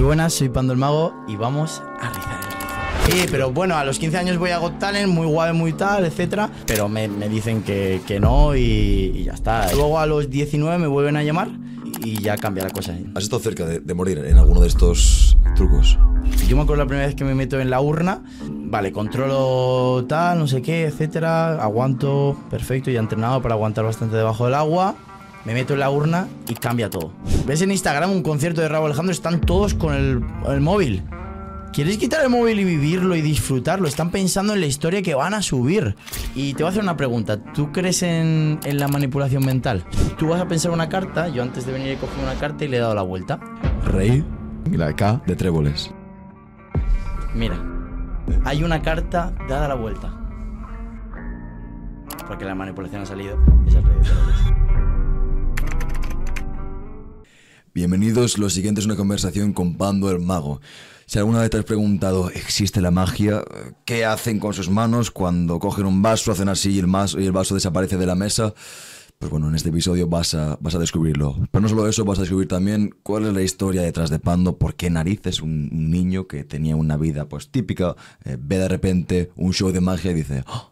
Muy buenas, soy Pando el Mago y vamos a rizar. Sí, pero bueno, a los 15 años voy a Got Talent, muy guay, muy tal, etcétera. Pero me, me dicen que, que no y, y ya está. Luego a los 19 me vuelven a llamar y ya cambia la cosa. ¿Has estado cerca de, de morir en alguno de estos trucos? Yo me acuerdo la primera vez que me meto en la urna, vale, controlo tal, no sé qué, etcétera, aguanto, perfecto, ya entrenado para aguantar bastante debajo del agua. Me meto en la urna y cambia todo. ¿Ves en Instagram un concierto de Raúl Alejandro? Están todos con el, el móvil. ¿Quieres quitar el móvil y vivirlo y disfrutarlo? Están pensando en la historia que van a subir. Y te voy a hacer una pregunta. ¿Tú crees en, en la manipulación mental? Tú vas a pensar una carta. Yo antes de venir he cogido una carta y le he dado la vuelta. Rey y la K de tréboles. Mira, hay una carta dada la vuelta. Porque la manipulación ha salido. es rey de tréboles. Bienvenidos, lo siguiente es una conversación con Pando el Mago. Si alguna vez te has preguntado, ¿existe la magia? ¿Qué hacen con sus manos cuando cogen un vaso, hacen así y el, vaso, y el vaso desaparece de la mesa? Pues bueno, en este episodio vas a, vas a descubrirlo. Pero no solo eso, vas a descubrir también cuál es la historia detrás de Pando, por qué narices un, niño que tenía una vida pues típica, eh, ve de repente un show de magia y dice, "Ah,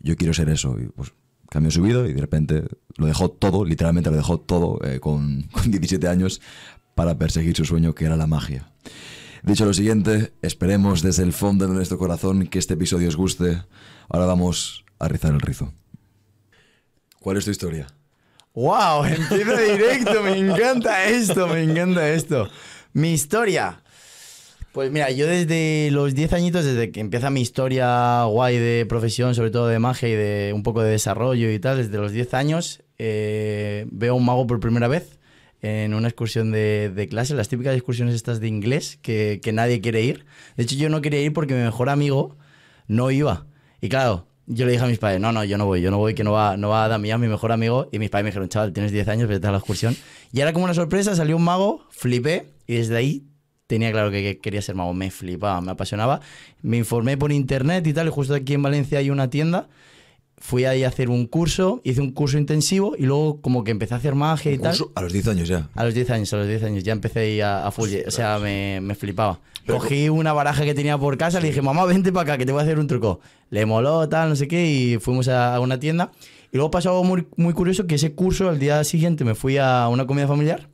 yo quiero ser eso. Y pues cambió su vida y de repente lo dejó todo, literalmente lo dejó todo eh, con, con 17 años para perseguir su sueño que era la magia. Dicho lo siguiente, esperemos desde el fondo de nuestro corazón que este episodio os guste. Ahora vamos a rizar el rizo. ¿Cuál es tu historia? ¡Wow! Empiezo directo, me encanta esto, me encanta esto. Mi historia. Pues mira, yo desde los 10 añitos, desde que empieza mi historia guay de profesión, sobre todo de magia y de un poco de desarrollo y tal, desde los 10 años eh, veo a un mago por primera vez en una excursión de, clase, las típicas excursiones estas de inglés que, que nadie quiere ir. De hecho, yo no quería ir porque mi mejor amigo no iba. Y claro, yo le dije a mis padres, no, no, yo no voy, yo no voy, que no va, no va Damián, mi mejor amigo. Y mis padres me dijeron, chaval, tienes 10 años, vete a la excursión. Y era como una sorpresa, salió un mago, flipé, y desde ahí tenía claro que, que quería ser mago. Me flipaba, me apasionaba. Me informé por internet y tal, y justo aquí en Valencia hay una tienda. Fui ahí a hacer un curso, hice un curso intensivo y luego como que empecé a hacer magia y tal. Curso A los 10 años ya. A los 10 años, a los 10 años, ya empecé ahí a, a full, o sea, me, me flipaba. Cogí una baraja que tenía por casa, le dije, mamá, vente para acá, que te voy a hacer un truco. Le moló, tal, no sé qué, y fuimos a una tienda. Y luego pasó algo muy, muy curioso, que ese curso, al día siguiente, me fui a una comida familiar,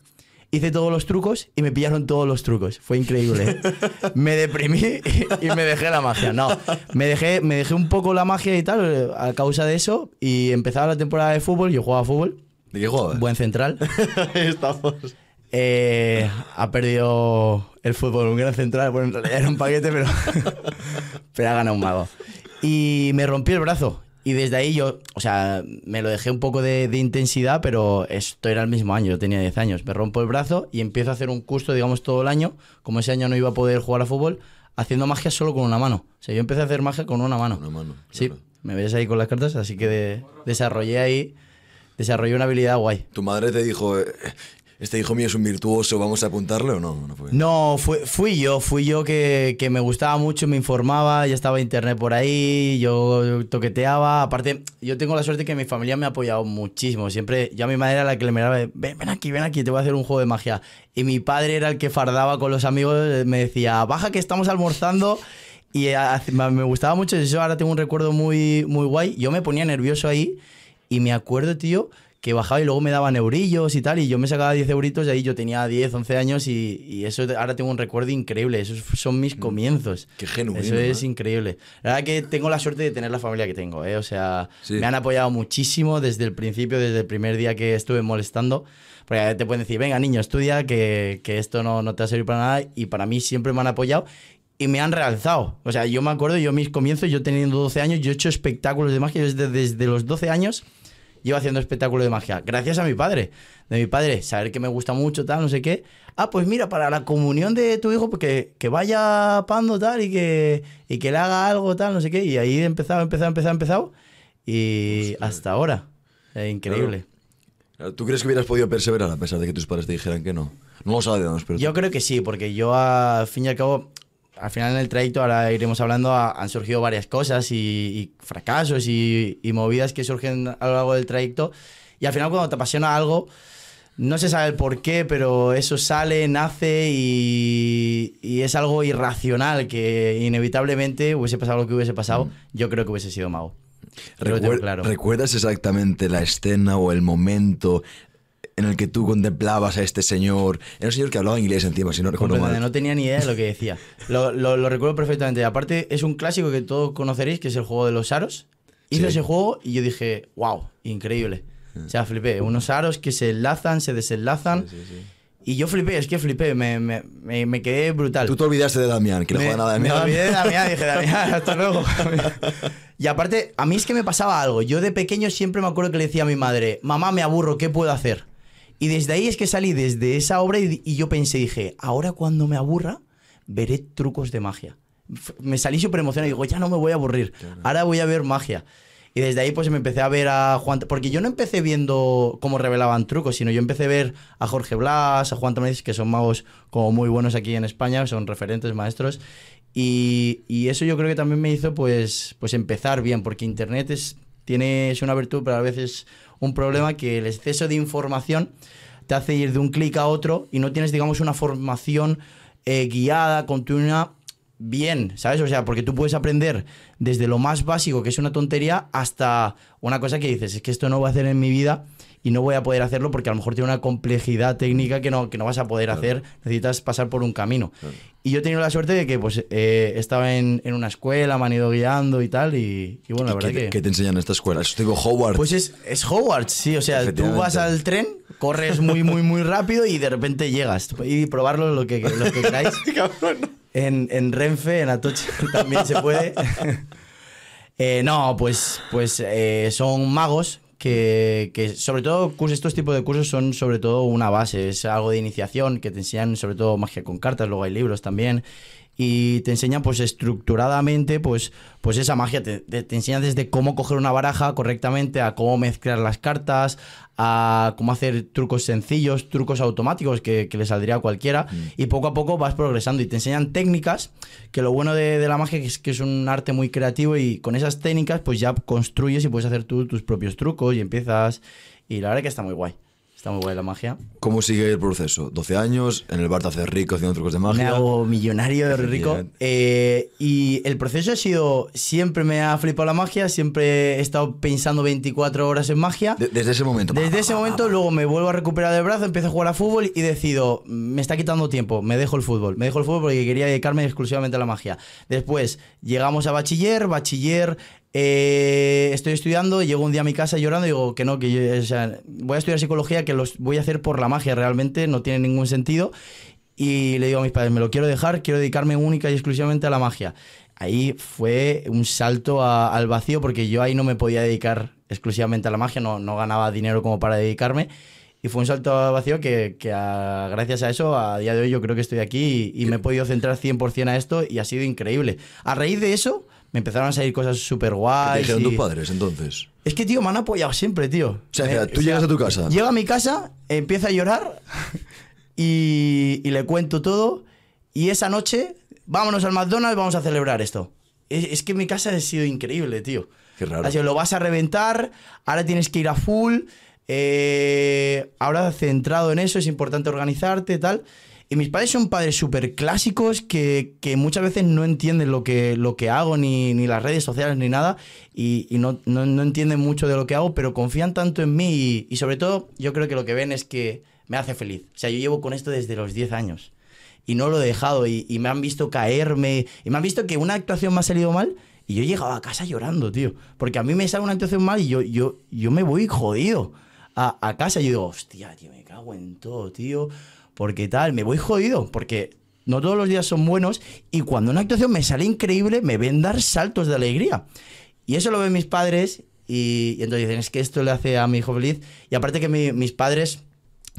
hice todos los trucos y me pillaron todos los trucos. Fue increíble. me deprimí y, y me dejé la magia. No, me dejé, me dejé un poco la magia y tal, eh, a causa de eso, y empezaba la temporada de fútbol, yo jugaba fútbol, ¿De qué jugabas? buen central. Ahí estamos. Eh, ha perdido el fútbol un gran central. Bueno, en realidad era un paquete, pero, pero ha ganado un mago. Y me rompí el brazo. Y desde ahí yo, o sea, me lo dejé un poco de, de intensidad, pero esto era el mismo año, yo tenía 10 años. Me rompo el brazo y empiezo a hacer un curso, digamos, todo el año. Como ese año no iba a poder jugar a fútbol, haciendo magia solo con una mano. O sea, yo empecé a hacer magia con una mano. Una mano, Sí, claro. me ves ahí con las cartas, así que de- desarrollé ahí, desarrollé una habilidad guay. ¿Tu madre te dijo, este hijo mío es un virtuoso, vamos a apuntarle o no? No fue. Fui, yo, fui yo que, que me gustaba mucho, me informaba, ya estaba internet por ahí, yo toqueteaba. Aparte, yo tengo la suerte que mi familia me ha apoyado muchísimo. Siempre, yo a mi madre era la que le miraba, ven, ven aquí, ven aquí, te voy a hacer un juego de magia. Y mi padre era el que fardaba con los amigos, me decía, baja que estamos almorzando. Y me gustaba mucho, eso ahora tengo un recuerdo muy, muy guay. Yo me ponía nervioso ahí y me acuerdo, tío, que bajaba y luego me daban eurillos y tal, y yo me sacaba 10 euritos y ahí yo tenía 10, 11 años y, y eso ahora tengo un recuerdo increíble, esos son mis comienzos. Qué genuino, Eso es ¿eh? increíble. La verdad que tengo la suerte de tener la familia que tengo, ¿eh? o sea, Sí. me han apoyado muchísimo desde el principio, desde el primer día que estuve molestando. Porque te pueden decir, venga niño, estudia, que, que esto no, no te va a servir para nada. Y para mí siempre me han apoyado y me han realzado. O sea, yo me acuerdo, yo mis comienzos, yo teniendo 12 años, yo he hecho espectáculos de magia desde, desde los 12 años. Llevo haciendo espectáculos de magia. Gracias a mi padre. De mi padre, saber que me gusta mucho, tal, no sé qué. Ah, pues mira, para la comunión de tu hijo, porque que vaya pando, tal, y que, y que le haga algo, tal, no sé qué. Y ahí he empezado, empezado, empezado, empezado. Y hasta ahora. Eh, increíble. Claro, ¿Tú crees que hubieras podido perseverar a pesar de que tus padres te dijeran que no? No lo sabemos, pero... Yo creo que sí, porque yo al fin y al cabo, al final en el trayecto, ahora iremos hablando, ha- han surgido varias cosas y, y fracasos y, y movidas que surgen a lo largo del trayecto. Y al final cuando te apasiona algo, no se sabe el por qué, pero eso sale, nace y, es algo irracional que inevitablemente hubiese pasado lo que hubiese pasado, yo creo que hubiese sido mago. Recuer- claro. ¿Recuerdas exactamente la escena o el momento en el que tú contemplabas a este señor? Era un señor que hablaba inglés encima, si no recuerdo mal. no tenía ni idea de lo que decía. Lo, lo- lo recuerdo perfectamente. Aparte, es un clásico que todos conoceréis, que es el juego de los aros. Hizo Sí. ese juego y yo dije, wow, increíble. O sea, flipé. Unos aros que se enlazan, se desenlazan. Y yo flipé, es que flipé, me, me, me, me quedé brutal. Tú te olvidaste de Damián, que no me, juega nada de me Damián. olvidé de Damián, dije, Damián, hasta luego. y aparte, a mí es que me pasaba algo. Yo de pequeño siempre me acuerdo que le decía a mi madre, mamá, me aburro, ¿qué puedo hacer? Y desde ahí es que salí, desde esa obra, y, y yo pensé, dije, ahora cuando me aburra, veré trucos de magia. F- Me salí súper emocionado y digo, ya no me voy a aburrir, ahora voy a ver magia. Y desde ahí pues me empecé a ver a Juan... Porque yo no empecé viendo cómo revelaban trucos, sino yo empecé a ver a Jorge Blas, a Juan Tomés, que son magos como muy buenos aquí en España, son referentes maestros. Y, y eso yo creo que también me hizo pues, pues empezar bien, porque Internet es, tiene, es una virtud, pero a veces un problema que el exceso de información te hace ir de un clic a otro y no tienes, digamos, una formación eh, guiada, continua, bien, ¿sabes? O sea, porque tú puedes aprender desde lo más básico, que es una tontería, hasta una cosa que dices, es que esto no voy a hacer en mi vida y no voy a poder hacerlo porque a lo mejor tiene una complejidad técnica que no, que no vas a poder hacer, necesitas pasar por un camino. Y yo he tenido la suerte de que pues eh, estaba en, en una escuela, me han ido guiando y tal, y, y bueno, la ¿Y verdad qué, que... qué te enseñan en esta escuela? Eso te digo Howard. Pues es, es Hogwarts, sí, o sea, tú vas al tren, corres muy, muy, muy rápido y de repente llegas. Y probarlo lo que, lo que queráis. En, en Renfe, en Atoche también se puede. Eh, no, pues, pues eh, son magos que, sobre todo estos tipos de cursos son sobre todo una base, es algo de iniciación que te enseñan sobre todo magia con cartas, luego hay libros también y te enseñan pues estructuradamente pues, pues esa magia, te, te, te enseñan desde cómo coger una baraja correctamente a cómo mezclar las cartas, a cómo hacer trucos sencillos, trucos automáticos que, que le saldría a cualquiera. Y poco a poco vas progresando y te enseñan técnicas que lo bueno de, de la magia es que es un arte muy creativo y con esas técnicas pues ya construyes y puedes hacer tú tus propios trucos y empiezas. Y la verdad que está muy guay. Está muy guay la magia. ¿Cómo sigue el proceso? 12 años, en el bar te haces rico haciendo trucos de Me magia. hago millonario de rico. Eh, y el proceso ha sido, siempre me ha flipado la magia, siempre he estado pensando 24 horas en magia. De- desde ese momento. Desde ese momento luego me vuelvo a recuperar del brazo, empiezo a jugar a fútbol y decido, me está quitando tiempo, me dejo el fútbol. Me dejo el fútbol porque quería dedicarme exclusivamente a la magia. Después llegamos a bachiller, bachiller, eh, estoy estudiando, llego un día a mi casa llorando y digo que no, que yo, o sea, voy a estudiar psicología, que los voy a hacer por la magia realmente, no tiene ningún sentido. Y le digo a mis padres, me lo quiero dejar, quiero dedicarme única y exclusivamente a la magia. Ahí fue un salto a- al vacío porque yo ahí no me podía dedicar exclusivamente a la magia, no, no ganaba dinero como para dedicarme. Y fue un salto al vacío que, que a- gracias a eso, a día de hoy yo creo que estoy aquí y, y me he podido centrar 100% a esto y ha sido increíble. A raíz de eso me empezaron a salir cosas súper ¿Qué guays. dijeron y- tus padres entonces? es que, tío, me han apoyado siempre, tío. O sea, tú llegas a tu casa. Llego a mi casa, empiezo a llorar y, y le cuento todo. Y esa noche, vámonos al McDonald's, vamos a celebrar esto. Es, es que mi casa ha sido increíble, tío. Qué raro. Ha sido, lo vas a reventar, ahora tienes que ir a full. eh, ahora centrado en eso, es importante organizarte, tal. Y mis padres son padres súper clásicos que, que muchas veces no entienden lo que, lo que hago, ni, ni las redes sociales, ni nada, y, y no, no, no entienden mucho de lo que hago, pero confían tanto en mí y, y sobre todo yo creo que lo que ven es que me hace feliz. O sea, yo llevo con esto desde los 10 años y no lo he dejado y, y me han visto caerme y me han visto que una actuación me ha salido mal y yo he llegado a casa llorando, tío. Porque a mí me sale una actuación mal y yo, yo, yo me voy jodido a, a casa. Y yo digo, hostia, tío, me cago en todo, tío. Porque tal, me voy jodido. Porque no todos los días son buenos. Y cuando una actuación me sale increíble, me ven dar saltos de alegría. Y eso lo ven mis padres. Y, entonces dicen, es que esto le hace a mi hijo feliz. Y aparte que mi- mis padres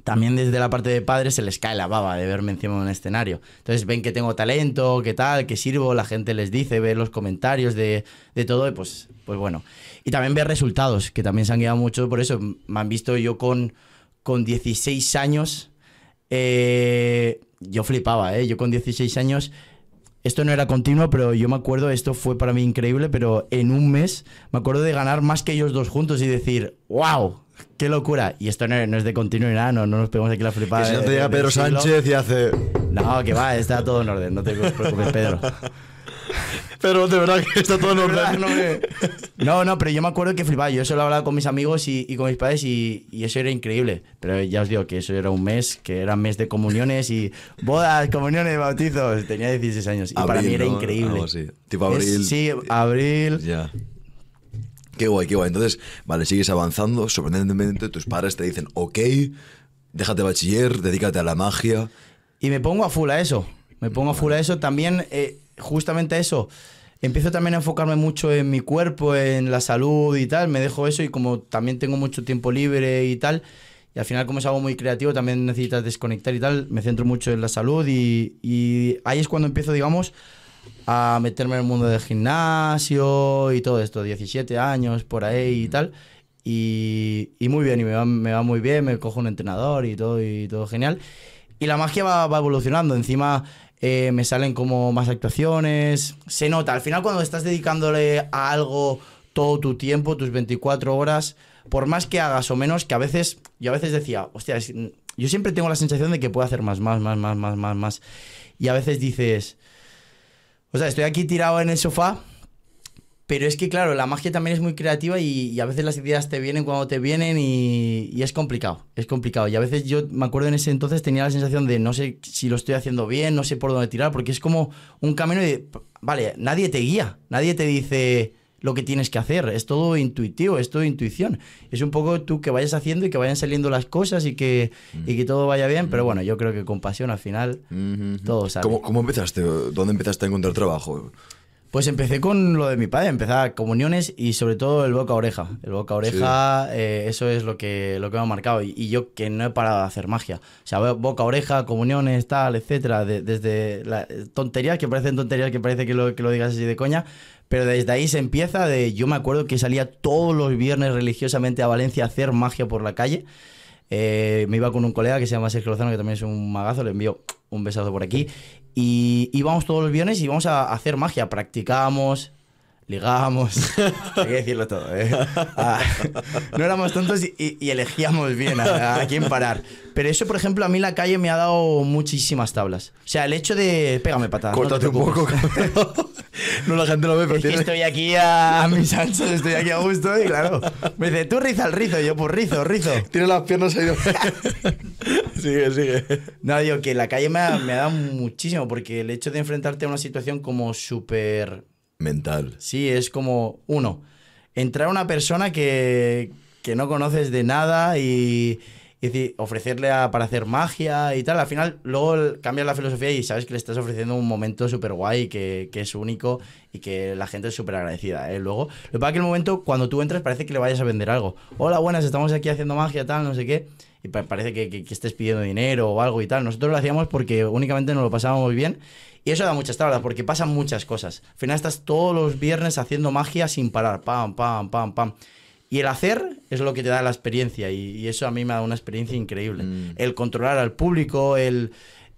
también desde la parte de padres se les cae la baba de verme encima de un escenario. Entonces ven que tengo talento, que tal, que sirvo, la gente les dice, ve los comentarios de, de todo pues, pues bueno. Y también ver resultados, que también se han guiado mucho por eso. Me han visto yo con, con 16 años, eh, yo flipaba, ¿eh? Yo con 16 años esto no era continuo, pero yo me acuerdo, esto fue para mí increíble, pero en un mes me acuerdo de ganar más que ellos dos juntos y decir, wow, Qué locura. Y esto no, no es de continuo ni nada, no, no nos pegamos aquí la flipada. Que si no te llega Pedro. Sánchez y hace. No, que va, está todo en orden, no te preocupes, Pedro. Pero de verdad que está todo orden. No, me- no, no, pero yo me acuerdo que flipaba. Yo eso lo hablaba con mis amigos y, y con mis padres y, y eso era increíble. Pero ya os digo que eso era un mes, que era mes de comuniones y bodas, comuniones, bautizos. Tenía 16 años y para mí era ¿no? increíble. Algo así. Tipo Es- abril. sí, abril. Ya. Qué guay, qué guay. Entonces, vale, sigues avanzando. Sorprendentemente, tus padres te dicen, ok, déjate bachiller, dedícate a la magia. Y me pongo a full a eso. Me pongo a full a eso. También, eh, justamente eso. Empiezo también a enfocarme mucho en mi cuerpo, en la salud y tal. Me dejo eso y como también tengo mucho tiempo libre y tal. Y al final, como es algo muy creativo, también necesitas desconectar y tal. Me centro mucho en la salud y, ahí es cuando empiezo, digamos, a meterme en el mundo del gimnasio y todo esto. 17 años por ahí y tal. Y, muy bien, y me va, me va muy bien. Me cojo un entrenador y todo, y todo genial. Y la magia va evolucionando. Encima eh, me salen como más actuaciones. Se nota. Al final, cuando estás dedicándole a algo todo tu tiempo, tus 24 horas, por más que hagas o menos, que a veces, yo a veces decía, hostia, es- yo siempre tengo la sensación de que puedo hacer más, más, más, más, más, más, más. Y a veces dices, o sea, estoy aquí tirado en el sofá. Pero es que, claro, la magia también es muy creativa y, y a veces las ideas te vienen cuando te vienen y, y es complicado, es complicado. Y a veces yo me acuerdo en ese entonces tenía la sensación de no sé si lo estoy haciendo bien, no sé por dónde tirar, porque es como un camino de, vale, nadie te guía, nadie te dice lo que tienes que hacer, es todo intuitivo, es todo intuición. Es un poco tú que vayas haciendo y que vayan saliendo las cosas y que, y que todo vaya bien, pero bueno, yo creo que con pasión al final todo sale. ¿Cómo, cómo empezaste? ¿Dónde empezaste a encontrar trabajo? Pues empecé con lo de mi padre, empecé a comuniones y sobre todo el boca a oreja. El boca a oreja, eh, eso es lo que, lo que me ha marcado. Y, y yo que no he parado de hacer magia. O sea, boca a oreja, comuniones, tal, etcétera. de- desde la, tonterías que parecen tonterías, que parece que lo, que lo digas así de coña. Pero desde ahí se empieza de. Yo me acuerdo que salía todos los viernes religiosamente a Valencia a hacer magia por la calle. Eh, me iba con un colega que se llama Sergio Lozano, que también es un magazo, le envío un besazo por aquí. Y íbamos todos los viernes y íbamos a hacer magia, practicábamos, ligábamos, hay que decirlo todo, ¿eh? Ah, no éramos tontos y, y- y elegíamos bien a, a quién parar. Pero eso, por ejemplo, a mí la calle me ha dado muchísimas tablas. O sea, el hecho de... Pégame patadas. no te Córtate un poco. no, la gente lo ve, pero Es que estoy aquí a, a mis anchos, estoy aquí a gusto y claro. Me dice, tú riza el rizo, y yo pues rizo, rizo. tiene las piernas ahí. sigue, sigue. No, digo que la calle me ha, me ha dado muchísimo, porque el hecho de enfrentarte a una situación como súper... Mental. Sí, es como, uno, entrar a una persona que, que no conoces de nada y, ofrecerle a- para hacer magia y tal. Al final, luego cambias la filosofía y sabes que le estás ofreciendo un momento súper guay, que, que es único y que la gente es súper agradecida. ¿eh? Luego, lo que pasa es que el momento, cuando tú entras, parece que le vayas a vender algo. Hola, buenas, estamos aquí haciendo magia, tal, no sé qué. Y pa- parece que, que- que estés pidiendo dinero o algo y tal. Nosotros lo hacíamos porque únicamente nos lo pasábamos bien. Y eso da muchas tablas, porque pasan muchas cosas. Al final estás todos los viernes haciendo magia sin parar. Pam, pam, pam, pam. Y el hacer es lo que te da la experiencia. Y, y eso a mí me da una experiencia increíble. Mm. El controlar al público, el...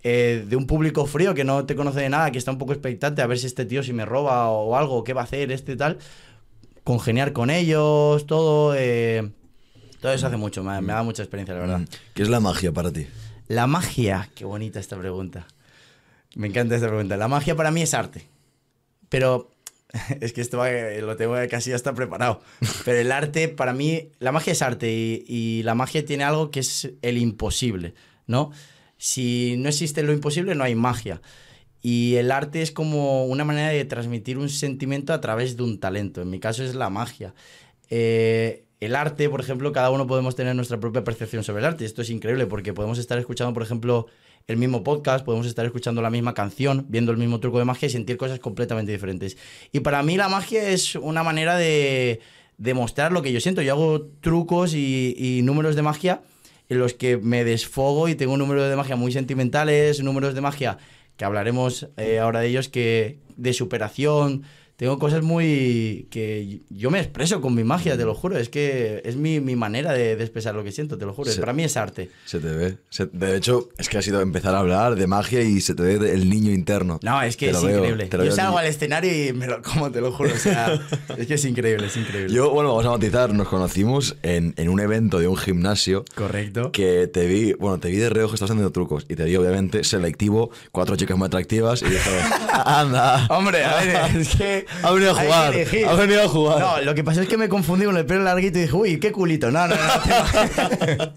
eh, de un público frío que no te conoce de nada, que está un poco expectante a ver si este tío si me roba o algo, qué va a hacer este y tal. Congeniar con ellos, todo. eh, todo eso hace mucho, me, me da mucha experiencia, la verdad. Mm. ¿Qué es la magia para ti? La magia, qué bonita esta pregunta. Me encanta esta pregunta. La magia para mí es arte. Pero es que esto va- lo tengo casi hasta preparado. Pero el arte, para mí, la magia es arte y, y la magia tiene algo que es el imposible, ¿no? Si no existe lo imposible, no hay magia. Y el arte es como una manera de transmitir un sentimiento a través de un talento. En mi caso es la magia. Eh, el arte, por ejemplo, cada uno podemos tener nuestra propia percepción sobre el arte. Esto es increíble porque podemos estar escuchando, por ejemplo, el mismo podcast, podemos estar escuchando la misma canción, viendo el mismo truco de magia y sentir cosas completamente diferentes. Y para mí la magia es una manera de demostrar lo que yo siento. Yo hago trucos y, números de magia en los que me desfogo y tengo números de magia muy sentimentales, números de magia que hablaremos eh, ahora de ellos, que de superación, tengo cosas muy... que yo me expreso con mi magia, te lo juro. Es que es mi, mi manera de, de expresar lo que siento, te lo juro. Sí. Para mí es arte. Se te ve. Se- de hecho, es que ha sido empezar a hablar de magia y se te ve el niño interno. No, es que es veo, increíble. Yo salgo al escenario y me lo como, te lo juro. O sea, es que es increíble, es increíble. Yo, bueno, vamos a matizar. Nos conocimos en, en un evento de un gimnasio. Correcto. Que te vi, bueno, te vi de reojo, estabas haciendo trucos. Y te vi, obviamente, selectivo, cuatro chicas muy atractivas. Y dije, anda. Hombre, a ver, es que. Ha venido a jugar, ha venido a jugar. No, lo que pasó es que me confundí con el pelo larguito y dije, uy, qué culito. No, no, no.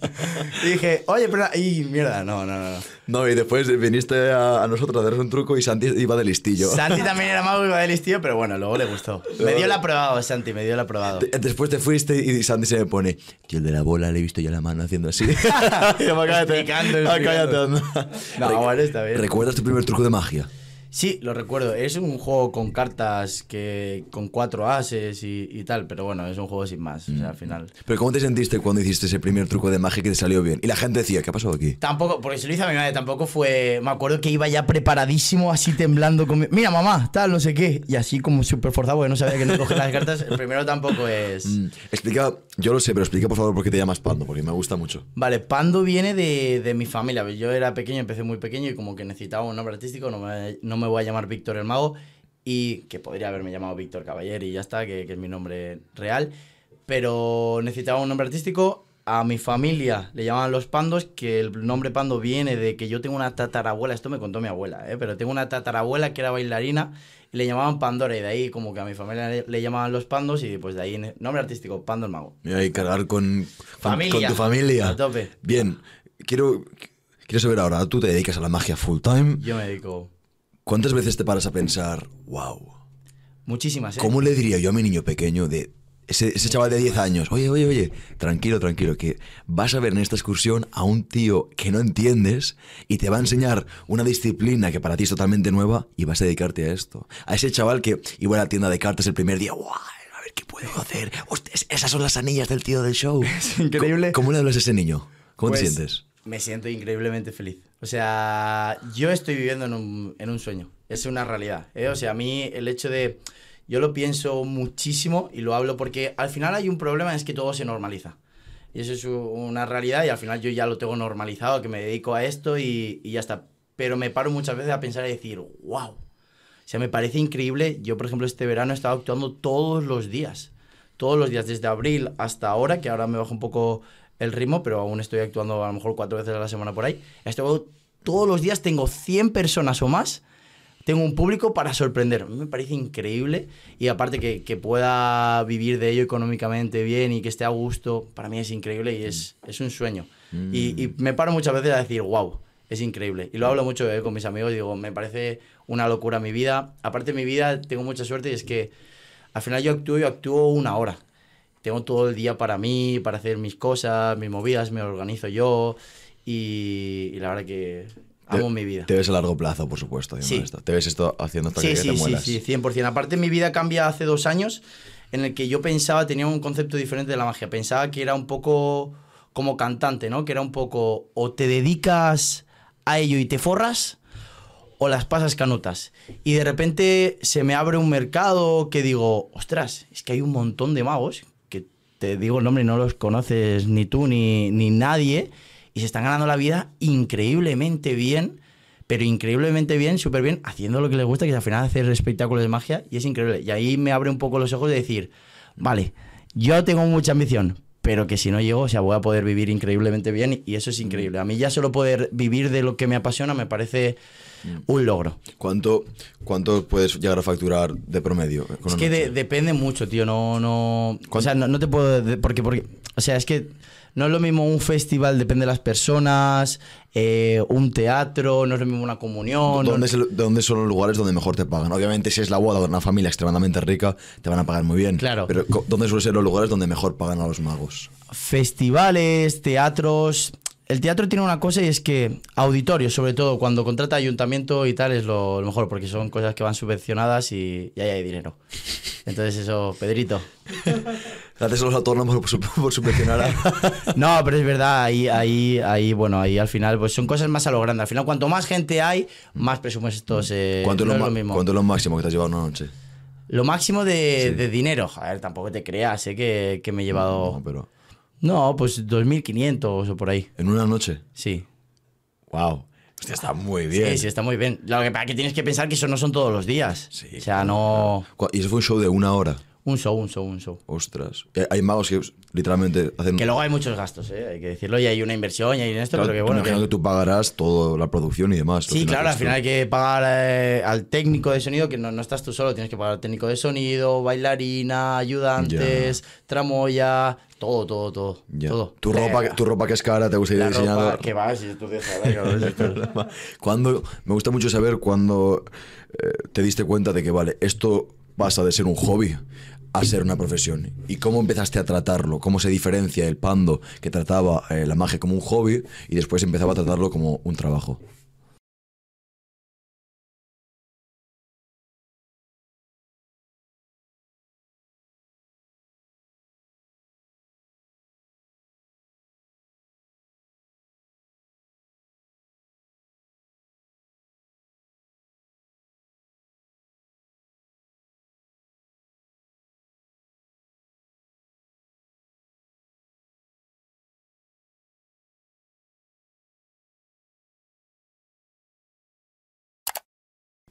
y dije, oye, pero. Y mierda, no, no, no. no. Y después viniste a, a nosotros a hacer un truco y Santi iba de listillo. Santi también era mago y iba de listillo, pero bueno, luego le gustó. Me dio el aprobado, Santi, me dio el aprobado. Después te fuiste y Santi se me pone, tío, el de la bola le he visto ya la mano haciendo así. Y yo, cállate, Explicando, explicando. cállate, anda. No, bueno, está bien. ¿Recuerdas tu primer truco de magia? Sí, lo recuerdo. Es un juego con cartas que con cuatro ases y, y tal, pero bueno, es un juego sin más. O sea, al final. Pero ¿cómo te sentiste cuando hiciste ese primer truco de magia que te salió bien? Y la gente decía, ¿qué ha pasado aquí? Tampoco, porque se lo hice a mi madre, tampoco fue. Me acuerdo que iba ya preparadísimo, así temblando. Con mi- Mira, mamá, tal, no sé qué. Y así como súper forzado, porque no sabía que no coger las cartas. El primero tampoco es. Mm, Explica, yo lo sé, pero explica por favor por qué te llamas Pando, porque me gusta mucho. Vale, Pando viene de, de mi familia. Yo era pequeño, empecé muy pequeño y como que necesitaba un nombre artístico. No me, no me voy a llamar Víctor el Mago. Y que podría haberme llamado Víctor Caballero y ya está, que, que es mi nombre real. Pero necesitaba un nombre artístico. A mi familia le llamaban los pandos, que el nombre pando viene de que yo tengo una tatarabuela, esto me contó mi abuela, ¿eh? pero tengo una tatarabuela que era bailarina y le llamaban Pandora y de ahí como que a mi familia le, le llamaban los pandos y pues de ahí nombre artístico, Pando el Mago. Y cargar con, con, Familia. con tu familia. A tope. Bien, quiero, quiero saber ahora, tú te dedicas a la magia full time. Yo me dedico ¿Cuántas veces te paras a pensar, wow, muchísimas, ¿eh? ¿cómo le diría yo a mi niño pequeño de ese, ese chaval de 10 años, oye, oye, oye, tranquilo, tranquilo, que vas a ver en esta excursión a un tío que no entiendes y te va a enseñar una disciplina que para ti es totalmente nueva y vas a dedicarte a esto. A ese chaval que iba a la tienda de cartas el primer día, guau, a ver qué puedo hacer. Hostia, esas son las anillas del tío del show. Es increíble. ¿Cómo, cómo le hablas a ese niño? ¿Cómo te Pues, sientes? Me siento increíblemente feliz. O sea, yo estoy viviendo en un, en un sueño. Es una realidad. ¿eh? O sea, a mí el hecho de... Yo lo pienso muchísimo y lo hablo porque al final hay un problema, es que todo se normaliza. Y eso es una realidad y al final yo ya lo tengo normalizado, que me dedico a esto y, y ya está. Pero me paro muchas veces a pensar y decir, wow. O sea, me parece increíble. Yo, por ejemplo, este verano he estado actuando todos los días. Todos los días, desde abril hasta ahora, que ahora me bajo un poco el ritmo, pero aún estoy actuando a lo mejor cuatro veces a la semana por ahí. Estoy todos los días, tengo 100 personas o más. Tengo un público para sorprender. A mí me parece increíble. Y aparte que, que pueda vivir de ello económicamente bien y que esté a gusto, para mí es increíble y es, es un sueño. Y, y me paro muchas veces a decir, wow, es increíble. Y lo hablo mucho eh, con mis amigos. Digo, me parece una locura mi vida. Aparte, mi vida tengo mucha suerte y es que al final yo actúo, yo actúo una hora. Tengo todo el día para mí, para hacer mis cosas, mis movidas, me organizo yo. Y, y la verdad que amo Te- mi vida. Te ves a largo plazo, por supuesto. Sí. esto. Te ves esto haciendo hasta Sí, que sí, te sí, mueras. sí, 100%. Aparte, mi vida cambia hace dos años en el que yo pensaba, tenía un concepto diferente de la magia. Pensaba que era un poco como cantante, ¿no? Que era un poco o te dedicas a ello y te forras o las pasas canutas. Y de repente se me abre un mercado que digo, ostras, es que hay un montón de magos que te digo el nombre no los conoces ni tú ni, ni nadie y se están ganando la vida increíblemente bien, pero increíblemente bien, súper bien, haciendo lo que les gusta, que al final hacer espectáculos de magia y es increíble. Y ahí me abre un poco los ojos de decir, vale, yo tengo mucha ambición, pero que si no llego, o sea, voy a poder vivir increíblemente bien y eso es increíble. A mí ya solo poder vivir de lo que me apasiona me parece un logro. ¿Cuánto, ¿Cuánto puedes llegar a facturar de promedio? con Es que de- depende mucho, tío. No, no. O sea, no, no te puedo. de- porque, porque. O sea, es que no es lo mismo un festival, depende de las personas. eh, un teatro, no es lo mismo una comunión. ¿Dónde, el- dónde son los lugares donde mejor te pagan? Obviamente, si es la boda de una familia extremadamente rica, te van a pagar muy bien. Claro. Pero ¿dónde suelen ser los lugares donde mejor pagan a los magos? festivales, teatros. El teatro tiene una cosa y es que auditorios, sobre todo cuando contrata ayuntamiento y tal, es lo, lo mejor, porque son cosas que van subvencionadas y, y ahí hay dinero. Entonces eso, Pedrito. Gracias a los autónomos por, por subvencionar a... No, pero es verdad, ahí, ahí, ahí, bueno, ahí al final, pues son cosas más a lo grande. Al final, cuanto más gente hay, más presupuestos. Eh, ¿Cuánto, es no lo es ma- lo mismo. cuánto es lo máximo que te has llevado una noche? Lo máximo de, de dinero. A ver, tampoco te creas, sé que, que me he llevado. No, pero No, pues 2.500 o por ahí. en una noche. Sí. Wow. Hostia, está muy bien. Sí, sí, está muy bien. Lo que pasa es que tienes que pensar que eso no son todos los días. Sí, o sea, no. Y eso fue un show de una hora. Un show, un show, un show. Ostras. Eh, Hay magos que literalmente hacen. Que luego hay muchos gastos, ¿eh? hay que decirlo, y hay una inversión y hay esto, Claro, pero que bueno. imagino que- que tú pagarás toda la producción y demás. Sí, claro, al final hay que pagar eh, al técnico de sonido, que no, no estás tú solo, tienes que pagar al técnico de sonido, bailarina, ayudantes, tramoya, todo, todo, todo. Todo. Tu, ropa, Eh, tu ropa que es cara, te gusta ir la diseñador. ropa, que va, si tú Cuando, me gusta mucho saber cuando eh, te diste cuenta de que, vale, esto pasa de ser un hobby a ser una profesión. ¿Y cómo empezaste a tratarlo? ¿Cómo se diferencia el pando que trataba eh, la magia como un hobby y después empezaba a tratarlo como un trabajo?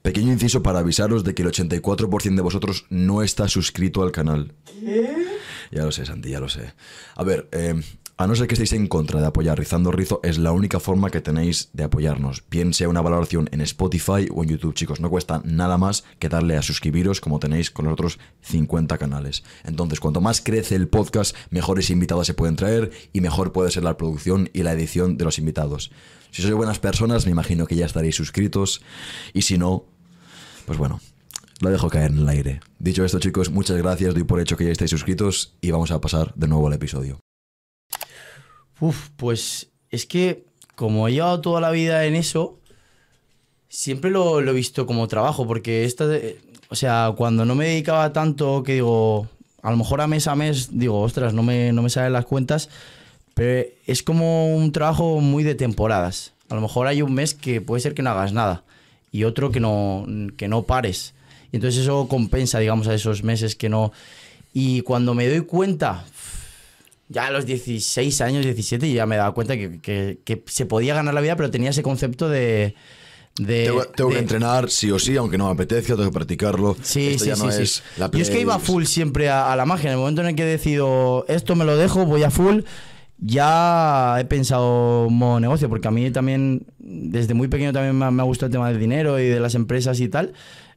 Pequeño inciso para avisaros de que el 84% de vosotros no está suscrito al canal. Ya lo sé, Santi, ya lo sé. A ver, eh, a no ser que estéis en contra de apoyar Rizando Rizo, es la única forma que tenéis de apoyarnos. Bien sea una valoración en Spotify o en YouTube, chicos. No cuesta nada más que darle a suscribiros como tenéis con los otros 50 canales. Entonces, cuanto más crece el podcast, mejores invitados se pueden traer y mejor puede ser la producción y la edición de los invitados. Si sois buenas personas, me imagino que ya estaréis suscritos. Y si no, pues bueno, lo dejo caer en el aire. Dicho esto, chicos, muchas gracias. Doy por hecho que ya estáis suscritos y vamos a pasar de nuevo al episodio. Uf, pues es que como he llevado toda la vida en eso, siempre lo, lo he visto como trabajo, porque esta, de- o sea, cuando no me dedicaba tanto, que digo, a lo mejor a mes a mes, digo, ostras, no me, no me salen las cuentas, pero es como un trabajo muy de temporadas. A lo mejor hay un mes que puede ser que no hagas nada y otro que no, que no pares. Y entonces eso compensa, digamos, a esos meses que no... Y cuando me doy cuenta, ya a los 16 años, 17, ya me daba cuenta que, que- que se podía ganar la vida, pero tenía ese concepto de... de- Tengo, tengo que entrenar sí o sí, aunque no me apetezca, tengo que practicarlo. Sí, Esto sí, ya sí, no sí. es la Yo es que iba full siempre a, a la magia. En el momento en el que decido esto me lo dejo, voy a full, ya he pensado modo negocio, porque a mí también, desde muy pequeño también me ha, gustado el tema del dinero y de las empresas y tal.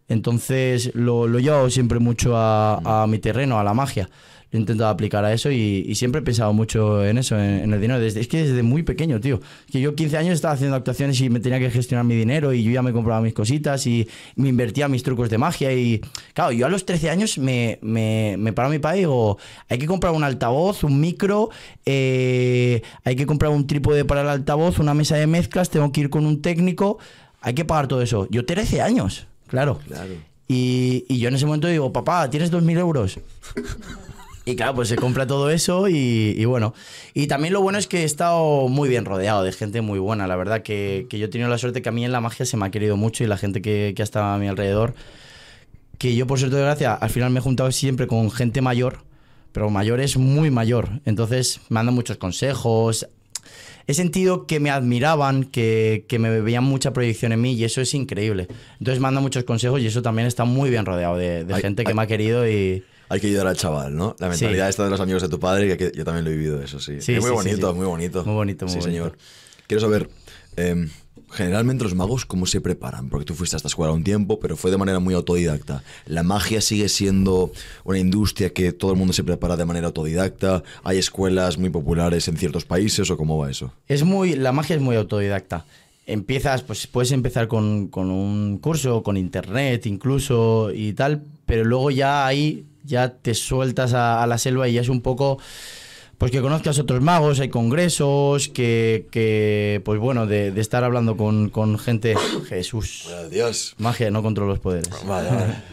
Entonces lo, lo he llevado siempre mucho a mi terreno, a la magia. He intentado aplicar a eso y, y siempre he pensado mucho en eso, en, en el dinero. Desde, es que desde muy pequeño, tío. Que yo 15 años estaba haciendo actuaciones y me tenía que gestionar mi dinero y yo ya me compraba mis cositas y me invertía mis trucos de magia. Y claro, yo a los 13 años me, me, me paro a mi padre y digo, hay que comprar un altavoz, un micro, eh, hay que comprar un trípode para el altavoz, una mesa de mezclas, tengo que ir con un técnico, hay que pagar todo eso. Yo 13 años, claro. Claro. Y, y yo en ese momento digo, papá, ¿tienes 2.000 euros? Y claro, pues se compra todo eso y, y bueno. Y también lo bueno es que he estado muy bien rodeado de gente muy buena. La verdad que, que yo he tenido la suerte que a mí en la magia se me ha querido mucho y la gente que, que ha estado a mi alrededor. Que yo, por suerte de gracia, al final me he juntado siempre con gente mayor, pero mayor es muy mayor. Entonces me han dado muchos consejos. He sentido que me admiraban, que, que me veían mucha proyección en mí y eso es increíble. Entonces me han dado muchos consejos y eso también está muy bien rodeado de, gente que me ha querido y... Hay que ayudar al chaval, ¿no? La Sí. mentalidad esta de los amigos de tu padre, que- yo también lo he vivido, eso sí. Sí, es muy sí, sí, bonito, sí. muy bonito. Muy bonito, muy Sí, bonito. señor. Quiero saber, em, generalmente los magos, ¿cómo se preparan? Porque tú fuiste a esta escuela un tiempo, pero fue de manera muy autodidacta. ¿La magia sigue siendo una industria que todo el mundo se prepara de manera autodidacta? ¿Hay escuelas muy populares en ciertos países o cómo va eso? Es muy, la magia es muy autodidacta. Empiezas, pues puedes empezar con, con un curso, con internet incluso y tal, pero luego ya ahí ya te sueltas a, a la selva y ya es un poco, pues que conozcas otros magos, hay congresos, que, que pues bueno, de, de estar hablando con, con gente, Jesús, Dios. magia, no controlo los poderes. Vale, vale.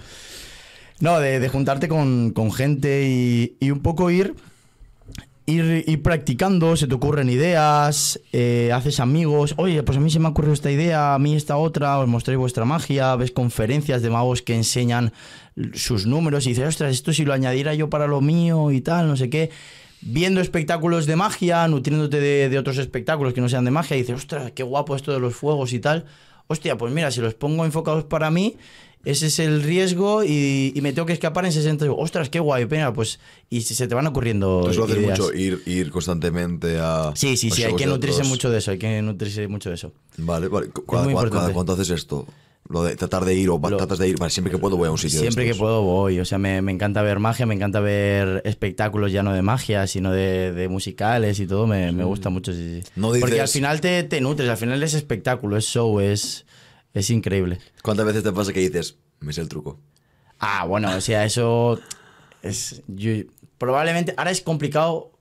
No, de, de juntarte con, con gente y, y un poco ir ir, ir practicando, se te ocurren ideas, eh, haces amigos. Oye, pues a mí se me ha ocurrido esta idea, a mí esta otra, os mostré vuestra magia, ves conferencias de magos que enseñan sus números y dices, ostras, esto si lo añadiera yo para lo mío y tal, no sé qué. Viendo espectáculos de magia, nutriéndote de, de otros espectáculos que no sean de magia, y dices, ostras, qué guapo esto de los fuegos y tal. Hostia, pues mira, si los pongo enfocados para mí, ese es el riesgo y, y me tengo que escapar en 60 segundos. Ostras, qué guay, pena, pues. Y se se te van ocurriendo. Eso lo haces ideas. mucho, ir, ir constantemente a. Sí, sí, sí, hay que nutrirse otros. mucho. de eso, hay que nutrirse mucho de eso. Vale, vale. ¿Cu- ¿Cada, muy cua- importante. cada cuánto haces esto? Lo de tratar de ir o Lo- tratas de ir. Vale, siempre que puedo voy a un sitio. de Siempre que puedo voy, o sea, me, me encanta ver magia, me encanta ver espectáculos ya no de magia, sino de, de musicales y todo, me, me gusta mucho. sí, sí. No Porque al final te, te nutres, al final es espectáculo, es show, es, es increíble. ¿Cuántas veces te pasa que dices, me sé el truco? Ah, bueno, o sea, eso es. yo- probablemente. Ahora es complicado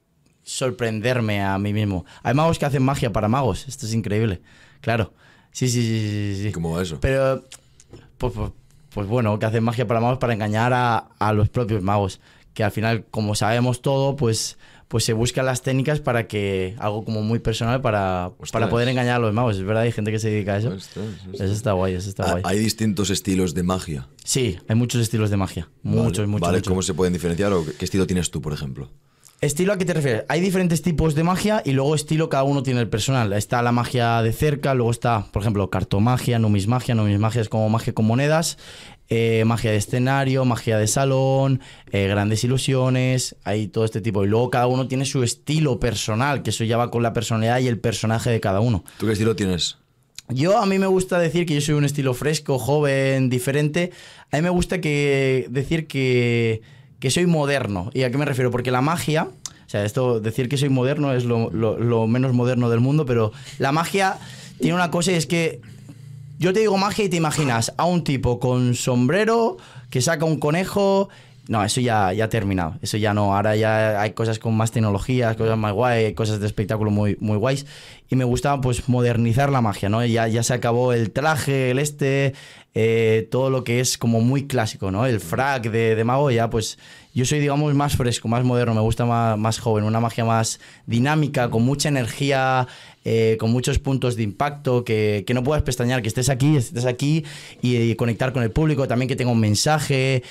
sorprenderme a mí mismo. Hay magos que hacen magia para magos. Esto es increíble. Claro. Sí, sí, sí, sí. sí. ¿Cómo va eso? Pero. Pues, pues, pues bueno, que hacen magia para magos para engañar a, a los propios magos. Que al final, como sabemos todo, pues. Pues se buscan las técnicas para que. Algo como muy personal para, Ostras. para poder engañar a los magos. Es verdad, hay gente que se dedica a eso. Ostras, ostras. Eso está guay, eso está Ah, guay. Hay distintos estilos de magia. Sí, hay muchos estilos de magia. Muchos, Vale, muchos. Vale, muchos. ¿cómo se pueden diferenciar o qué estilo tienes tú, por ejemplo? ¿Estilo a qué te refieres? Hay diferentes tipos de magia y luego estilo cada uno tiene el personal. Está la magia de cerca, luego está, por ejemplo, cartomagia, numismagia. Numismagia es como magia con monedas. eh, magia de escenario, magia de salón, eh, grandes ilusiones, hay todo este tipo. Y luego cada uno tiene su estilo personal, que eso ya va con la personalidad y el personaje de cada uno. ¿Tú qué estilo tienes? Yo a mí me gusta decir que yo soy un estilo fresco, joven, diferente. A mí me gusta que decir que, que soy moderno. ¿Y a qué me refiero? Porque la magia, o sea, esto decir que soy moderno es lo, menos moderno del mundo, pero la magia tiene una cosa y es que yo te digo magia y te imaginas a un tipo con sombrero que saca un conejo. No, eso ya, ya ha terminado. Eso ya no. Ahora ya hay cosas con más tecnologías, cosas más guay, cosas de espectáculo muy, muy guays. Y me gustaba pues modernizar la magia, ¿no? Ya, ya se acabó el traje, el este, eh, todo lo que es como muy clásico, ¿no? El frac de, de mago, ya pues yo soy, digamos, más fresco, más moderno, me gusta más, más joven, una magia más dinámica, con mucha energía, eh, con muchos puntos de impacto, que, que no puedas pestañear, que estés aquí, estés aquí y, y conectar con el público, también que tenga un mensaje.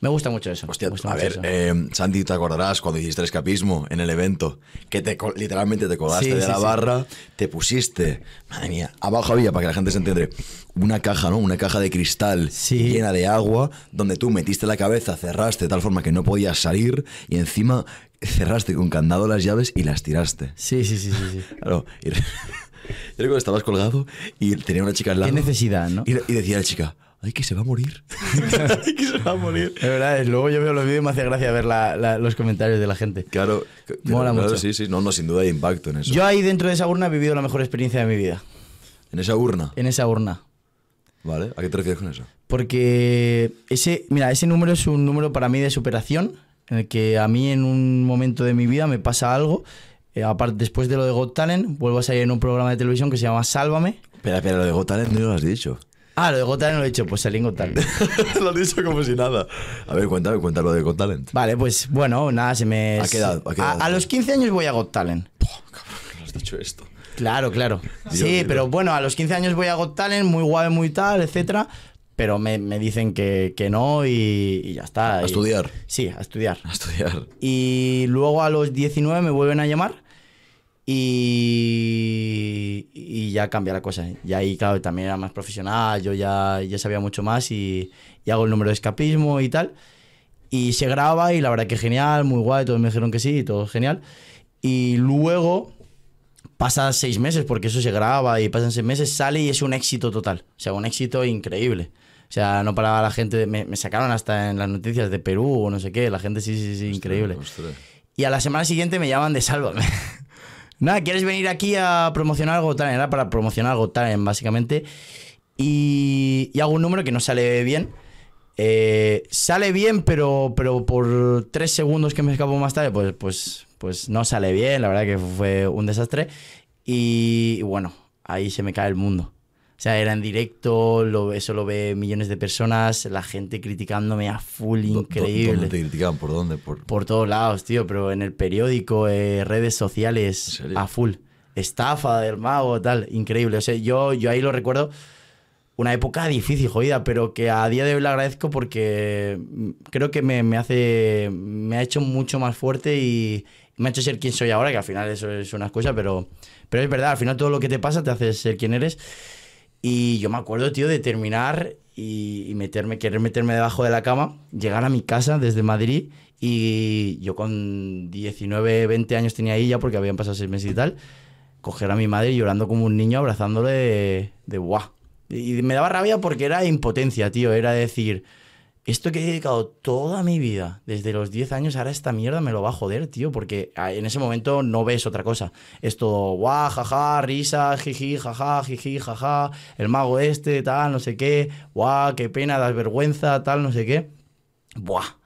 Me gusta mucho eso. Hostia, gusta a mucho ver, eso. eh, Santi, te acordarás cuando hiciste el escapismo en el evento, que te literalmente te colgaste Sí, de sí, la sí. barra, te pusiste, madre mía, abajo había, para que la gente se entienda, una caja, ¿no? Una caja de cristal llena de agua, donde tú metiste la cabeza, cerraste de tal forma que no podías salir y encima cerraste con candado las llaves y las tiraste. Sí, sí, sí, sí. sí. Claro, y, yo recuerdo que estabas colgado y tenía una chica al lado. Qué necesidad, ¿no? Y, y decía la chica, ay, que se va a morir. ay, que se va a morir. Es verdad, es- luego yo veo los vídeos y me hace gracia ver la- la- los comentarios de la gente. Claro, Mola claro, mucho. Sí, sí, no, no, sin duda hay impacto en eso. Yo ahí dentro de esa urna he vivido la mejor experiencia de mi vida. En esa urna, En esa urna. ¿vale? ¿A qué te refieres con eso? Porque ese, mira, ese número es un número para mí de superación, en el que a mí en un momento de mi vida me pasa algo. eh, aparte, después de lo de Got Talent, vuelvo a salir en un programa de televisión que se llama Sálvame. Espera, espera, lo de Got Talent no lo has dicho. Ah, lo de Got Talent lo he dicho, pues salí en Got Talent. lo has dicho como si nada. A ver, cuéntame, cuéntame lo de Got Talent. Vale, pues bueno, nada, se me... ¿A qué edad? ¿A qué edad? a los 15 años voy a Got Talent. ¿No has dicho esto? Claro, claro. Dios, sí, pero bueno, a los 15 años voy a Got Talent, muy guay, muy tal, etcétera. Pero me, me dicen que, que no y, y ya está. ¿A Y- estudiar? Sí, a estudiar. A estudiar. Y luego a los 19 me vuelven a llamar y, y ya cambia la cosa. Y ahí, claro, también era más profesional, yo ya, ya sabía mucho más y, y hago el número de escapismo y tal. Y se graba y la verdad que genial, muy guay, todos me dijeron que sí, y todo genial. Y luego pasa seis meses, porque eso se graba y pasan seis meses, sale y es un éxito total. O sea, un éxito increíble. O sea, no paraba la gente, me, me sacaron hasta en las noticias de Perú o no sé qué, la gente sí, sí, sí, increíble. Ostras. Y a la semana siguiente me llaman de Sálvame. Nada, ¿quieres venir aquí a promocionar algo Talent? Era para promocionar algo Talent, básicamente. Y, y hago un número que no sale bien. Eh, sale bien, pero, pero por tres segundos que me escapo más tarde, pues, pues, pues no sale bien. La verdad que fue un desastre. Y, y bueno, ahí se me cae el mundo. O sea, era en directo, lo, eso lo ve millones de personas, la gente criticándome a full, increíble. ¿Dónde te criticaban? ¿Por dónde? Por... Por todos lados, tío, pero en el periódico, eh, redes sociales, a full. Estafa del mago, tal, increíble. O sea, yo, yo ahí lo recuerdo, una época difícil, jodida, pero que a día de hoy le agradezco porque mm, creo que me, me hace, me ha hecho mucho más fuerte y me ha hecho ser quien soy ahora, que al final eso es una cosa, pero, pero es verdad, al final todo lo que te pasa te hace ser quien eres. Y yo me acuerdo, tío, de terminar y, y meterme, querer meterme debajo de la cama, llegar a mi casa desde Madrid y yo con 19, 20 años tenía ahí ya porque habían pasado seis meses y tal, coger a mi madre llorando como un niño abrazándole de, de guau. Y me daba rabia porque era impotencia, tío, era decir, esto que he dedicado toda mi vida, desde los 10 años, ahora esta mierda me lo va a joder, tío, porque ah, en ese momento no ves otra cosa. Es todo, guau, jaja, risa, jiji, jaja, jiji, jaja, el mago este, tal, no sé qué, guau, qué pena, das vergüenza, tal, no sé qué. Buah.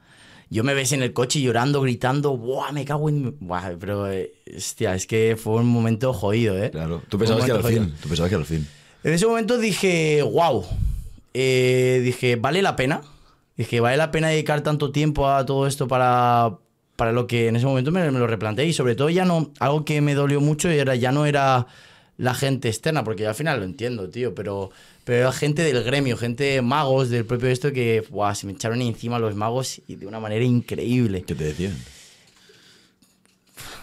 Yo me ves en el coche llorando, gritando, buah, me cago en... Buah, pero, eh, hostia, es que fue un momento jodido, ¿eh? Claro. Tú pensabas que momento fin. Tú pensabas que el fin. En ese momento dije, wow. dije, ¿vale la pena? Dije, ¿vale la pena dedicar tanto tiempo a todo esto para, para lo que en ese momento me, me lo replanteé? Y sobre todo ya no, algo que me dolió mucho era, ya no era la gente externa, porque al final lo entiendo, tío, pero, pero era gente del gremio, gente magos del propio esto que, wow, se me echaron encima los magos y de una manera increíble. ¿Qué te decían?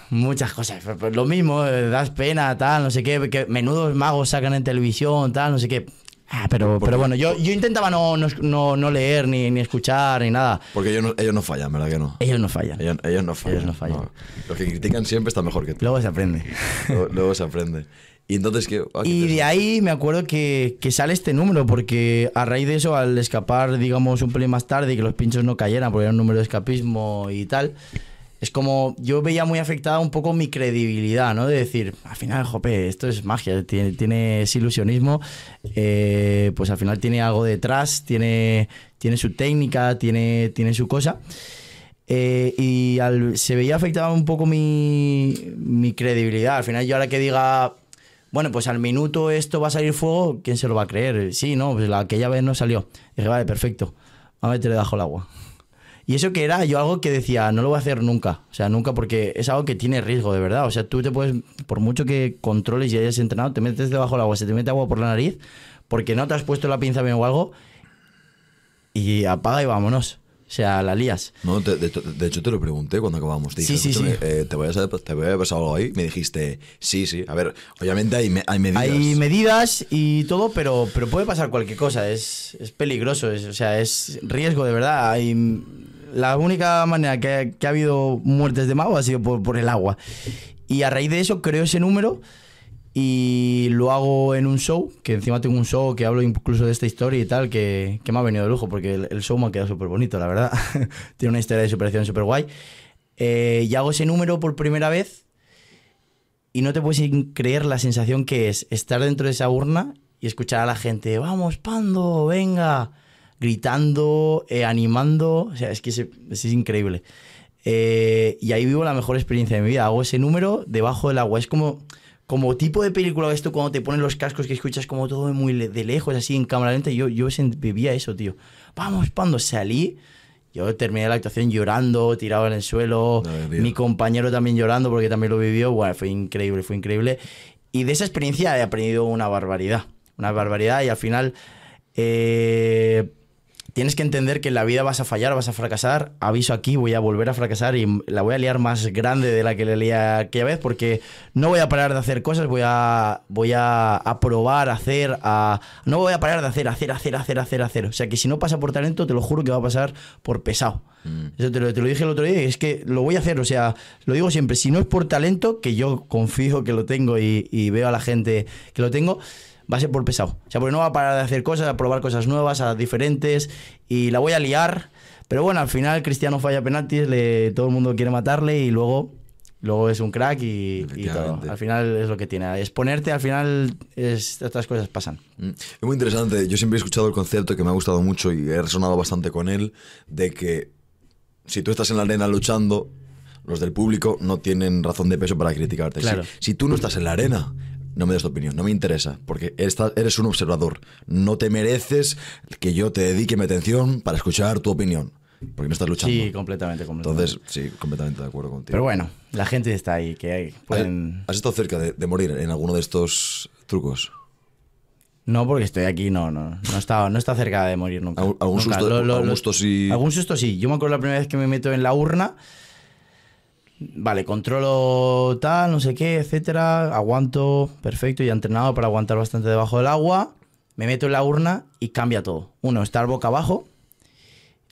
Muchas cosas. Pues- pues Lo mismo, eh, das pena, tal, no sé qué. Que menudos magos sacan en televisión, tal, no sé qué. Ah, pero, pero bueno, yo, yo intentaba no, no, no- no leer ni, ni escuchar ni nada. Porque ellos no, ellos no fallan, ¿verdad que no? Ellos no fallan. Ellos, ellos no fallan. Ellos no fallan. Los que critican siempre están mejor que tú. Luego se aprende. luego, luego se aprende. Y entonces, ¿qué? Ah, qué Y de ahí me acuerdo que, que sale este número, porque a raíz de eso, al escapar, digamos, un pelín más tarde y que los pinchos no cayeran, porque era un número de escapismo y tal, es como yo veía muy afectada un poco mi credibilidad, ¿no? De decir, al final, jope, esto es magia, tiene, tiene es ilusionismo, eh, pues al final tiene algo detrás, tiene, tiene su técnica, tiene, tiene su cosa. Eh, y al- se veía afectada un poco mi, mi credibilidad. Al final, yo ahora que diga, bueno, pues al minuto esto va a salir fuego, ¿quién se lo va a creer? Sí, no, pues la, aquella vez no salió. Dije, vale, perfecto, a meterle bajo el agua. Y eso que era yo algo que decía, no lo voy a hacer nunca. O sea, nunca porque es algo que tiene riesgo, de verdad. O sea, tú te puedes, por mucho que controles y hayas entrenado, te metes debajo del agua, se te mete agua por la nariz, porque no te has puesto la pinza bien o algo, y apaga y vámonos. O sea, la lías. No, te- de, de hecho te lo pregunté cuando acabamos. Te dije, Sí, sí, "Escúchame, sí. eh, ¿te, voy a, ¿te voy a pasar algo ahí? Me dijiste, sí, sí. A ver, obviamente hay, me- hay medidas. Hay medidas y todo, pero, pero puede pasar cualquier cosa. Es, es peligroso, es, o sea, es riesgo de verdad. Hay, la única manera que, ha- habido muertes de mago ha sido por, el agua. Y a raíz de eso creo ese número y lo hago en un show, que encima tengo un show que hablo incluso de esta historia y tal, que, que me ha venido de lujo, porque el, show me ha quedado súper bonito, la verdad. Tiene una historia de superación súper guay. Eh, y hago ese número por primera vez y no te puedes creer la sensación que es estar dentro de esa urna y escuchar a la gente, vamos, Pando, venga, gritando, eh, animando, o sea, es que es, es increíble. Eh, y ahí vivo la mejor experiencia de mi vida. Hago ese número debajo del agua. Es como, como tipo de película esto cuando te ponen los cascos que escuchas como todo muy le- de lejos, así en cámara lenta. Yo, yo vivía eso, tío. Vamos, Pando, salí. Yo terminé la actuación llorando, tirado en el suelo. No, mi compañero también llorando porque también lo vivió. Bueno, fue increíble, fue increíble. Y de esa experiencia he aprendido una barbaridad. Una barbaridad y al final eh, tienes que entender que en la vida vas a fallar, vas a fracasar. Aviso aquí, voy a volver a fracasar y la voy a liar más grande de la que le lié aquella vez porque no voy a parar de hacer cosas, voy a, voy a, a probar, a hacer, a... No voy a parar de hacer, hacer, hacer, hacer, hacer, hacer. O sea que si no pasa por talento, te lo juro que va a pasar por pesado. Eso te lo, te lo dije el otro día y es que lo voy a hacer, o sea, lo digo siempre, si no es por talento, que yo confío que lo tengo y, y veo a la gente que lo tengo, va a ser por pesado. O sea, porque no va a parar de hacer cosas, a probar cosas nuevas, a diferentes, y la voy a liar. Pero bueno, al final Cristiano falla penaltis, le, todo el mundo quiere matarle y luego, luego es un crack y, y todo. Efectivamente. Al final es lo que tiene. Exponerte, al final es, estas cosas pasan. Mm. Es muy interesante. Yo siempre he escuchado el concepto que me ha gustado mucho y he resonado bastante con él de que si tú estás en la arena luchando, los del público no tienen razón de peso para criticarte. Si, tú no estás en la arena, no me des tu opinión, no me interesa, porque esta- eres un observador. No te mereces que yo te dedique mi atención para escuchar tu opinión, porque no estás luchando. Sí, completamente, completamente. Entonces, sí, completamente de acuerdo contigo. Pero bueno, la gente está ahí, que hay- pueden... ¿Has estado cerca de, de morir en alguno de estos trucos? No, porque estoy aquí, no, no, no está, no está cerca de morir nunca. ¿Algún- Nunca. susto- algún susto sí? Algún susto sí. Yo me acuerdo la primera vez que me meto en la urna. Vale, controlo tal, no sé qué, etcétera. Aguanto, perfecto, ya entrenado para aguantar bastante debajo del agua. Me meto en la urna y cambia todo. Uno, estar boca abajo.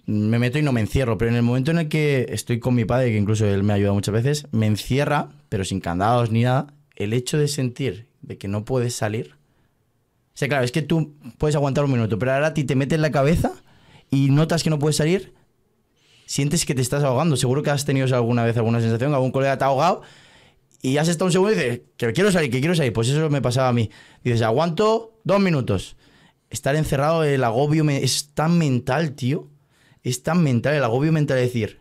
Me meto y no me encierro, pero en el momento en el que estoy con mi padre, que incluso él me ha ayudado muchas veces, me encierra, pero sin candados ni nada. El hecho de sentir de que no puedes salir. O sea, claro, es que tú puedes aguantar un minuto, pero ahora a ti te metes en la cabeza y notas que no puedes salir, sientes que te estás ahogando. Seguro que has tenido alguna vez alguna sensación, algún colega te ha ahogado y has estado un segundo y dices, que quiero salir, que quiero salir. Pues eso me pasaba a mí. Dices, aguanto dos minutos. Estar encerrado, el agobio me- es tan mental, tío. Es tan mental, el agobio mental de decir,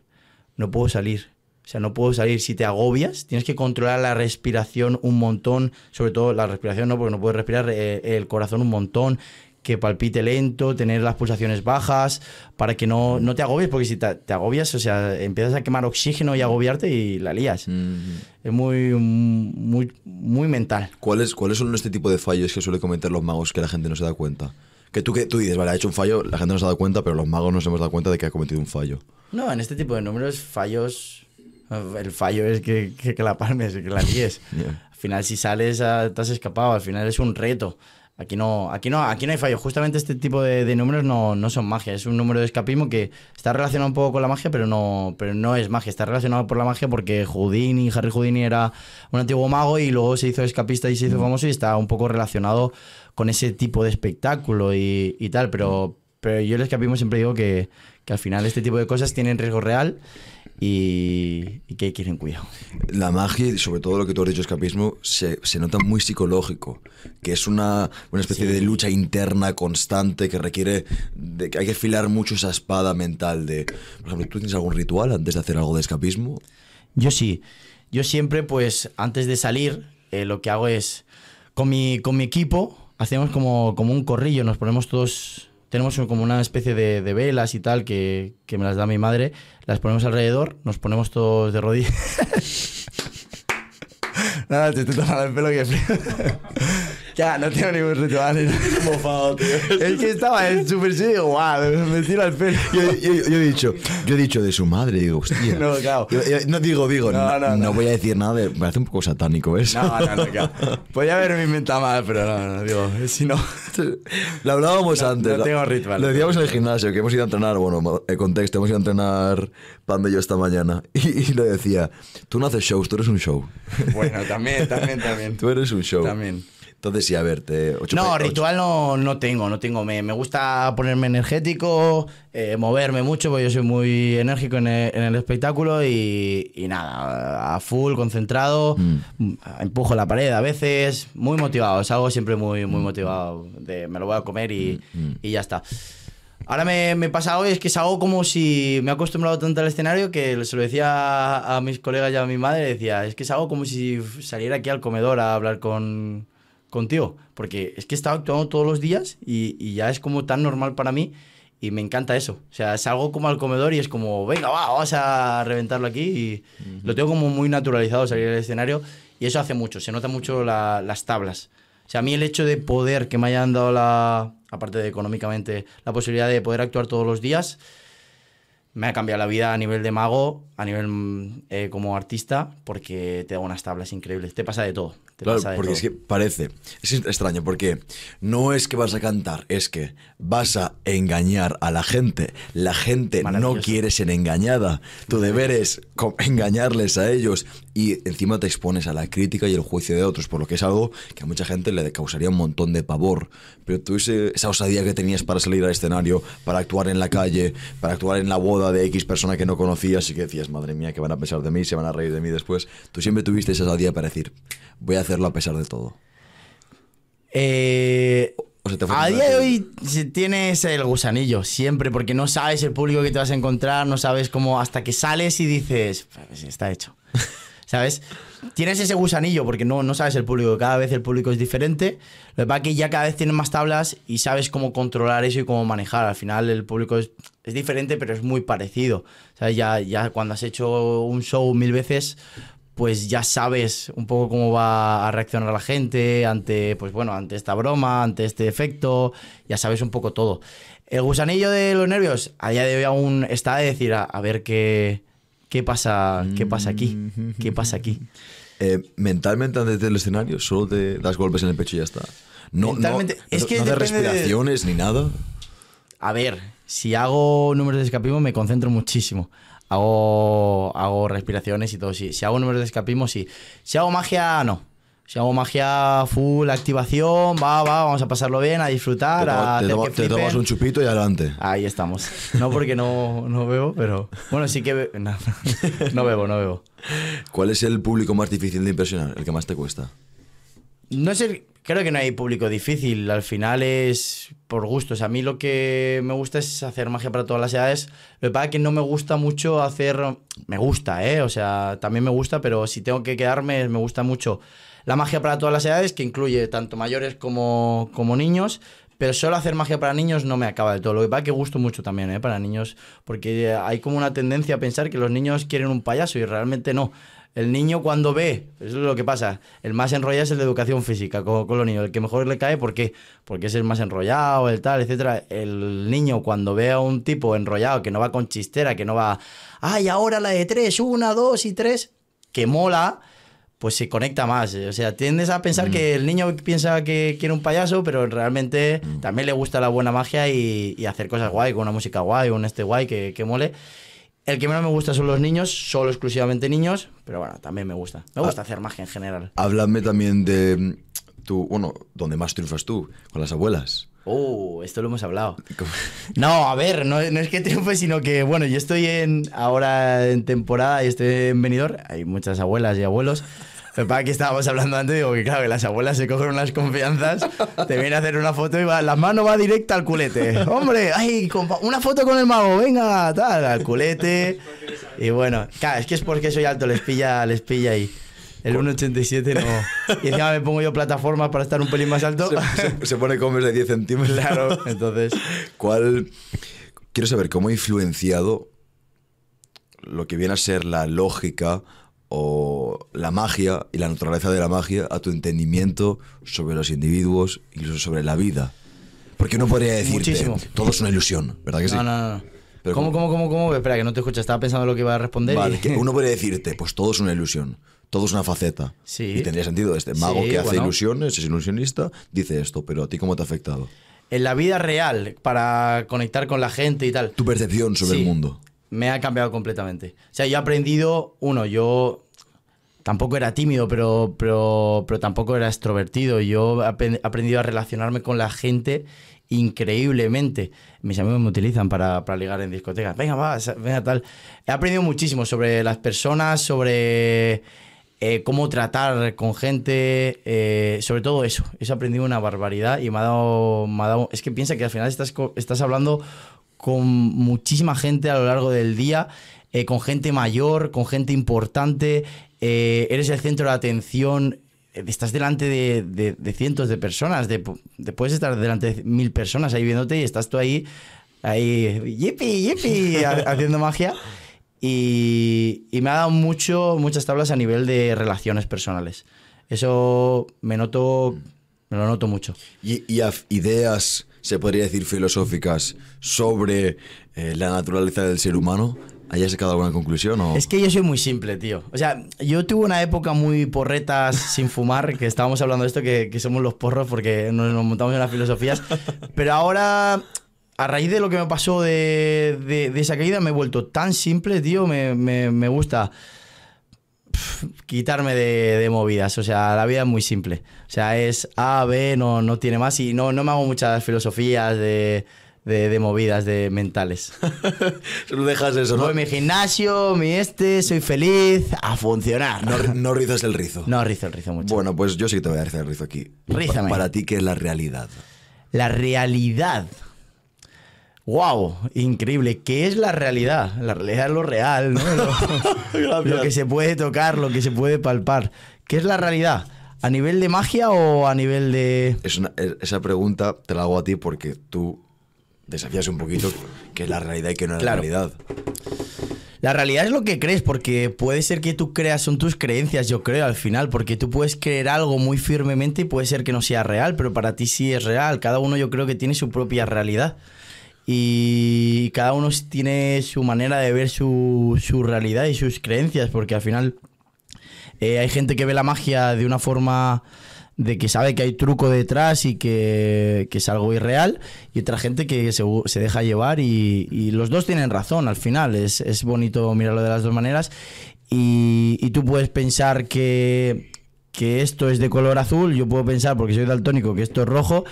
no puedo salir. O sea, no puedo salir. Si te agobias, tienes que controlar la respiración un montón. Sobre todo la respiración, no, porque no puedes respirar eh, el corazón un montón. Que palpite lento, tener las pulsaciones bajas, para que no, no te agobies, porque si te, te agobias, o sea, empiezas a quemar oxígeno y agobiarte y la lías. Es muy, muy, muy mental. ¿Cuáles, ¿Cuáles son este tipo de fallos que suele cometer los magos que la gente no se da cuenta? Que tú, que tú dices, vale, ha hecho un fallo, la gente no se ha dado cuenta, pero los magos nos hemos dado cuenta de que ha cometido un fallo. No, en este tipo de números, fallos. El fallo es que, que, que la palmes, que la líes. Yeah. Al final, si sales, ah, te has escapado. Al final es un reto. Aquí no, aquí no, aquí no hay fallo. Justamente este tipo de, de números no, no son magia. Es un número de escapismo que está relacionado un poco con la magia, pero no, pero no es magia. Está relacionado por la magia porque Houdini, Harry Houdini era un antiguo mago y luego se hizo escapista y se hizo famoso y está un poco relacionado con ese tipo de espectáculo y, y tal. Pero, pero yo el escapismo siempre digo que, que al final este tipo de cosas tienen riesgo real y, y que hay que ir en cuidado. La magia y sobre todo lo que tú has dicho, escapismo, se, se nota muy psicológico, que es una, una especie de lucha interna constante que requiere, de que hay que afilar mucho esa espada mental de, por ejemplo, ¿tú tienes algún ritual antes de hacer algo de escapismo? Yo sí. Yo siempre, pues, antes de salir, eh, lo que hago es, con mi, con mi equipo, hacemos como, como un corrillo, nos ponemos todos, tenemos como una especie de, velas y tal, que, que me las da mi madre, las ponemos alrededor, nos ponemos todos de rodillas. Nada, te estoy tomando el pelo que. Ya, no tengo ningún ritual. Mofado, tío. Es que estaba en super sí, guau, me tiro al pelo. Yo, yo- yo he dicho, yo he dicho de su madre, digo, hostia. No, claro. Yo- no digo, digo, No, no, no, no. no voy a decir nada, de, me parece un poco satánico, ¿ves? No, no, no, claro. Podría haberme inventado más, pero no, no, digo, si no. Lo hablábamos No, antes. no tengo ritual. Lo decíamos en el gimnasio, que hemos ido a entrenar, bueno, el contexto, hemos ido a entrenar Pando y yo esta mañana. Y, y lo decía, tú no haces shows, tú eres un show. Bueno, también, también, también. Tú eres un show. También. Entonces, sí, a ver, te... ocho No, ocho- ritual no, no tengo, no tengo. Me, me gusta ponerme energético, eh, moverme mucho, porque yo soy muy enérgico en el, en el espectáculo y, y nada, a full, concentrado, Mm. empujo la pared a veces, muy motivado, salgo siempre muy, muy motivado, de me lo voy a comer y, Mm, y ya está. Ahora me, me pasa hoy es que salgo como si me he acostumbrado tanto al escenario que se lo decía a, a mis colegas y a mi madre, decía, es que salgo como si saliera aquí al comedor a hablar con, contigo, porque es que he estado actuando todos los días y, y ya es como tan normal para mí y me encanta eso. O sea, salgo como al comedor y es como, venga, va, vamos a reventarlo aquí y lo tengo como muy naturalizado salir al escenario y eso hace mucho, se nota mucho la- las tablas. O sea, a mí el hecho de poder que me hayan dado la, aparte de económicamente, la posibilidad de poder actuar todos los días, me ha cambiado la vida a nivel de mago, a nivel mm, eh, como artista, porque te da unas tablas increíbles. Te pasa de todo. Te Claro, pasa de porque todo. es que parece, es extraño, porque no es que vas a cantar, es que vas a engañar a la gente. La gente no quiere ser engañada. Tu deber es engañarles a ellos y encima te expones a la crítica y el juicio de otros, por lo que es algo que a mucha gente le causaría un montón de pavor. Pero tú ese- esa osadía que tenías para salir al escenario, para actuar en la calle, para actuar en la boda de X persona que no conocías y que decías, madre mía, que van a pensar de mí, se van a reír de mí después. Tú siempre tuviste esa osadía para decir, voy a hacerlo a pesar de todo. Eh, a día de hoy tienes el gusanillo, siempre, porque no sabes el público que te vas a encontrar, no sabes cómo, hasta que sales y dices, "Pues está hecho. ¿sabes? Tienes ese gusanillo porque no, no sabes el público, cada vez el público es diferente. Lo que pasa es que ya cada vez tienes más tablas y sabes cómo controlar eso y cómo manejar. Al final el público es, es diferente, pero es muy parecido. ¿Sabes? Ya, ya cuando has hecho un show mil veces, pues ya sabes un poco cómo va a reaccionar la gente ante, pues bueno, ante esta broma, ante este efecto, ya sabes un poco todo. El gusanillo de los nervios, a día de hoy aún está de decir, a, a ver qué, qué pasa, qué pasa aquí, qué pasa aquí. Eh, mentalmente antes del escenario, solo te das golpes en el pecho y ya está. No, Mentalmente, no, es no- que de- respiraciones ni nada. A ver, si hago números de escapismo me concentro muchísimo. Hago, hago respiraciones y todo. Si, si hago números de escapismo, sí. Si hago magia, no. Si hago magia full activación, va, va, vamos a pasarlo bien, a disfrutar, Te, a te que tomas un chupito y adelante. Ahí estamos. No porque no, no bebo, pero... Bueno, sí que... No, no bebo, no bebo. ¿Cuál es el público más difícil de impresionar? El que más te cuesta. No sé, creo que no hay público difícil. Al final es por gustos. A mí lo que me gusta es hacer magia para todas las edades. Lo que pasa es que no me gusta mucho hacer. Me gusta, ¿eh? O sea, también me gusta, pero si tengo que quedarme, me gusta mucho la magia para todas las edades, que incluye tanto mayores como, como niños. Pero solo hacer magia para niños no me acaba de todo. Lo que pasa que gusto mucho también, ¿eh? Para niños. Porque hay como una tendencia a pensar que los niños quieren un payaso y realmente no. El niño cuando ve, eso es lo que pasa, el más enrollado es el de educación física con, con los niños, el que mejor le cae, ¿por qué? Porque es el más enrollado, el tal, etcétera. El niño cuando ve a un tipo enrollado que no va con chistera, que no va, ay, ahora la de tres, una, dos y tres, que mola, pues se conecta más. O sea, tiendes a pensar que el niño piensa que quiere un payaso, pero realmente también le gusta la buena magia y, y hacer cosas guay, con una música guay, un este guay que, que mole. El que menos me gusta son los niños, solo exclusivamente niños, pero bueno, también me gusta. Me gusta hacer magia en general. Háblame también de mm, tu, bueno, donde más triunfas tú, con las abuelas. Uh, esto lo hemos hablado. No, a ver, no, no es que triunfe, sino que, bueno, yo estoy en, ahora en temporada y estoy en venidor. Hay muchas abuelas y abuelos. Lo que estábamos hablando antes, digo que claro, que las abuelas se cogen unas confianzas, te vienen a hacer una foto y va, la mano va directa al culete. Hombre, ay, compa- una foto con el mago, venga, tal, al culete. Y bueno, claro, es que es porque soy alto, les pilla, les pilla ahí. El 1,87 no. Y encima me pongo yo plataformas para estar un pelín más alto. Se, se- se pone comes de 10 centímetros. Claro, entonces. ¿Cuál? Quiero saber cómo ha influenciado lo que viene a ser la lógica o la magia y la naturaleza de la magia a tu entendimiento sobre los individuos, incluso sobre la vida. Porque uno podría decirte, Muchísimo. todo es una ilusión, ¿verdad que sí? No, no, no. Pero ¿Cómo, ¿cómo? cómo, cómo? Espera, que no te escucho. Estaba pensando lo que iba a responder. Vale, y- que uno podría decirte, pues todo es una ilusión, todo es una faceta. Sí. Y tendría sentido, este mago Sí, que hace bueno. ilusiones, es ilusionista, dice esto, pero a ti cómo te ha afectado? En la vida real, para conectar con la gente y tal, Tu percepción sobre Sí. el mundo. me ha cambiado completamente. O sea, yo he aprendido, uno, yo tampoco era tímido, pero, pero, pero tampoco era extrovertido. Yo he aprendido a relacionarme con la gente increíblemente. Mis amigos me utilizan para, para ligar en discotecas. Venga, va, venga, tal. He aprendido muchísimo sobre las personas, sobre eh, cómo tratar con gente, eh, sobre todo eso. Eso he aprendido una barbaridad y me ha dado... Me ha dado es que piensa que al final estás, estás hablando con muchísima gente a lo largo del día, eh, con gente mayor, con gente importante, eres el centro de atención, estás delante de, de- de cientos de personas, de, de- puedes estar delante de mil personas ahí viéndote y estás tú ahí, ahí, yipi, yipi, ha- haciendo magia. Y, y me ha dado mucho, muchas tablas a nivel de relaciones personales. Eso me noto, me lo noto mucho. Y, y ideas, se podría decir, filosóficas sobre eh, la naturaleza del ser humano. ¿Hayas sacado alguna conclusión? O... Es que yo soy muy simple, tío. O sea, yo tuve una época muy porretas sin fumar, que estábamos hablando de esto, que, que somos los porros porque nos, nos montamos en las filosofías. Pero ahora, a raíz de lo que me pasó de, de- de esa caída, me he vuelto tan simple, tío. Me, me- me gusta quitarme de, de movidas. O sea, la vida es muy simple. O sea, es A, B, no, no tiene más. Y no, no me hago muchas filosofías de, movidas de mentales. Solo dejas eso, ¿no? Voy a mi gimnasio, mi este, soy feliz, a funcionar. No, no rizas el rizo. No rizo el rizo mucho. Bueno, pues yo sí que te voy a rizar el rizo aquí. Rízame. Pa- para ti, ¿qué es la realidad? La realidad. ¡Wow! Increíble. ¿Qué es la realidad? La realidad es lo real, ¿no? Lo, lo que se puede tocar, lo que se puede palpar. ¿Qué es la realidad? ¿A nivel de magia o a nivel de.? Es una- es- esa pregunta te la hago a ti porque tú desafías un poquito qué es la realidad y qué no es Claro. la realidad. La realidad es lo que crees, porque puede ser que tú creas, son tus creencias, yo creo, al final, porque tú puedes creer algo muy firmemente y puede ser que no sea real, pero para ti sí es real. Cada uno yo creo que tiene su propia realidad. Y cada uno tiene su manera de ver su, su realidad y sus creencias, porque al final eh, hay gente que ve la magia de una forma de que sabe que hay truco detrás y que, que es algo irreal, y otra gente que se, se deja llevar y, y los dos tienen razón al final, es, es bonito mirarlo de las dos maneras y, y tú puedes pensar que, que esto es de color azul, yo puedo pensar porque soy daltónico que esto es rojo.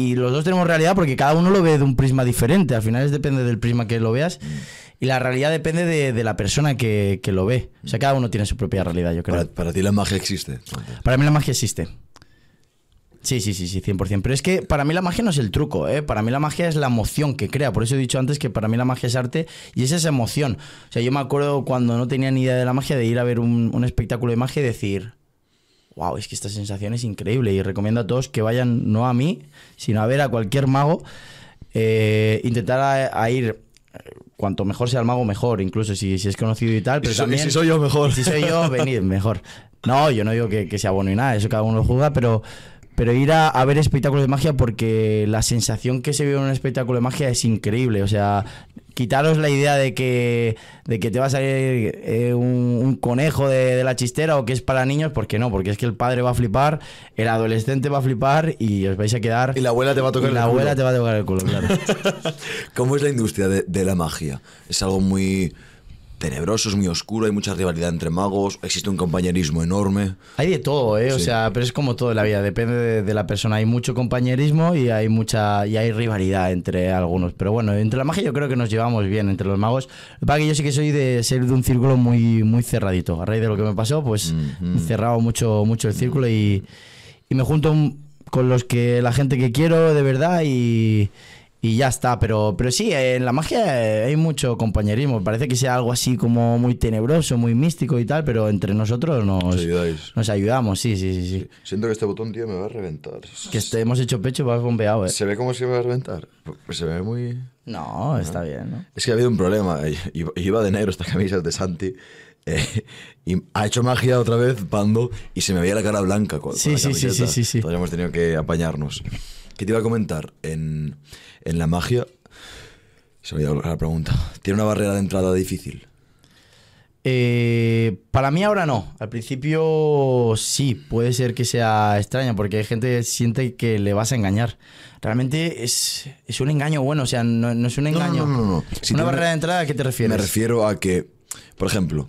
Y los dos tenemos realidad porque cada uno lo ve de un prisma diferente. Al final es depende del prisma que lo veas. Y la realidad depende de, de la persona que, que lo ve. O sea, cada uno tiene su propia realidad, yo creo. Para, para ti la magia existe. Para mí la magia existe. Sí, sí, sí, sí, 100%. Pero es que para mí la magia no es el truco, ¿eh? Para mí la magia es la emoción que crea. Por eso he dicho antes que para mí la magia es arte y es esa emoción. O sea, yo me acuerdo cuando no tenía ni idea de la magia de ir a ver un, un espectáculo de magia y decir, wow, es que esta sensación es increíble y recomiendo a todos que vayan no a mí, sino a ver a cualquier mago. Eh, intentar a, a ir, eh, cuanto mejor sea el mago, mejor, incluso si, si es conocido y tal. Pero Y so- y también, si soy yo, mejor. Si soy yo, venid, mejor. No, yo no digo que, que sea bueno y nada, eso cada uno lo juzga, pero, pero ir a, a ver espectáculos de magia porque la sensación que se vive en un espectáculo de magia es increíble. O sea, quitaros la idea de que, de que te va a salir eh, un, un conejo de, de la chistera o que es para niños, porque no, porque es que el padre va a flipar, el adolescente va a flipar y os vais a quedar. Y la abuela te va a tocar y la el culo. abuela te va a tocar el culo, claro. ¿Cómo es la industria de, de la magia? ¿Es algo muy tenebroso, es muy oscuro, hay mucha rivalidad entre magos, existe un compañerismo enorme? Hay de todo, ¿eh? O Sí. sea, pero es como todo en la vida, depende de, de la persona. Hay mucho compañerismo y hay mucha y hay rivalidad entre algunos. Pero bueno, entre la magia yo creo que nos llevamos bien entre los magos. Lo que pasa es que yo sí que soy de ser de un círculo muy, muy cerradito. A raíz de lo que me pasó, pues Mm, he cerrado mucho, mucho el círculo y, y me junto con los que la gente que quiero de verdad y, y ya está. Pero, pero sí, en la magia hay mucho compañerismo. Parece que sea algo así como muy tenebroso, muy místico y tal, pero entre nosotros nos, ¿Os ayudáis? nos ayudamos, sí, sí, sí. sí. Siento que este botón, tío, me va a reventar. Que este- hemos hecho pecho, vas bombeado, eh. ¿Se ve como si me va a reventar? Pues se ve muy... No, está bien, ¿no? Es que ha habido un problema. Iba- Iba de negro esta camisa de Santi. eh, y ha hecho magia otra vez, Pando, y se me veía la cara blanca con, con Sí, la sí, sí, sí, sí, sí. Entonces hemos tenido que apañarnos. ¿Qué te iba a comentar? En, en la magia... Se me ha ido la pregunta. ¿Tiene una barrera de entrada difícil? Eh, para mí ahora no. Al principio sí, puede ser que sea extraña porque hay gente que siente que le vas a engañar. Realmente es, es un engaño bueno, o sea, no, no es un engaño. no, no, no. Si ¿Una barrera de entrada a qué te refieres? Me refiero a que, por ejemplo,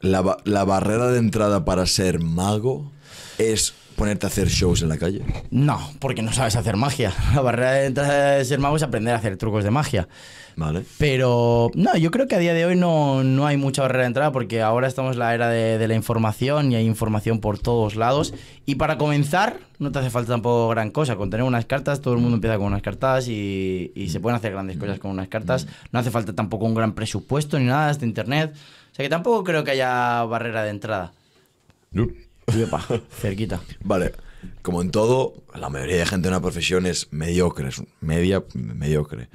la, la barrera de entrada para ser mago es ponerte a hacer shows en la calle. No, porque no sabes hacer magia. La barrera de entrada de ser mago es aprender a hacer trucos de magia. ¿Vale? Pero no, yo creo que a día de hoy no, no hay mucha barrera de entrada porque ahora estamos en la era de, de la información y hay información por todos lados. Y para comenzar, no te hace falta tampoco gran cosa. Con tener unas cartas, todo el mundo empieza con unas cartas y, y se pueden hacer grandes cosas con unas cartas. No hace falta tampoco un gran presupuesto ni nada hasta internet. O sea que tampoco creo que haya barrera de entrada. Uepa, cerquita. Vale, como en todo, la mayoría de gente en una profesión es mediocre, es media, mediocre.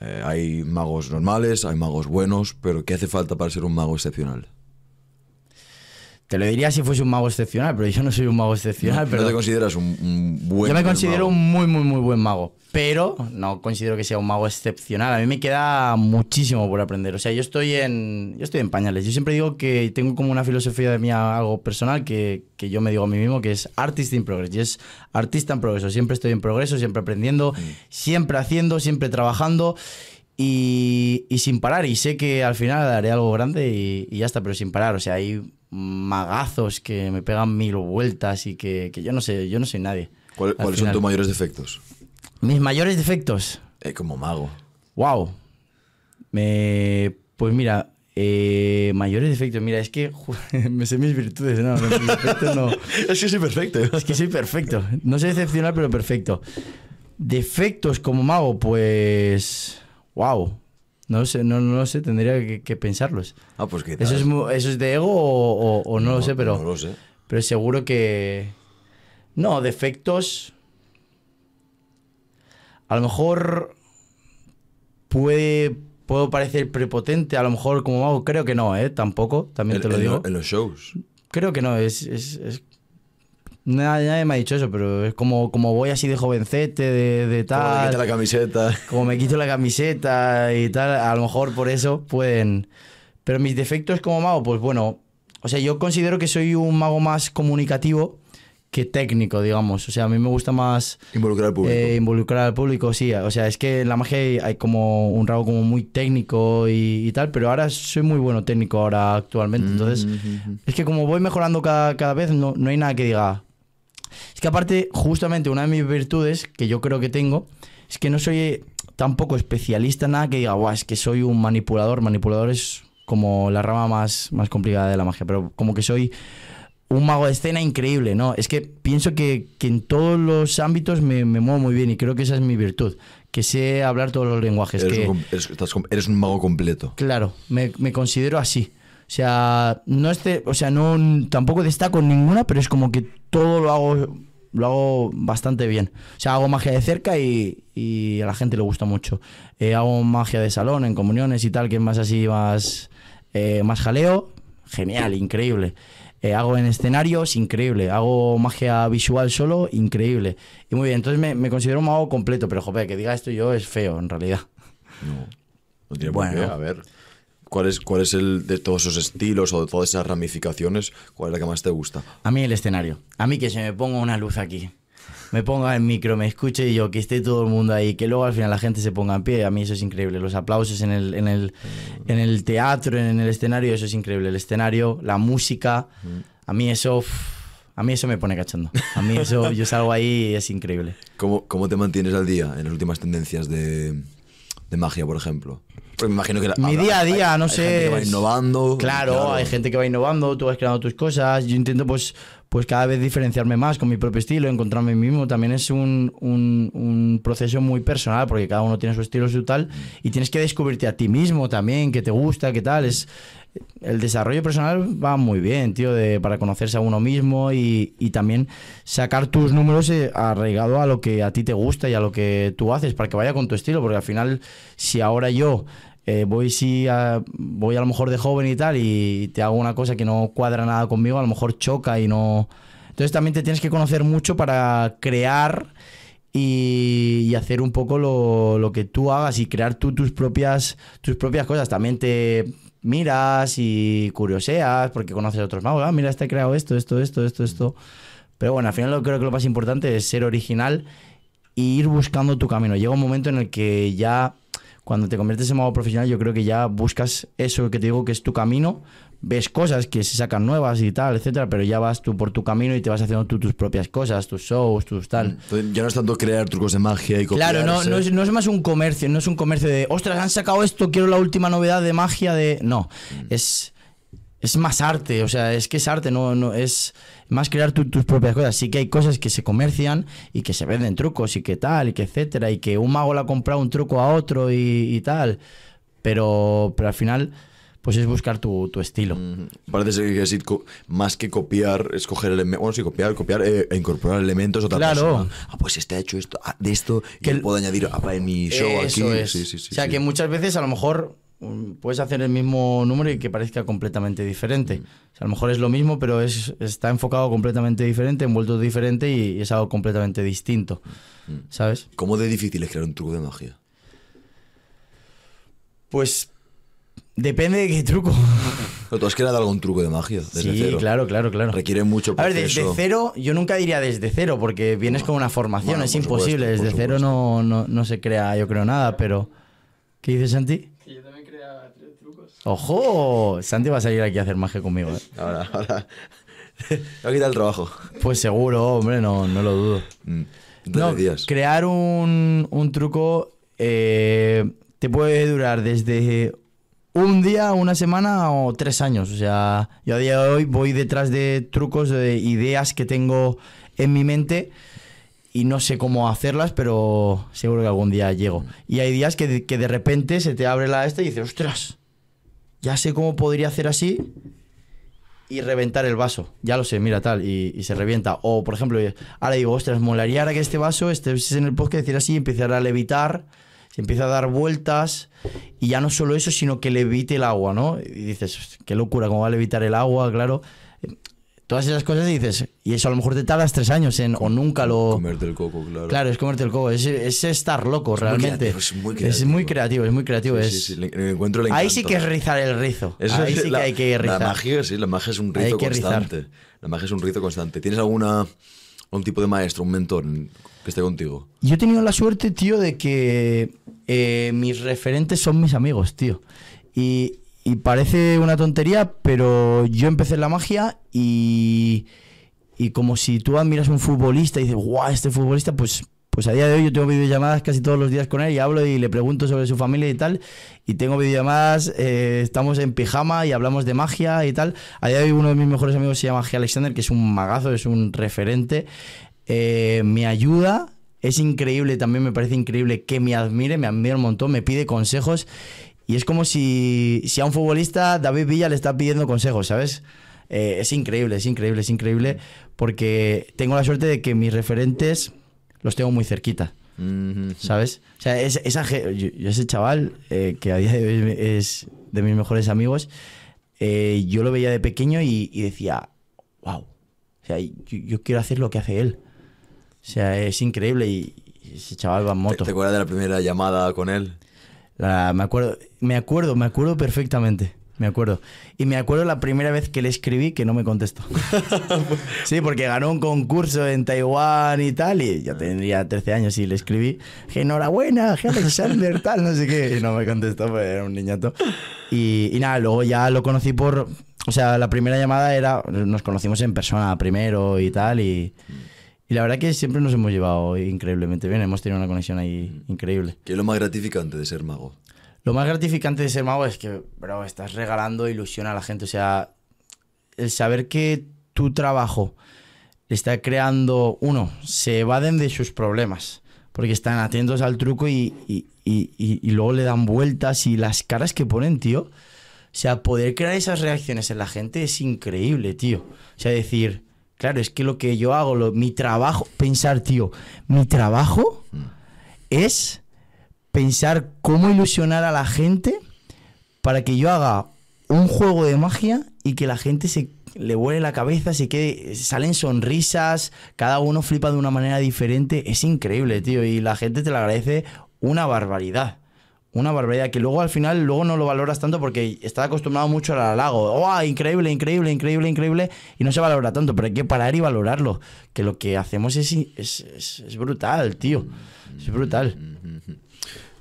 Eh, hay magos normales, hay magos buenos, pero ¿qué hace falta para ser un mago excepcional? Te lo diría si fuese un mago excepcional, pero yo no soy un mago excepcional. ¿No pero te consideras un, un buen Yo me considero mago? un muy, muy, muy buen mago. Pero no considero que sea un mago excepcional. A mí me queda muchísimo por aprender. O sea, yo estoy en, yo estoy en pañales. Yo siempre digo que tengo como una filosofía de mía, algo personal, que, que yo me digo a mí mismo que es artist in progress. Y es artista en progreso. Siempre estoy en progreso, siempre aprendiendo, Mm. siempre haciendo, siempre trabajando. Y, y sin parar. Y sé que al final haré algo grande y, y ya está, pero sin parar. O sea, hay magazos que me pegan mil vueltas y que, que yo no sé, yo no soy nadie. ¿Cuál- al ¿Cuáles son tus mayores defectos? Mis mayores defectos. Eh, como mago. Wow. Me, pues mira, eh, mayores defectos. Mira, es que me sé mis virtudes, no, no, mis defectos no. es que soy perfecto. Es que soy perfecto. No soy excepcional, pero perfecto. Defectos como mago, pues. wow. No sé, no, no sé, tendría que, que pensarlos. Ah, pues qué ¿Eso es, ¿Eso es de ego o, o- o no, lo sé, pero, No lo sé. pero seguro que... No, defectos... A lo mejor puede, puedo parecer prepotente, a lo mejor como mago, creo que no, ¿eh? Tampoco, también te lo digo. en los shows. Creo que no, es... es, es- Nadie, nadie me ha dicho eso, pero es como, como voy así de jovencete, de, de Como le tal quita la camiseta. como me quito la camiseta y tal, a lo mejor por eso pueden. Pero mis defectos como mago, pues bueno, o sea, yo considero que soy un mago más comunicativo que técnico, digamos. O sea, a mí me gusta más Involucrar al público. eh, involucrar al público, sí. O sea, es que en la magia hay, hay como un rasgo como muy técnico y, y tal, pero ahora soy muy bueno técnico ahora actualmente. Entonces, es que como voy mejorando cada, cada vez, no, no hay nada que diga. Es que aparte, justamente una de mis virtudes que yo creo que tengo es que no soy tampoco especialista en nada que diga, Buah, es que soy un manipulador. Manipulador es como la rama más, más complicada de la magia, pero como que soy un mago de escena increíble, ¿no? Es que pienso que, que en todos los ámbitos me, me muevo muy bien y creo que esa es mi virtud, que sé hablar todos los lenguajes. eres, que, un, estás eres un mago completo. Claro, me, me considero así. O sea, no este, o sea, no tampoco destaco en ninguna, pero es como que todo lo hago lo hago bastante bien. O sea, hago magia de cerca y, y a la gente le gusta mucho. Eh, hago magia de salón, en comuniones y tal, que es más así, más, eh, más jaleo. Genial, increíble. Eh, hago en escenarios, increíble. Hago magia visual solo, increíble. Y muy bien, entonces me, me considero un mago completo, pero joder, que diga esto yo es feo, en realidad. No. No tiene Bueno. por qué. A ver. ¿Cuál es, ¿Cuál es el de todos esos estilos o de todas esas ramificaciones? ¿Cuál es la que más te gusta? A mí el escenario. A mí que se me ponga una luz aquí. Me ponga el micro, me escuche y yo, que esté todo el mundo ahí, que luego al final la gente se ponga en pie. A mí eso es increíble. Los aplausos en el, en el, en el teatro, en el escenario, eso es increíble. El escenario, la música, a mí eso... A mí eso me pone cachando. A mí eso, yo salgo ahí y es increíble. ¿Cómo, ¿Cómo te mantienes al día en las últimas tendencias de, de magia, por ejemplo? Porque me imagino que la- Mi día a día, hay- no hay sé. gente que va innovando. Claro, hay gente que va innovando, tú vas creando tus cosas. Yo intento, pues, pues cada vez diferenciarme más con mi propio estilo, encontrarme a mí mismo. También es un, un- un proceso muy personal, porque cada uno tiene su estilo, su tal. Y tienes que descubrirte a ti mismo también, qué te gusta, qué tal. Es, el desarrollo personal va muy bien, tío, de, para conocerse a uno mismo y, y también sacar tus números eh, arraigado a lo que a ti te gusta y a lo que tú haces, para que vaya con tu estilo, porque al final, si ahora yo eh, voy si a, voy a lo mejor de joven y tal y te hago una cosa que no cuadra nada conmigo, a lo mejor choca y no... Entonces también te tienes que conocer mucho para crear y, y hacer un poco lo, lo que tú hagas y crear tú tus propias, tus propias cosas. También te miras y curioseas porque conoces a otros magos. Ah, mira, este ha creado esto, esto, esto, esto, esto. Pero bueno, al final lo, creo que lo más importante es ser original e ir buscando tu camino. Llega un momento en el que ya, cuando te conviertes en mago profesional, yo creo que ya buscas eso que te digo que es tu camino, ves cosas que se sacan nuevas y tal, etcétera, pero ya vas tú por tu camino y te vas haciendo tú tus propias cosas, tus shows, tus tal. Entonces, ya no es tanto crear trucos de magia y. Claro, no, no, es, no es más un comercio, no es un comercio de, ostras, han sacado esto, quiero la última novedad de magia de... No, es, es más arte, o sea, es que es arte, no, no es más crear tus propias cosas. Sí que hay cosas que se comercian y que se venden trucos y que tal, y que etcétera, y que un mago le ha comprado un truco a otro y, y tal, pero, pero al final, pues es buscar tu, tu estilo. Mm, Parece ser que sí, más que copiar, es coger elementos. Bueno, sí, copiar, copiar eh, e incorporar elementos a otra Claro. persona. Ah, pues este ha hecho esto, ah, de esto, que el- puedo añadir ah, en mi show Eso aquí. es. Sí, sí, sí, o sea, que muchas veces a lo mejor mm, puedes hacer el mismo número y que parezca completamente diferente. O sea, a lo mejor es lo mismo, pero es, está enfocado completamente diferente, envuelto diferente y es algo completamente distinto. ¿Sabes? ¿Cómo de difícil es crear un truco de magia? Pues depende de qué truco. ¿O ¿Tú has creado algún truco de magia desde sí, cero? claro, claro, claro. Requiere mucho A ver, proceso. desde cero, yo nunca diría desde cero, porque vienes con una formación, Bueno, es imposible. supuesto, desde cero no, no, no se crea, yo creo, nada, pero. ¿Qué dices, Santi? Que yo también creaba tres trucos. ¡Ojo! Santi va a salir aquí a hacer magia conmigo, ¿eh? Ahora, ahora. Me va a quitar el trabajo. Pues seguro, hombre, no, no lo dudo. Mm. No, crear un, un truco eh, te puede durar desde un día, una semana o tres años. O sea, yo a día de hoy voy detrás de trucos, de ideas que tengo en mi mente y no sé cómo hacerlas, pero seguro que algún día llego. Y hay días que de, que de repente se te abre la esta y dices, ostras, ya sé cómo podría hacer así y reventar el vaso. Ya lo sé, mira tal, y, se revienta. O, por ejemplo, ahora digo, ostras, molaría ahora que este vaso estés en el podcast decir así y empezar a levitar, se empieza a dar vueltas, y ya no solo eso, sino que levite el agua, ¿no? Y dices, "Hostia, qué locura, cómo va a levitar el agua, claro. Todas esas cosas y dices, y eso a lo mejor te tardas tres años en, o nunca lo... Comerte el coco, claro. Claro, es comerte el coco, es, es estar loco muy realmente. creativo, es muy Es muy creativo. creativo, es muy creativo. Sí, es... sí, sí, le- le encuentro le Ahí sí que es rizar el rizo. Eso Ahí es sí la, que hay que rizar. La magia, sí, la magia es un rizo que rizar. constante. La magia es un rizo constante. ¿Tienes alguna un tipo de maestro, un mentor que esté contigo? Yo he tenido la suerte, tío, de que eh, mis referentes son mis amigos, tío. Y, parece una tontería, pero yo empecé en la magia y, y como si tú admiras a un futbolista y dices, guau, este futbolista, pues, pues a día de hoy yo tengo videollamadas casi todos los días con él y hablo y le pregunto sobre su familia y tal. Y tengo videollamadas, eh, estamos en pijama y hablamos de magia y tal. A día de hoy uno de mis mejores amigos se llama G. Alexander, que es un magazo, es un referente. Eh, me ayuda, es increíble, también me parece increíble que me admire, me admira un montón, me pide consejos. Y es como si, si a un futbolista David Villa le está pidiendo consejos, ¿sabes? Eh, es increíble, es increíble, es increíble, porque tengo la suerte de que mis referentes los tengo muy cerquita. ¿sabes? O sea, es- esa, yo ese chaval, eh, que a día de hoy es de mis mejores amigos, eh, yo lo veía de pequeño y, y decía, wow, o sea, yo, yo quiero hacer lo que hace él. O sea, es increíble y, ese chaval va en ¿Te, moto. te acuerdas de la primera llamada con él? La- me acuerdo, me acuerdo, me acuerdo perfectamente. Me acuerdo. Y me acuerdo la primera vez que le escribí que no me contestó. sí, porque ganó un concurso en Taiwán y tal, y yo tendría 13 años y le escribí, "Que enhorabuena, Alexander, tal, no sé qué. Y no me contestó, pues era un niñato. Y, y nada, luego ya lo conocí por... O sea, la primera llamada era... Nos conocimos en persona primero y tal, y... Y la verdad que siempre nos hemos llevado increíblemente bien, hemos tenido una conexión ahí increíble. ¿Qué es lo más gratificante de ser mago? Lo más gratificante de ser mago es que, bro, estás regalando ilusión a la gente. O sea, el saber que tu trabajo está creando, uno, se evaden de sus problemas, porque están atentos al truco y, y- y- y- y luego le dan vueltas y las caras que ponen, tío. O sea, poder crear esas reacciones en la gente es increíble, tío. O sea, decir, claro, es que lo que yo hago, lo- mi trabajo, pensar, tío, mi trabajo es pensar cómo ilusionar a la gente para que yo haga un juego de magia y que la gente se le vuele la cabeza, se quede, salen sonrisas, cada uno flipa de una manera diferente, es increíble, tío, y la gente te lo agradece una barbaridad. Una barbaridad que luego al final luego no lo valoras tanto porque está acostumbrado mucho al halago. ¡Oh, increíble, increíble, increíble, increíble! Y no se valora tanto, pero hay que parar y valorarlo. Que lo que hacemos es, es, es- es brutal, tío. Es brutal.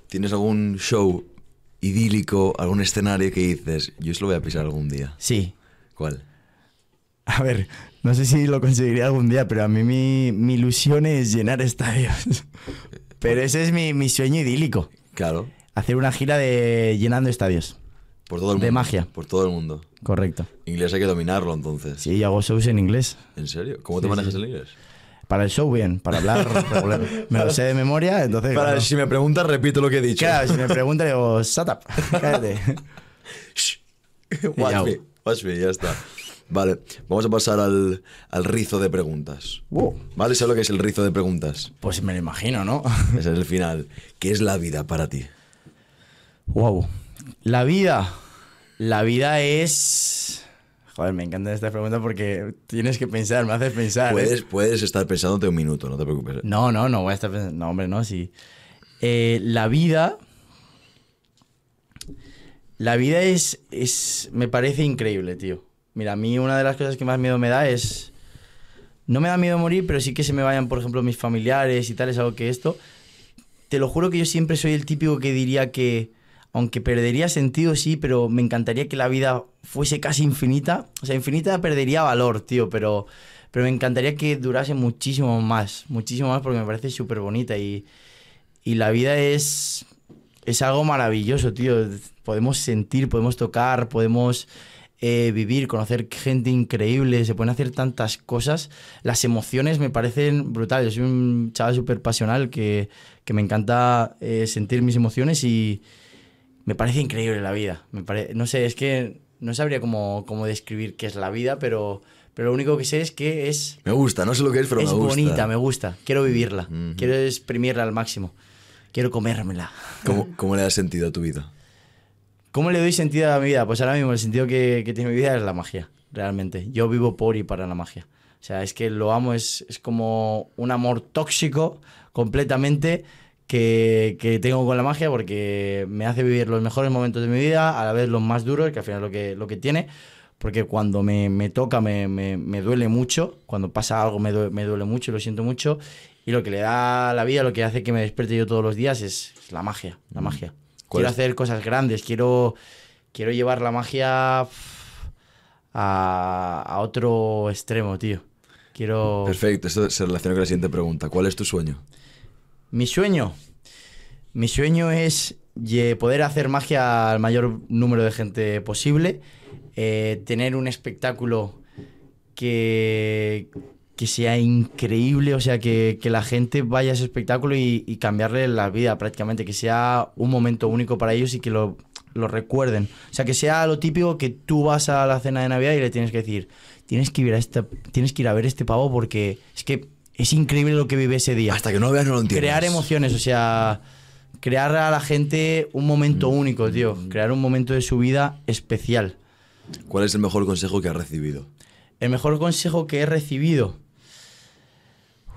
¿Tienes algún show idílico, algún escenario que dices, yo eso lo voy a pisar algún día? Sí. ¿Cuál? A ver, no sé si lo conseguiría algún día, pero a mí mi, mi ilusión es llenar estadios. Pero ese es mi, mi sueño idílico. Claro, Hacer una gira de llenando estadios. por todo el mundo. De magia. Por todo el mundo. Correcto. Inglés hay que dominarlo entonces. Sí, hago shows en inglés. ¿En serio? ¿Cómo te Sí, manejas sí. el inglés? Para el show bien, para hablar regular. Me lo sé de memoria, entonces... Para, claro. si me preguntas, repito lo que he dicho. Claro, si me preguntan, digo, shut up, cállate. watch Ya. me, watch me, ya está. Vale, vamos a pasar al, al rizo de preguntas. Wow. ¿Vale? ¿Sabes lo que es el rizo de preguntas? Pues me lo imagino, ¿no? Ese es el final. ¿Qué es la vida para ti? Wow. La vida. La vida es. Joder, me encanta esta pregunta porque tienes que pensar, me haces pensar. ¿eh? Puedes, puedes estar pensándote un minuto, no te preocupes. No, no, no voy a estar pensando. No, hombre, no, sí. Eh, la vida. La vida es, es. Me parece increíble, tío. Mira, a mí una de las cosas que más miedo me da es. No me da miedo morir, pero sí que se me vayan, por ejemplo, mis familiares y tal. Es algo que esto. Te lo juro que yo siempre soy el típico que diría que. Aunque perdería sentido, sí, pero me encantaría que la vida fuese casi infinita. O sea, infinita perdería valor, tío, pero. Pero me encantaría que durase muchísimo más. Muchísimo más porque me parece súper bonita. Y, y la vida es. Es algo maravilloso, tío. Podemos sentir, podemos tocar, podemos eh, vivir, conocer gente increíble, se pueden hacer tantas cosas. Las emociones me parecen brutales. Soy un chaval súper pasional que, que me encanta eh, sentir mis emociones y me parece increíble la vida. Me pare- no sé, es que no sabría cómo, cómo describir qué es la vida, pero, pero lo único que sé es que es, Me gusta, no sé lo que es, pero es me gusta. bonita, me gusta. Quiero vivirla, quiero exprimirla al máximo. Quiero comérmela. ¿Cómo, ¿Cómo le das sentido a tu vida? ¿Cómo le doy sentido a mi vida? Pues ahora mismo el sentido que, que tiene mi vida es la magia, realmente. Yo vivo por y para la magia. O sea, es que lo amo, es, es como un amor tóxico completamente que, que tengo con la magia porque me hace vivir los mejores momentos de mi vida, a la vez los más duros, que al final es lo que, lo que tiene. Porque cuando me, me toca me, me- me duele mucho, cuando pasa algo me, due- me duele mucho y lo siento mucho. Y lo que le da la vida, lo que hace que me despierte yo todos los días es, es la magia, la magia. ¿Cuál Quiero es? hacer cosas grandes, quiero, quiero llevar la magia a, a otro extremo, tío. Quiero... Perfecto, esto se relaciona con la siguiente pregunta. ¿Cuál es tu sueño? Mi sueño. Mi sueño es poder hacer magia al mayor número de gente posible. eh, tener un espectáculo que, que sea increíble. O sea, que, que la gente vaya a ese espectáculo y, y cambiarle la vida prácticamente. Que sea un momento único para ellos y que lo, lo recuerden. O sea, que sea lo típico que tú vas a la cena de Navidad y le tienes que decir, tienes que ir a, esta, tienes que ir a ver este pavo porque es que es increíble lo que vive ese día Hasta que no lo veas no lo entiendes. crear emociones, o sea, crear a la gente un momento Mm. único, tío. Crear un momento de su vida especial. ¿Cuál es el mejor consejo que has recibido? El mejor consejo que he recibido.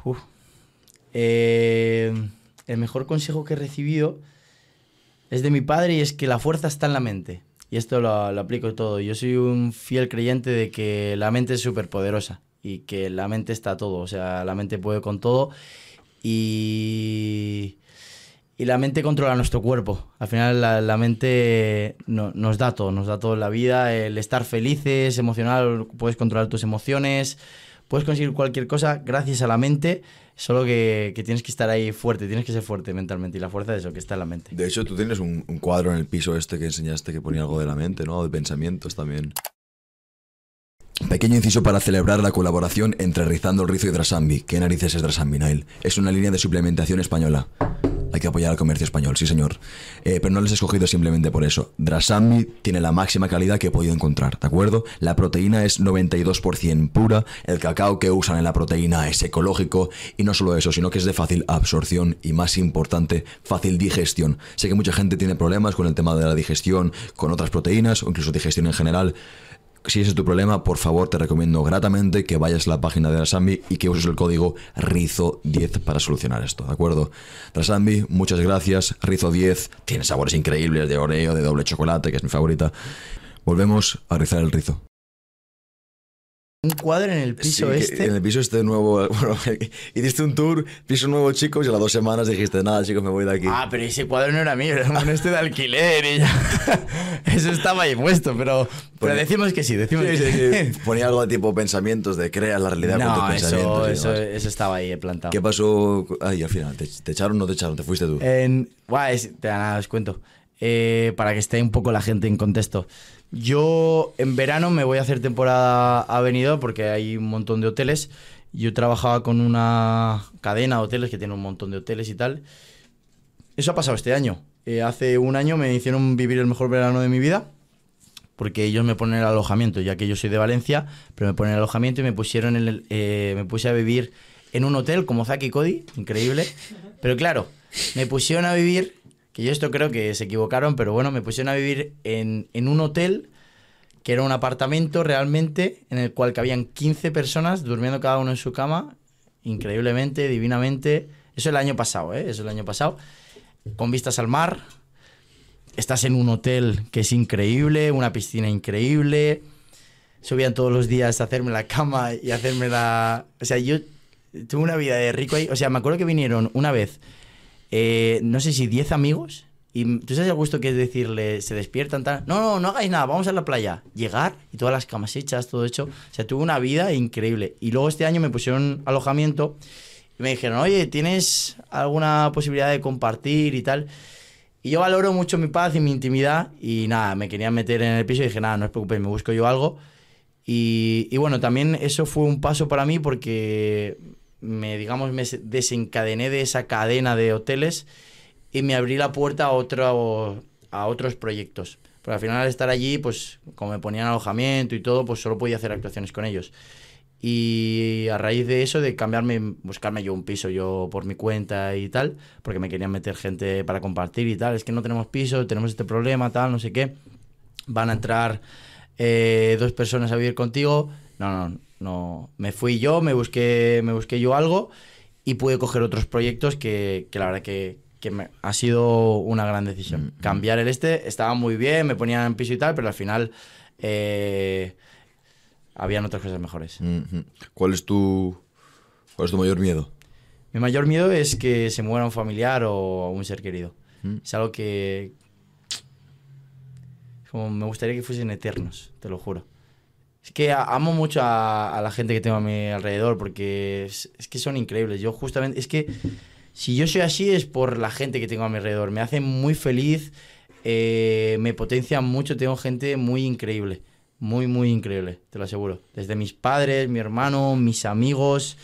Uf. Eh, el mejor consejo que he recibido es de mi padre y es que la fuerza está en la mente. Y esto lo, lo aplico todo. Yo soy un fiel creyente de que la mente es súper poderosa y que la mente está todo. O sea, la mente puede con todo y, y la mente controla nuestro cuerpo. Al final la, la mente no- nos da todo, nos da todo en la vida. El estar felices, emocional, puedes controlar tus emociones, puedes conseguir cualquier cosa gracias a la mente. Solo que, que tienes que estar ahí fuerte, tienes que ser fuerte mentalmente. Y la fuerza es eso, que está en la mente. De hecho, tú tienes un, un cuadro en el piso este que enseñaste que ponía algo de la mente, ¿no? De pensamientos también. Pequeño inciso para celebrar la colaboración entre Rizando el Rizo y Drasambi. ¿Qué narices es Drasambi, Nile? Es una línea de suplementación española. Hay que apoyar al comercio español, sí señor. Eh, pero no les he escogido simplemente por eso. Drasambi tiene la máxima calidad que he podido encontrar, ¿de acuerdo? La proteína es 92% pura, el cacao que usan en la proteína es ecológico y no solo eso, sino que es de fácil absorción y más importante, fácil digestión. Sé que mucha gente tiene problemas con el tema de la digestión, con otras proteínas o incluso digestión en general. Si ese es tu problema, por favor te recomiendo gratamente que vayas a la página de Rasambi y que uses el código RIZO10 para solucionar esto, ¿de acuerdo? Rasambi, muchas gracias. Rizo10 tiene sabores increíbles de oreo, de doble chocolate, que es mi favorita. Volvemos a rizar el rizo. Un cuadro en el piso Sí, este. En el piso este nuevo. Bueno, hiciste un tour, piso nuevo, chicos, y a las dos semanas dijiste, nada, chicos, me voy de aquí. Ah, pero ese cuadro no era mío, era un este de alquiler y ya. Eso estaba ahí puesto, pero, pero decimos que sí, decimos Sí, que sí. Ponía algo de tipo pensamientos, de creas la realidad con tus No, pensamientos. eso, eso, estaba ahí plantado. ¿Qué pasó? Ay, al final, ¿te, te echaron o no te echaron? ¿Te fuiste tú? En, buah, es- te- nada, os cuento. Eh, para que esté un poco la gente en contexto. Yo en verano me voy a hacer temporada a Benidorm porque hay un montón de hoteles. Yo trabajaba con una cadena de hoteles que tiene un montón de hoteles y tal. Eso ha pasado este año. Eh, hace un año me hicieron vivir el mejor verano de mi vida porque ellos me ponen el alojamiento, ya que yo soy de Valencia, pero me ponen el alojamiento y me pusieron en el, eh, me puse a vivir en un hotel como Zaki Cody, increíble. Pero claro, me pusieron a vivir, que yo esto creo que se equivocaron, pero bueno, me pusieron a vivir en, en un hotel que era un apartamento realmente en el cual cabían 15 personas durmiendo cada uno en su cama, increíblemente, divinamente. Eso el año pasado, ¿eh? Eso el año pasado. Con vistas al mar, estás en un hotel que es increíble, una piscina increíble. Subían todos los días a hacerme la cama y hacerme la... O sea, yo tuve una vida de rico ahí. O sea, me acuerdo que vinieron una vez, eh, no sé si 10 amigos. Y tú sabes el gusto que es decirle, se despiertan, tal. No, no, no hagáis nada, vamos a la playa. Llegar y todas las camas hechas, todo hecho. O sea, tuve una vida increíble. Y luego este año me pusieron alojamiento y me dijeron, oye, ¿tienes alguna posibilidad de compartir y tal? Y yo valoro mucho mi paz y mi intimidad y nada, me querían meter en el piso y dije, nada, no os preocupéis, me busco yo algo. Y, y bueno, también eso fue un paso para mí porque me, digamos, me desencadené de esa cadena de hoteles y me abrí la puerta a, otro, a otros proyectos. Pero al final al estar allí, pues como me ponían alojamiento y todo, pues solo podía hacer actuaciones con ellos. Y a raíz de eso, de cambiarme, buscarme yo un piso yo por mi cuenta y tal, porque me querían meter gente para compartir y tal, es que no tenemos piso, tenemos este problema, tal, no sé qué. Van a entrar eh, dos personas a vivir contigo. No, no, no. Me fui yo, me busqué, me busqué yo algo y pude coger otros proyectos que, que la verdad que, que me, ha sido una gran decisión. Mm, mm. Cambiar el este estaba muy bien, me ponían en piso y tal, pero al final eh, habían otras cosas mejores. Ujú. ¿Cuál es tu cuál es tu mayor miedo? Mi mayor miedo es que se muera un familiar o un ser querido. Mm. Es algo que... Como me gustaría que fuesen eternos, te lo juro. Es que amo mucho a, la gente que tengo a mi alrededor porque es, que son increíbles. Yo justamente... Es que si yo soy así es por la gente que tengo a mi alrededor. Me hace muy feliz, eh, me potencia mucho. Tengo gente muy increíble. Muy, muy increíble, te lo aseguro. Desde mis padres, mi hermano, mis amigos,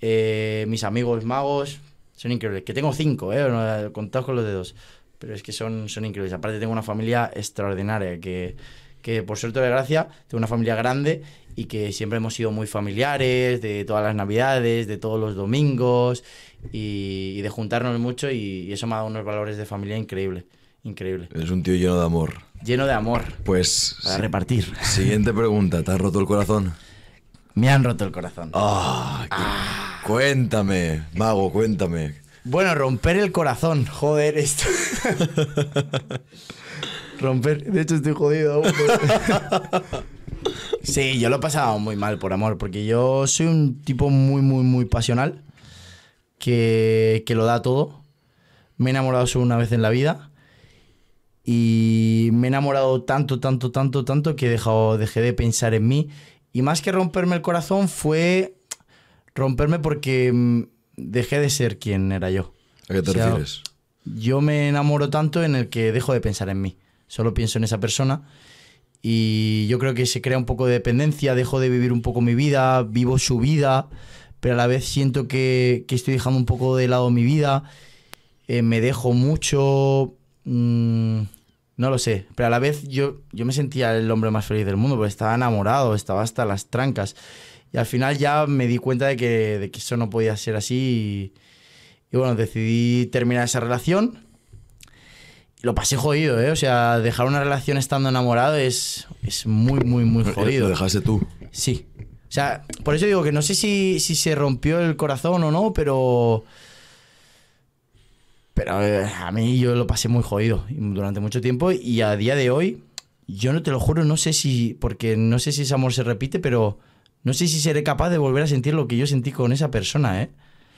eh, mis amigos magos. Son increíbles. Que tengo cinco, ¿eh? Contados con los dedos. Pero es que son, son increíbles. Aparte tengo una familia extraordinaria que, que por suerte de gracia, tengo una familia grande y que siempre hemos sido muy familiares, de todas las navidades, de todos los domingos y, y de juntarnos mucho y, y eso me ha dado unos valores de familia increíble, increíble. Eres un tío lleno de amor. Lleno de amor Pues para sí. repartir. siguiente pregunta, ¿te has roto el corazón? Me han roto el corazón. Ah, qué- cuéntame, mago, cuéntame. Bueno, romper el corazón, joder, esto. romper, de hecho estoy jodido aún. pero- sí, yo lo he pasado muy mal por amor, porque yo soy un tipo muy, muy, muy pasional, que, que lo da todo. Me he enamorado solo una vez en la vida y me he enamorado tanto, tanto, tanto, tanto que he dejado, dejé de pensar en mí. Y más que romperme el corazón fue romperme porque mm, dejé de ser quien era yo. ¿A qué te O sea, refieres? Yo me enamoro tanto en el que dejo de pensar en mí. Solo pienso en esa persona. Y yo creo que se crea un poco de dependencia, dejo de vivir un poco mi vida, vivo su vida, pero a la vez siento que, que estoy dejando un poco de lado mi vida. eh, me dejo mucho. mm, no lo sé, pero a la vez yo, yo me sentía el hombre más feliz del mundo, porque estaba enamorado, estaba hasta las trancas. Y al final ya me di cuenta de que, de que eso no podía ser así. Y, y bueno, decidí terminar esa relación. Lo pasé jodido, ¿eh? O sea, dejar una relación estando enamorado es, es muy, muy, muy Lo jodido. dejaste tú. Sí. O sea, por eso digo que no sé si, si se rompió el corazón o no, pero. Pero eh, a mí yo lo pasé muy jodido durante mucho tiempo y a día de hoy, yo no te lo juro, no sé si. Porque no sé si ese amor se repite, pero no sé si seré capaz de volver a sentir lo que yo sentí con esa persona, ¿eh?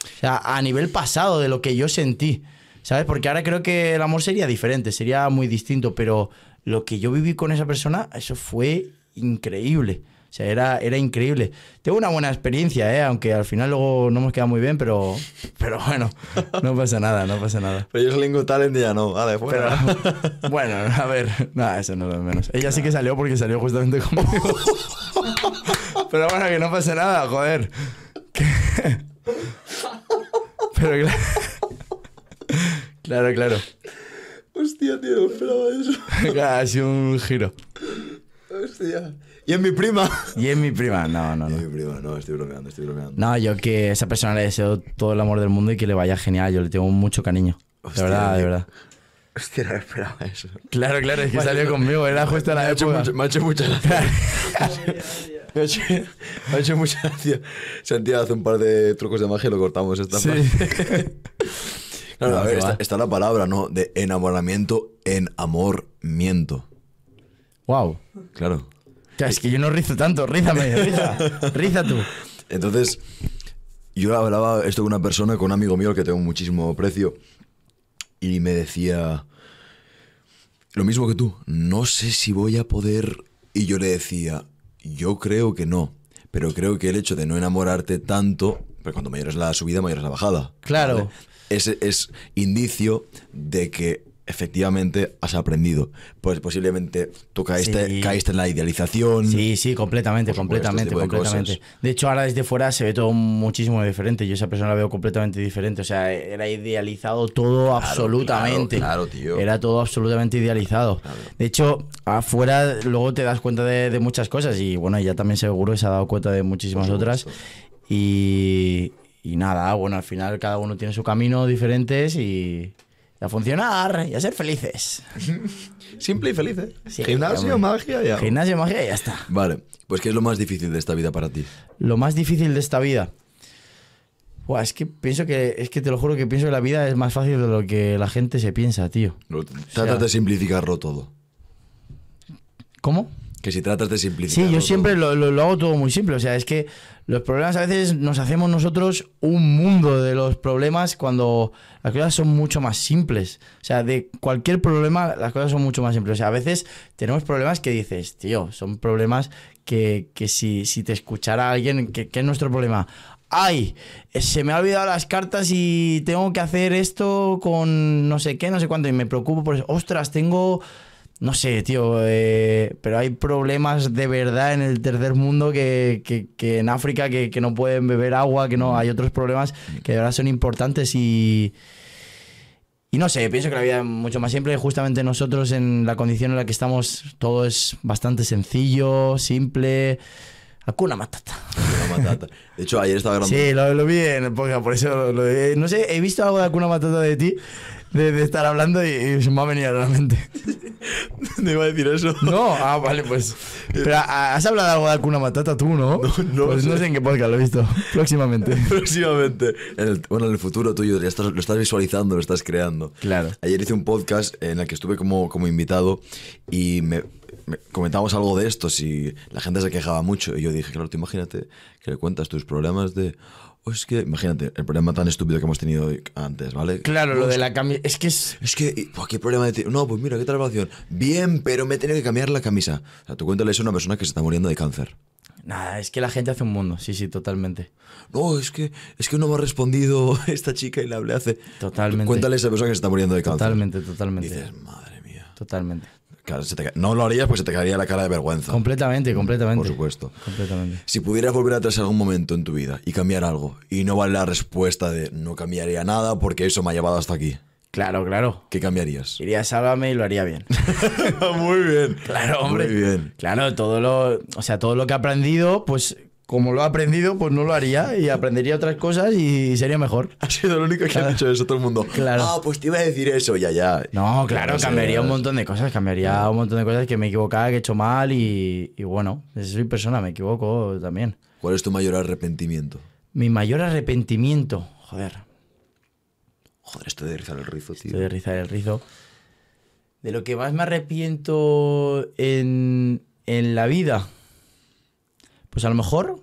O sea, a nivel pasado de lo que yo sentí. ¿Sabes? Porque ahora creo que el amor sería diferente, sería muy distinto, pero lo que yo viví con esa persona, eso fue increíble. O sea, era, era increíble. Tengo una buena experiencia, ¿eh? Aunque al final luego no hemos quedado muy bien, pero, pero bueno, no pasa nada, no pasa nada. Pero yo soy Lingo Talent y ya no. Vale, Pero, fuera. bueno, a ver, nada, eso no es lo menos. Ella sí que salió porque salió justamente conmigo. Pero bueno, que no pasa nada, joder. Que- Pero claro. Claro, claro. Hostia, tío, no esperaba eso. Ha sido un giro. Hostia. Y es mi prima. Y es mi prima. No, no, Y es no. mi prima, no, estoy bromeando, estoy bromeando. No, yo que a esa persona le deseo todo el amor del mundo y que le vaya genial. Yo le tengo mucho cariño. Hostia, de verdad, de verdad. Hostia, no esperaba eso. Claro, claro, es que salió conmigo. Era justo Me la época. mucho- me ha hecho mucha gracia. Me ha hecho, me ha hecho mucha gracia. Santiago hace un par de trucos de magia y lo cortamos esta Sí. parte. Claro, No, a ver, que está, la palabra, ¿no? De enamoramiento en amormiento. Wow. Claro. Es que yo no rizo tanto. Rízame, riza. Riza tú. Entonces, yo hablaba esto con una persona, con un amigo mío al que tengo muchísimo precio, y me decía lo mismo que tú, no sé si voy a poder, y yo le decía, yo creo que no, pero creo que el hecho de no enamorarte tanto, pero cuando mayor es la subida, mayor es la bajada. Claro. ¿vale? Ese es indicio de que efectivamente has aprendido. Pues posiblemente tú caíste, Sí. caíste en la idealización. Sí, sí, completamente, supuesto, completamente, este de completamente. cosas. De hecho, ahora desde fuera se ve todo muchísimo diferente. Yo esa persona la veo completamente diferente. O sea, era idealizado todo absolutamente. claro, tío. Era todo absolutamente idealizado. De hecho, afuera luego te das cuenta de, de muchas cosas y bueno, ella también seguro que se ha dado cuenta de muchísimas otras. Y, y nada, bueno, al final cada uno tiene su camino diferentes y y a funcionar y a ser felices. Simple y feliz, ¿eh? Sí, Gimnasio, magia, ya. Gimnasia, magia y ya está. Vale, pues ¿qué es lo más difícil de esta vida para ti? Lo más difícil de esta vida. Buah, es que pienso que. Es que te lo juro que pienso que la vida es más fácil de lo que la gente se piensa, tío. Tratas de simplificarlo todo. ¿Cómo? Que si tratas de simplificarlo Sí, yo siempre lo, lo- lo hago todo muy simple. O sea, es que los problemas a veces nos hacemos nosotros un mundo de los problemas cuando las cosas son mucho más simples. O sea, de cualquier problema las cosas son mucho más simples. O sea, a veces tenemos problemas que dices, tío, son problemas que, que si, si te escuchara alguien, ¿qué, es nuestro problema? Ay, se me ha olvidado las cartas y tengo que hacer esto con no sé qué, no sé cuánto, y me preocupo por eso. Ostras, tengo no sé, tío, eh, pero hay problemas de verdad en el tercer mundo que, que- que en África que, que no pueden beber agua, que no hay otros problemas que de verdad son importantes y... Y no sé, pienso que la vida es mucho más simple. Justamente nosotros en la condición en la que estamos, todo es bastante sencillo, simple. Hakuna Matata. Una matata. De hecho, ayer estaba grabando. Sí, lo, lo vi en el podcast, por eso lo, lo- eh, no sé, he visto algo de Hakuna Matata de ti, de, de estar hablando y, y se me ha venido a la mente. No iba a decir eso. No, ah, vale, pues. Pero ah, has hablado algo de Hakuna Matata tú, ¿no? no Pues no sé. en qué podcast lo he visto. Próximamente. Próximamente. En el- bueno, en el futuro tuyo ya estás- lo estás visualizando, lo estás creando. Claro. Ayer hice un podcast en el que estuve como, como invitado y me, me- comentábamos algo de esto, si la gente se quejaba mucho. Y yo dije, claro, tú imagínate que le cuentas tus problemas de... O es que, imagínate, el problema tan estúpido que hemos tenido antes, ¿vale? Claro, lo de la camisa. Es que es. Es que, y, ¿qué problema de ti? No, pues mira, ¿qué tal la relación? Bien, pero me he tenido que cambiar la camisa. O sea, tú cuéntale eso a una persona que se está muriendo de cáncer. Nada, es que la gente hace un mundo. Sí, sí, totalmente. No, es que, es que no me ha respondido esta chica y le hablé hace... Totalmente. Cuéntale a esa persona que se está muriendo de cáncer. Totalmente, totalmente. Dices, madre mía. Totalmente. Claro, se te ca- no lo harías porque se te caería la cara de vergüenza. Completamente, completamente. Por supuesto. Completamente. Si pudieras volver atrás algún momento en tu vida y cambiar algo, y no vale la respuesta de no cambiaría nada porque eso me ha llevado hasta aquí, Claro, claro. ¿qué cambiarías? Iría a Sálvame y lo haría bien. Muy bien. Claro, hombre. Muy bien. Claro, todo lo, o sea, todo lo que he aprendido, pues como lo he aprendido, pues no lo haría y aprendería otras cosas y sería mejor. Ha sido lo único que ha dicho eso todo el mundo. Claro. Ah, pues te iba a decir eso, ya, ya. No, claro, cambiaría un montón de cosas, cambiaría un montón de cosas que me he equivocado, que he hecho mal y, y bueno, soy persona, me equivoco también. ¿Cuál es tu mayor arrepentimiento? Mi mayor arrepentimiento, joder, Joder, esto de rizar el rizo, tío. estoy de rizar el rizo. De lo que más me arrepiento en, en la vida, pues a lo mejor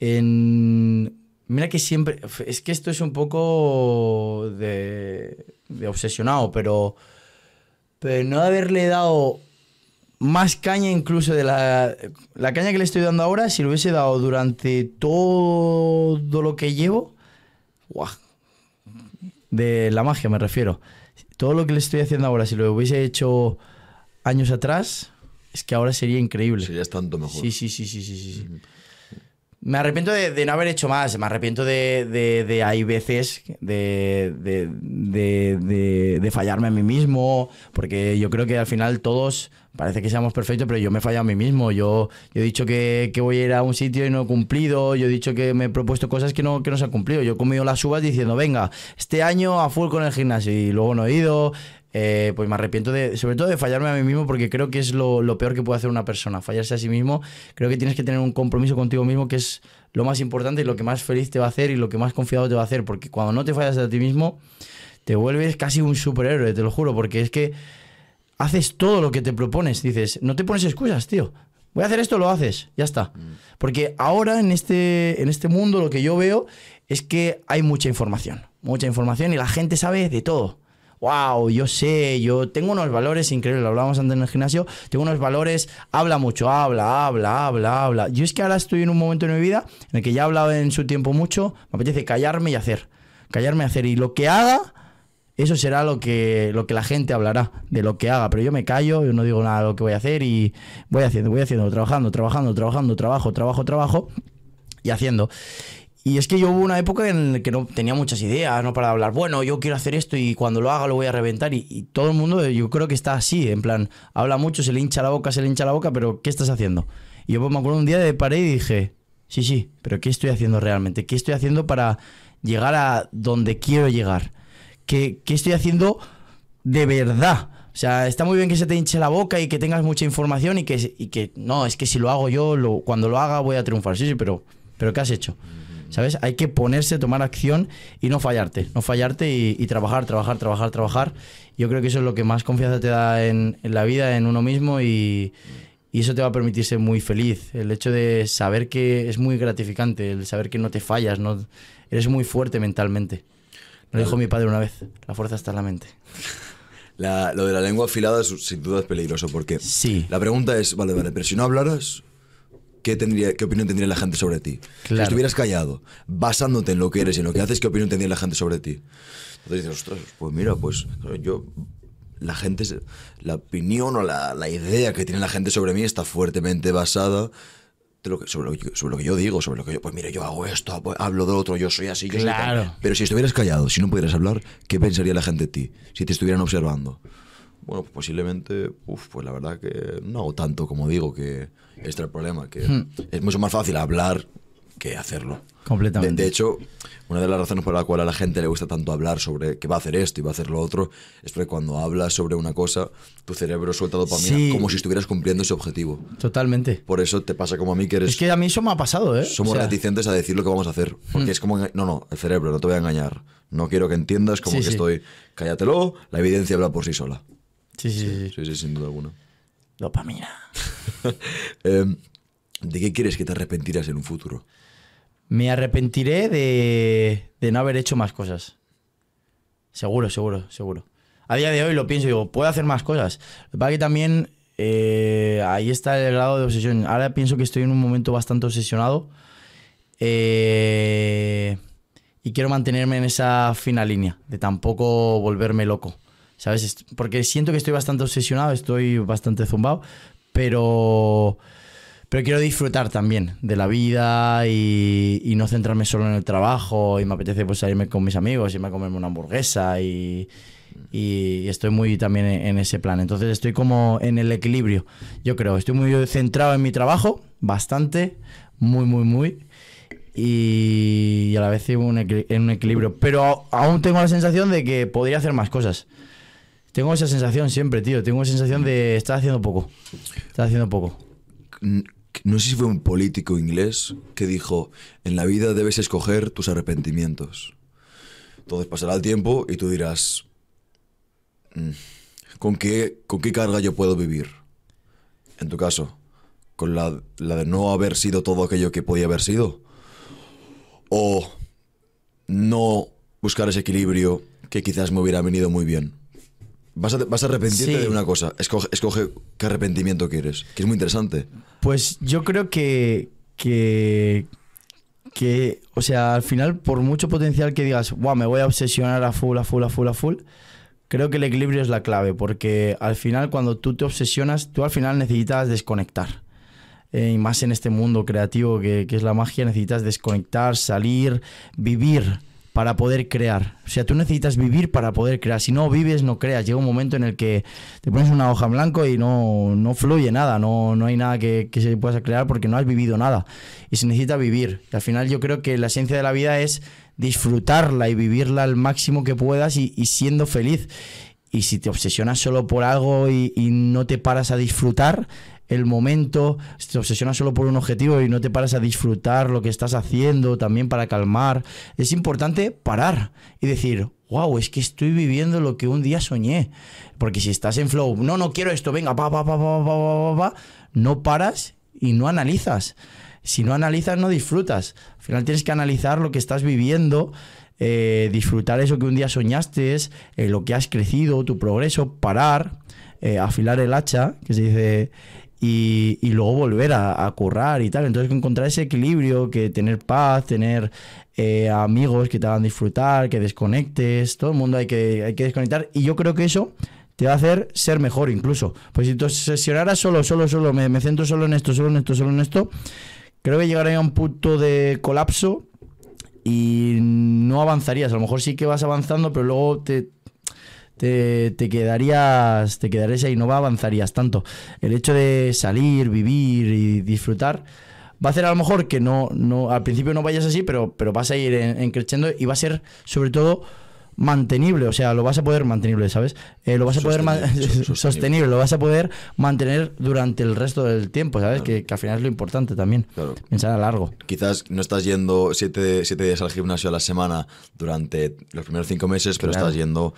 en... Mira que siempre... Es que esto es un poco de, de obsesionado, pero... Pero no haberle dado más caña incluso de la, la caña que le estoy dando ahora, si lo hubiese dado durante todo lo que llevo, de la magia me refiero. Todo lo que le estoy haciendo ahora, si lo hubiese hecho años atrás, es que ahora sería increíble. Serías tanto mejor. Sí, sí, sí, sí, sí, sí. Me arrepiento de, de no haber hecho más. Me arrepiento de, de, de hay veces de, fallarme a mí mismo. Porque yo creo que al final todos parece que seamos perfectos, pero yo me he fallado a mí mismo. Yo, yo he dicho que, que voy a ir a un sitio y no he cumplido. Yo he dicho que me he propuesto cosas que no, que no se han cumplido. Yo he comido las uvas diciendo, venga, este año a full con el gimnasio. Y luego no he ido. Eh, pues me arrepiento de, sobre todo de fallarme a mí mismo porque creo que es lo, lo peor que puede hacer una persona, fallarse a sí mismo. Creo que tienes que tener un compromiso contigo mismo que es lo más importante y lo que más feliz te va a hacer y lo que más confiado te va a hacer. Porque cuando no te fallas a ti mismo, te vuelves casi un superhéroe, te lo juro, porque es que haces todo lo que te propones. Dices, no te pones excusas, tío. Voy a hacer esto, lo haces, ya está. Porque ahora en este, en este mundo lo que yo veo es que hay mucha información. Mucha información y la gente sabe de todo. Wow, yo sé, yo tengo unos valores increíbles, lo hablábamos antes en el gimnasio, tengo unos valores, habla mucho, habla, habla, habla, habla. Yo es que ahora estoy en un momento de mi vida en el que ya he hablado en su tiempo mucho, me apetece callarme y hacer. Callarme y hacer. Y lo que haga, eso será lo que, lo que la gente hablará de lo que haga. Pero yo me callo, yo no digo nada de lo que voy a hacer y voy haciendo, voy haciendo, trabajando, trabajando, trabajando, trabajo, trabajo, trabajo y haciendo. Y es que yo hubo una época en la que no tenía muchas ideas, no para hablar, bueno, yo quiero hacer esto y cuando lo haga lo voy a reventar. Y, todo el mundo, yo creo que está así, en plan, habla mucho, se le hincha la boca, se le hincha la boca, pero ¿qué estás haciendo? Y yo pues, me acuerdo un día de paré y dije, sí, sí, pero ¿qué estoy haciendo realmente? ¿Qué estoy haciendo para llegar a donde quiero llegar? ¿Qué, qué estoy haciendo de verdad? O sea, está muy bien que se te hinche la boca y que tengas mucha información y que, y que no, es que si lo hago yo, lo, cuando lo haga voy a triunfar. Sí, sí, pero, pero ¿qué has hecho? ¿Sabes? Hay que ponerse, tomar acción y no fallarte. No fallarte y, y trabajar, trabajar, trabajar, trabajar. Yo creo que eso es lo que más confianza te da en, en la vida, en uno mismo y, y eso te va a permitir ser muy feliz. El hecho de saber que es muy gratificante, el saber que no te fallas, no, eres muy fuerte mentalmente. Lo dijo mi padre una vez, la fuerza está en la mente. La- lo de la lengua afilada es- sin duda es peligroso porque Sí. la pregunta es, vale, vale, pero si no hablaras, ¿qué, tendría, ¿qué opinión tendría la gente sobre ti? Si estuvieras callado, basándote en lo que eres y en lo que haces, ¿qué opinión tendría la gente sobre ti? Entonces dices, ostras, pues mira, pues yo, la gente, la opinión o la, la idea que tiene la gente sobre mí está fuertemente basada de lo que, sobre, lo que, sobre lo que yo digo, sobre lo que yo, pues mira, yo hago esto, pues, hablo de otro, yo soy así, yo soy tal. Claro. Pero si estuvieras callado, si no pudieras hablar, ¿qué pensaría la gente de ti? Si te estuvieran observando. Bueno, pues posiblemente, uf, pues la verdad que no hago tanto como digo, que este es el problema, que Hmm. es mucho más fácil hablar que hacerlo. Completamente. De, de hecho, una de las razones por la cual a la gente le gusta tanto hablar sobre que va a hacer esto y va a hacer lo otro, es porque cuando hablas sobre una cosa, tu cerebro suelta dopamina Sí. como si estuvieras cumpliendo ese objetivo. Totalmente. Por eso te pasa como a mí que eres... Es que a mí eso me ha pasado, ¿eh? Somos O sea, Hmm. reticentes a decir lo que vamos a hacer. Porque es como. No, no, el cerebro, no te voy a engañar. No quiero que entiendas como Sí, que sí. estoy. Cállatelo, la evidencia habla por sí sola. Sí, sí, sí. Sí, sí, sin duda alguna. Dopamina. Eh, ¿De qué quieres que te arrepentirás en un futuro? Me arrepentiré de, de no haber hecho más cosas. Seguro, seguro, seguro. A día de hoy lo pienso y digo, puedo hacer más cosas. Lo que pasa es que también eh, ahí está el grado de obsesión. Ahora pienso que estoy en un momento bastante obsesionado eh, y quiero mantenerme en esa fina línea de tampoco volverme loco. ¿Sabes? Porque siento que estoy bastante obsesionado, estoy bastante zumbado, pero pero quiero disfrutar también de la vida y, y no centrarme solo en el trabajo y me apetece pues salirme con mis amigos, irme a comerme una hamburguesa y, y estoy muy también en, ese plan. Entonces estoy como en el equilibrio, yo creo. Estoy muy centrado en mi trabajo, bastante, muy, muy, muy. Y, a la vez en un, equilibrio. Pero aún tengo la sensación de que podría hacer más cosas. Tengo esa sensación siempre, tío. Tengo esa sensación de estar haciendo poco. Estar haciendo poco. No sé si fue un político inglés que dijo: En la vida debes escoger tus arrepentimientos. Entonces pasará el tiempo y tú dirás: "Mm, ¿con qué, ¿Con qué carga yo puedo vivir? En tu caso, ¿con la, la de no haber sido todo aquello que podía haber sido? ¿O no buscar ese equilibrio que quizás me hubiera venido muy bien? Vas a, vas a arrepentirte Sí. de una cosa. Escoge, escoge qué arrepentimiento quieres, que es muy interesante. Pues yo creo que, que, que, o sea, al final, por mucho potencial que digas, wow, me voy a obsesionar a full, a full, a full, a full, creo que el equilibrio es la clave, porque al final, cuando tú te obsesionas, tú al final necesitas desconectar. Eh, y más en este mundo creativo que, que es la magia, necesitas desconectar, salir, vivir para poder crear. O sea, tú necesitas vivir para poder crear. Si no vives, no creas. Llega un momento en el que te pones una hoja en blanco y no, no fluye nada, no, no hay nada que, que se pueda crear porque no has vivido nada. Y se necesita vivir. Al final yo creo que la esencia de la vida es disfrutarla y vivirla al máximo que puedas y, siendo feliz. Y si te obsesionas solo por algo y no te paras a disfrutar el momento, te obsesionas solo por un objetivo y no te paras a disfrutar lo que estás haciendo, también para calmar. Es importante parar y decir, wow, es que estoy viviendo lo que un día soñé. Porque si estás en flow, no, no quiero esto, venga, pa, pa, pa, pa, pa, pa, pa, no paras y no analizas. Si no analizas, no disfrutas. Al final tienes que analizar lo que estás viviendo, eh, disfrutar eso que un día soñaste, eh, lo que has crecido, tu progreso, parar, eh, afilar el hacha, que se dice y, y luego volver a, currar y tal. Entonces encontrar ese equilibrio, que tener paz, tener eh, amigos que te hagan disfrutar, que desconectes, todo el mundo hay que, hay que desconectar y yo creo que eso te va a hacer ser mejor incluso. Pues si tú sesionaras solo, solo, solo, me, me centro solo en esto, solo en esto, solo en esto, creo que llegaría a un punto de colapso y no avanzarías. A lo mejor sí que vas avanzando, pero luego te, te, quedarías te quedarías ahí, no avanzarías tanto. El hecho de salir, vivir y disfrutar va a hacer a lo mejor que no, no al principio no vayas así, pero, pero vas a ir en, en creciendo y va a ser sobre todo mantenible, o sea, lo vas a poder mantenible, ¿sabes? Eh, lo vas a poder Sostenible, so- sostenible. sostenible. lo vas a poder mantener durante el resto del tiempo, ¿sabes? Que, que al final es lo importante también. Claro. Pensar a largo. Quizás no estás yendo siete, siete días al gimnasio a la semana durante los primeros cinco meses, pero Claro. estás yendo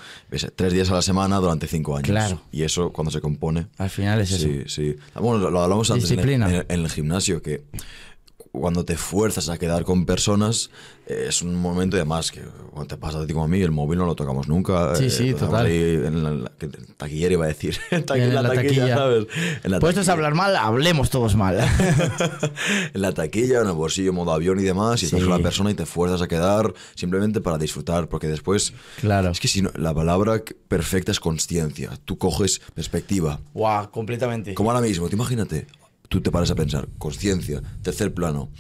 tres días a la semana durante cinco años. Claro. Y eso cuando se compone. Al final es eso. Sí, sí. Bueno, lo, hablamos antes en el- en el gimnasio, que cuando te fuerzas a quedar con personas eh, es un momento y además que cuando te pasa a ti como a mí, el móvil no lo tocamos nunca. Sí, eh, sí, total. ahí en la, la- taquillera iba a decir. En En la taquilla. ¿sabes? En la Puestos a taquilla. hablar mal, hablemos todos mal. en la taquilla, en el bolsillo, modo avión y demás, y estás Sí. con la persona y te fuerzas a quedar simplemente para disfrutar, porque después... Claro. Es que si no, la palabra perfecta es consciencia. Tú coges perspectiva. Guau, completamente. Como ahora mismo, te imagínate, tú te paras a pensar, conciencia, tercer plano.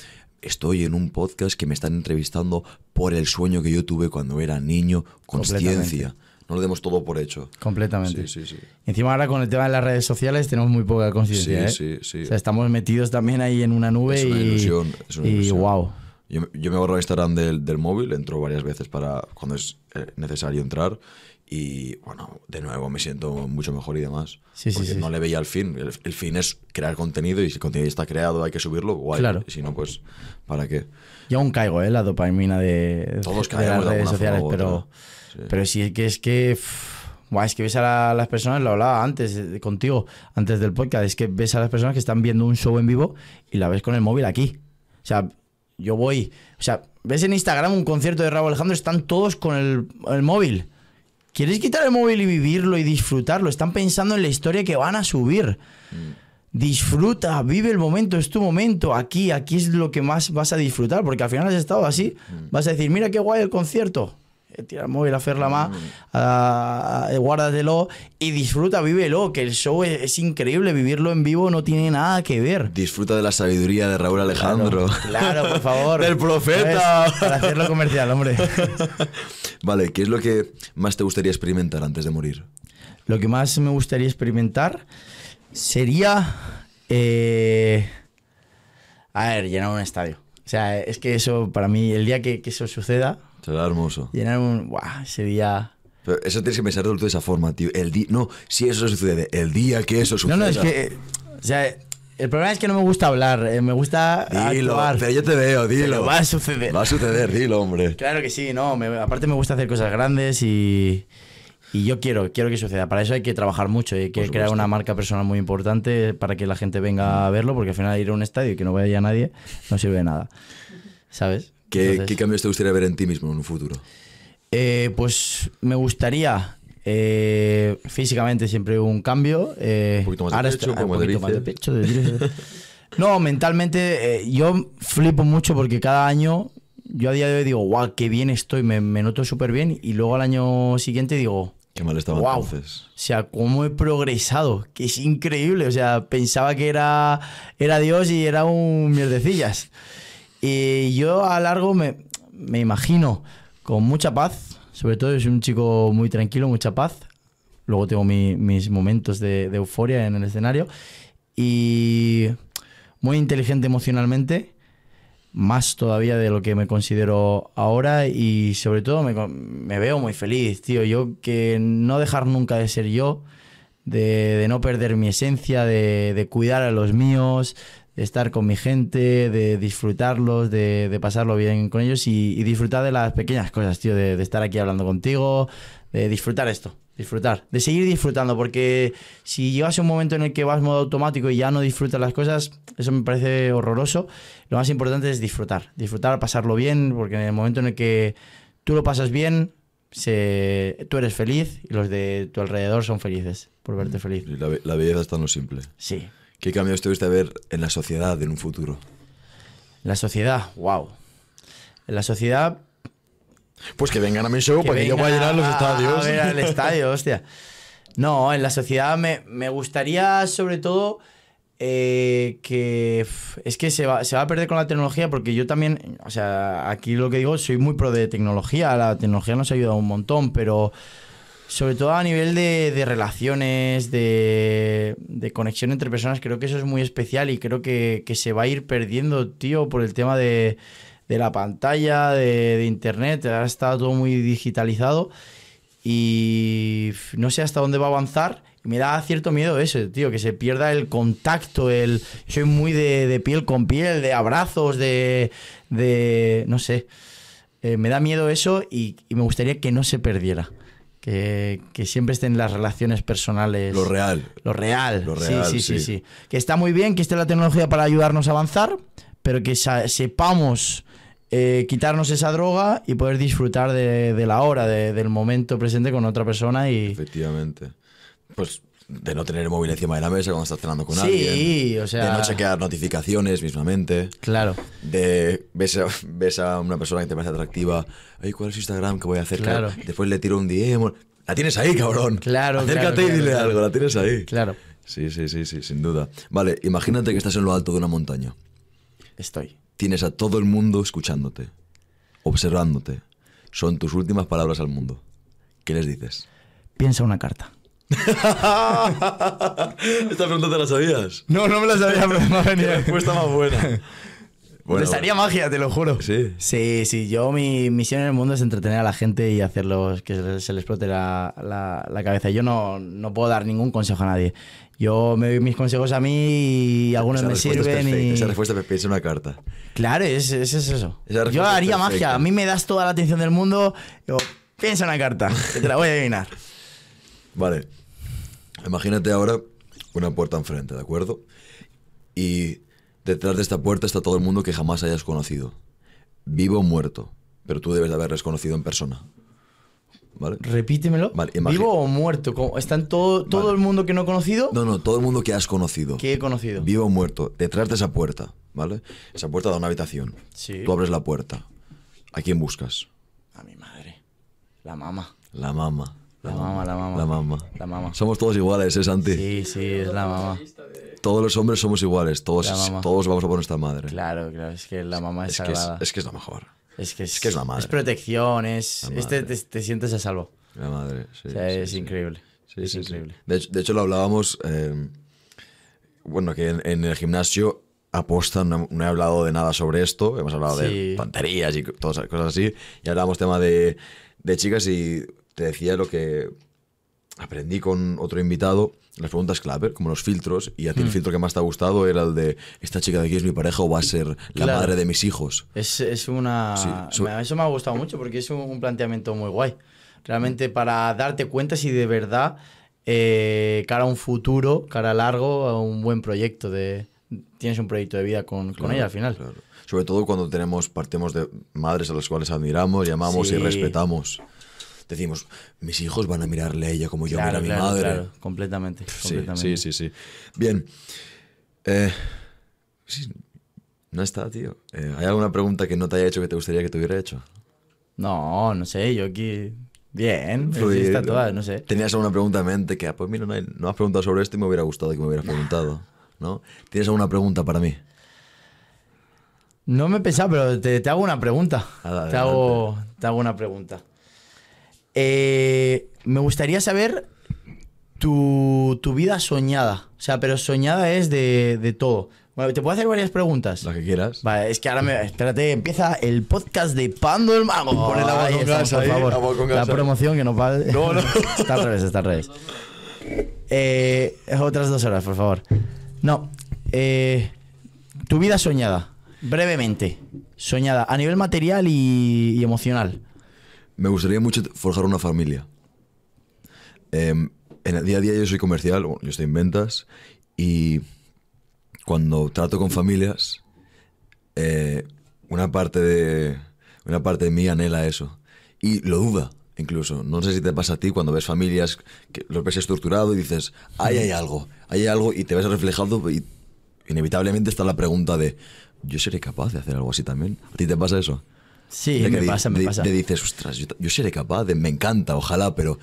Estoy en un podcast que me están entrevistando por el sueño que yo tuve cuando era niño, consciencia. No lo demos todo por hecho. Completamente. Sí, sí, sí. Encima ahora con el tema de las redes sociales tenemos muy poca conciencia, Sí, ¿eh? sí, sí. O sea, estamos metidos también ahí en una nube Es una y, ilusión, es una y ilusión. wow. Yo, yo me borro Instagram del, del móvil, entro varias veces para cuando es eh, necesario entrar y bueno, de nuevo me siento mucho mejor y demás. Sí, porque sí, no sí. le veía el fin. El, el fin es crear contenido y si el contenido está creado hay que subirlo, guay. Claro. Si no, pues, ¿para qué? Yo aún caigo, ¿eh? La dopamina de, Todos de las de redes sociales, pero, pero sí que es que... buah, es que ves a la- las personas, lo hablaba antes eh, contigo, antes del podcast, es que ves a las personas que están viendo un show en vivo y la ves con el móvil aquí. O sea, yo voy... O sea, ves en Instagram un concierto de Raúl Alejandro, están todos con el, el móvil. ¿Quieres quitar el móvil y vivirlo y disfrutarlo? Están pensando en la historia que van a subir. Disfruta, vive el momento, es tu momento. Aquí, aquí es lo que más vas a disfrutar, porque al final has estado así. Vas a decir, mira qué guay el concierto. Eh, Tira el móvil a Ferlama, a- a- guárdatelo y disfruta, vívelo, que el show es, es increíble. Vivirlo en vivo no tiene nada que ver. Disfruta de la sabiduría de Raúl Alejandro. Claro, por favor. Del profeta. ¿Sabes? Para hacerlo comercial, hombre. vale, ¿qué es lo que más te gustaría experimentar antes de morir? Lo que más me gustaría experimentar sería. eh, a ver, llenar un estadio. O sea, es que eso, para mí, el día que, que eso suceda, Será hermoso. llenar un. ¡Buah! Pero eso tienes que pensarlo tú de esa forma, tío. El di no, si eso sucede, el día que eso suceda. No, no, es que. eh, O sea, el problema es que no me gusta hablar, eh, me gusta. Dilo, actuar. pero yo te veo, dilo. Pero va a suceder. Va a suceder, dilo, hombre. Claro que sí, no. me- aparte me gusta hacer cosas grandes y, y yo quiero, quiero que suceda. Para eso hay que trabajar mucho, hay que crear una marca personal muy importante para que la gente venga a verlo, porque al final ir a un estadio y que no vaya nadie no sirve de nada. ¿Sabes? ¿Qué, Entonces, ¿Qué cambios te gustaría ver en ti mismo en un futuro? eh, pues me gustaría eh, físicamente siempre un cambio. eh, Un poquito más de ahora pecho, estoy- un un de poquito más de pecho, de. No, mentalmente eh, yo flipo mucho porque cada año yo a día de hoy digo, guau, qué bien estoy, me, me noto súper bien y luego al año siguiente digo, Qué mal estaba Guau. entonces. o sea, cómo he progresado, que es increíble, o sea, pensaba que era, era Dios y era un mierdecillas. Y yo a largo me, me imagino con mucha paz, sobre todo soy un chico muy tranquilo, mucha paz. Luego tengo mi- mis momentos de, euforia en el escenario. Y muy inteligente emocionalmente, más todavía de lo que me considero ahora. Y sobre todo me, veo muy feliz, tío. Yo que no dejar nunca de ser yo, de, no perder mi esencia, de, cuidar a los míos, estar con mi gente, de disfrutarlos, de, de pasarlo bien con ellos y, y disfrutar de las pequeñas cosas, tío, de, de estar aquí hablando contigo, de disfrutar esto, disfrutar, de seguir disfrutando, porque si llegas a un momento en el que vas modo automático y ya no disfrutas las cosas, eso me parece horroroso. Lo más importante es disfrutar, disfrutar, pasarlo bien, porque en el momento en el que tú lo pasas bien, se, tú eres feliz y los de tu alrededor son felices por verte feliz. Y La, be- la belleza está en lo simple. Sí, ¿Qué cambios te gusta ver en la sociedad en un futuro? La sociedad, wow. En la sociedad. Pues que vengan a mi show para que yo pueda llenar los a- estadios. A ver al estadio, hostia. No, en la sociedad me, me gustaría sobre todo eh, que. Es que se va, se va a perder con la tecnología porque yo también. O sea, aquí lo que digo, soy muy pro de tecnología. La tecnología nos ha ayudado un montón, pero. Sobre todo a nivel de, de relaciones, de, de conexión entre personas, creo que eso es muy especial y creo que, que se va a ir perdiendo, tío, por el tema de, de la pantalla, de, internet. Ahora está todo muy digitalizado y no sé hasta dónde va a avanzar. Me da cierto miedo eso, tío, que se pierda el contacto, el... Soy muy de, piel con piel, de abrazos, de... de no sé. Eh, me da miedo eso y me gustaría que no se perdiera. Que, que siempre estén las relaciones personales. Lo real. Lo real. Lo real, sí, sí, sí. sí. Que está muy bien que esté la tecnología para ayudarnos a avanzar, pero que sepamos eh, quitarnos esa droga y poder disfrutar de, de la hora, de- del momento presente con otra persona y... Efectivamente. Pues de no tener el móvil encima de la mesa cuando estás cenando con Sí, alguien. o sea- De no chequear notificaciones mismamente. Claro. De ves a, ves a una persona que te parece atractiva. Ay, ¿cuál es Instagram? ¿Qué voy a hacer? Claro. Después le tiro un DM. La tienes ahí, cabrón. Claro, Acércate claro, y dile algo. La tienes ahí. Claro. Sí, sí, sí, sí, sin duda. Vale, imagínate que estás en lo alto de una montaña. Estoy. Tienes a todo el mundo escuchándote, observándote. Son tus últimas palabras al mundo. ¿Qué les dices? Piensa una carta. Esta pregunta te la sabías. No, no me la sabía, pero me ha venido. respuesta más buena. Bueno, Les haría magia, te lo juro. Sí. Sí, sí. Yo, mi misión en el mundo es entretener a la gente y hacerlos que se les, se les explote la, la- la cabeza. Yo no, no puedo dar ningún consejo a nadie. Yo me doy mis consejos a mí y algunos esa me es sirven perfecta, y... Esa respuesta me piensa una carta. Claro, es, es, es eso. Yo es haría magia. A mí me das toda la atención del mundo. Digo, piensa una carta, que te la voy a adivinar. Vale. Imagínate ahora una puerta enfrente, ¿de acuerdo? Y detrás de esta puerta está todo el mundo que jamás hayas conocido. Vivo o muerto. Pero tú debes de haberles conocido en persona. ¿Vale? Repítemelo. Vale, ¿Vivo o muerto? ¿Cómo? ¿Están todo, todo Vale. el mundo que no he conocido? No, no, todo el mundo que has conocido. Que he conocido. Vivo o muerto. Detrás de esa puerta, ¿vale? Esa puerta da una habitación. Sí. Tú abres la puerta. ¿A quién buscas? A mi madre. La mamá. La mamá. La mamá, la mamá. La mamá. La mamá. Somos todos iguales, ¿eh, Santi? Sí, sí, es la mamá. Todos los hombres somos iguales. Todos, todos vamos a por nuestra madre. Claro, claro, es que la mamá es, es, que es, que es la mejor. Es que es, es que es la madre. Es protección, es. Madre. te, te sientes a salvo. La madre, sí. o sea, sí, es sí. increíble. Sí, es increíble. De, hecho, de hecho, lo hablábamos. eh, bueno, que en, en el gimnasio aposta, no, no he hablado de nada sobre esto. Hemos hablado de tonterías y todas cosas así. Y hablábamos tema de, de chicas y te decía lo que aprendí con otro invitado. Las preguntas clave, como los filtros. Y a Hmm. ti el filtro que más te ha gustado era el de: ¿esta chica de aquí es mi pareja o va a ser la Claro. madre de mis hijos? Es, es una. Sí, Eso me ha gustado mucho porque es un, un planteamiento muy guay. Realmente para darte cuenta si de verdad, eh, cara a un futuro, cara a largo, a un buen proyecto de. Tienes un proyecto de vida con, con ella al final. claro. Sobre todo cuando tenemos, partimos de madres a las cuales admiramos, llamamos y respetamos. Decimos, mis hijos van a mirarle a ella como yo miro claro, a mi claro, madre. claro, completamente. Sí, completamente. sí, sí, sí. Bien. Eh, sí, no está, tío. Eh, ¿Hay alguna pregunta que no te haya hecho que te gustaría que te hubiera hecho? No, no sé, yo aquí. Bien, Fluir. está toda, no sé. ¿Tenías alguna pregunta en mente que, ah, pues mira, no, hay- no has preguntado sobre esto y me hubiera gustado que me hubieras preguntado? ¿No? ¿Tienes alguna pregunta para mí? No me he pensado, pero te, te hago una pregunta. Adelante. Te hago, te hago una pregunta. Eh, me gustaría saber tu, tu vida soñada. O sea, pero soñada es de, de todo. Bueno, ¿te puedo hacer varias preguntas? La que quieras. Vale, es que ahora me. Espérate, empieza el podcast de Pando el Mago. Ponle la voz con gas por ahí, favor. la voz con La gas ahí. promoción que nos va. No, no. está al revés, está al revés. Eh, otras dos horas, por favor. No. eh, tu vida soñada. Brevemente. Soñada. A nivel material y, y emocional. Me gustaría mucho forjar una familia. Em, en el día a día yo soy comercial, bueno, yo estoy en ventas y cuando trato con familias, eh, una parte de una parte de mí anhela eso y lo duda. incluso. No sé si te pasa a ti cuando ves familias que los ves estructurado y dices, ahí hay algo, ahí hay algo y te ves reflejado y inevitablemente está la pregunta de, ¿yo seré capaz de hacer algo así también? ¿A ti te pasa eso? Sí, que me di- pasa, me de- pasa. de dices, ostras, yo, yo seré capaz, de, me encanta, ojalá, pero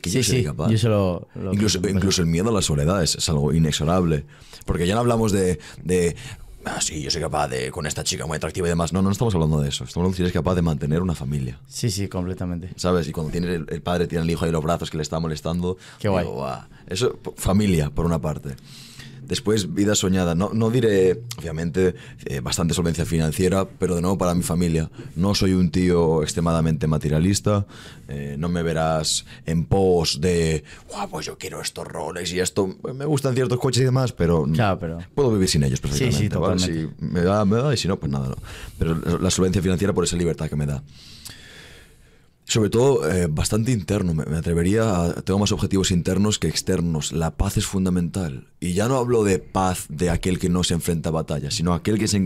que yo Sí, seré sí, capaz. yo eso lo- incluso, incluso el miedo a la soledad es, es algo inexorable. Porque ya no hablamos de, de ah, sí, yo soy capaz de con esta chica muy atractiva y demás. No, no estamos hablando de eso. Estamos hablando de si eres capaz de mantener una familia. Sí, sí, completamente. ¿Sabes? Y cuando tiene el, el padre tiene el hijo ahí en los brazos que le está molestando. Qué guay. digo, "Guau". Eso, familia, por una parte. Después, vida soñada. No, no diré, obviamente, eh, bastante solvencia financiera, pero de nuevo para mi familia. No soy un tío extremadamente materialista. eh, no me verás en pos de, guau, pues yo quiero estos roles y esto. Me gustan ciertos coches y demás, pero, Claro, pero- puedo vivir sin ellos Sí, perfectamente. sí, ¿vale? totalmente. Si me da, me da y si no, pues nada. No. Pero la solvencia financiera por esa libertad que me da. Sobre todo, eh, bastante interno. Me, me atrevería a. Tengo más objetivos internos que externos. La paz es fundamental. Y ya no hablo de paz de aquel que no se enfrenta a batalla, sino aquel que es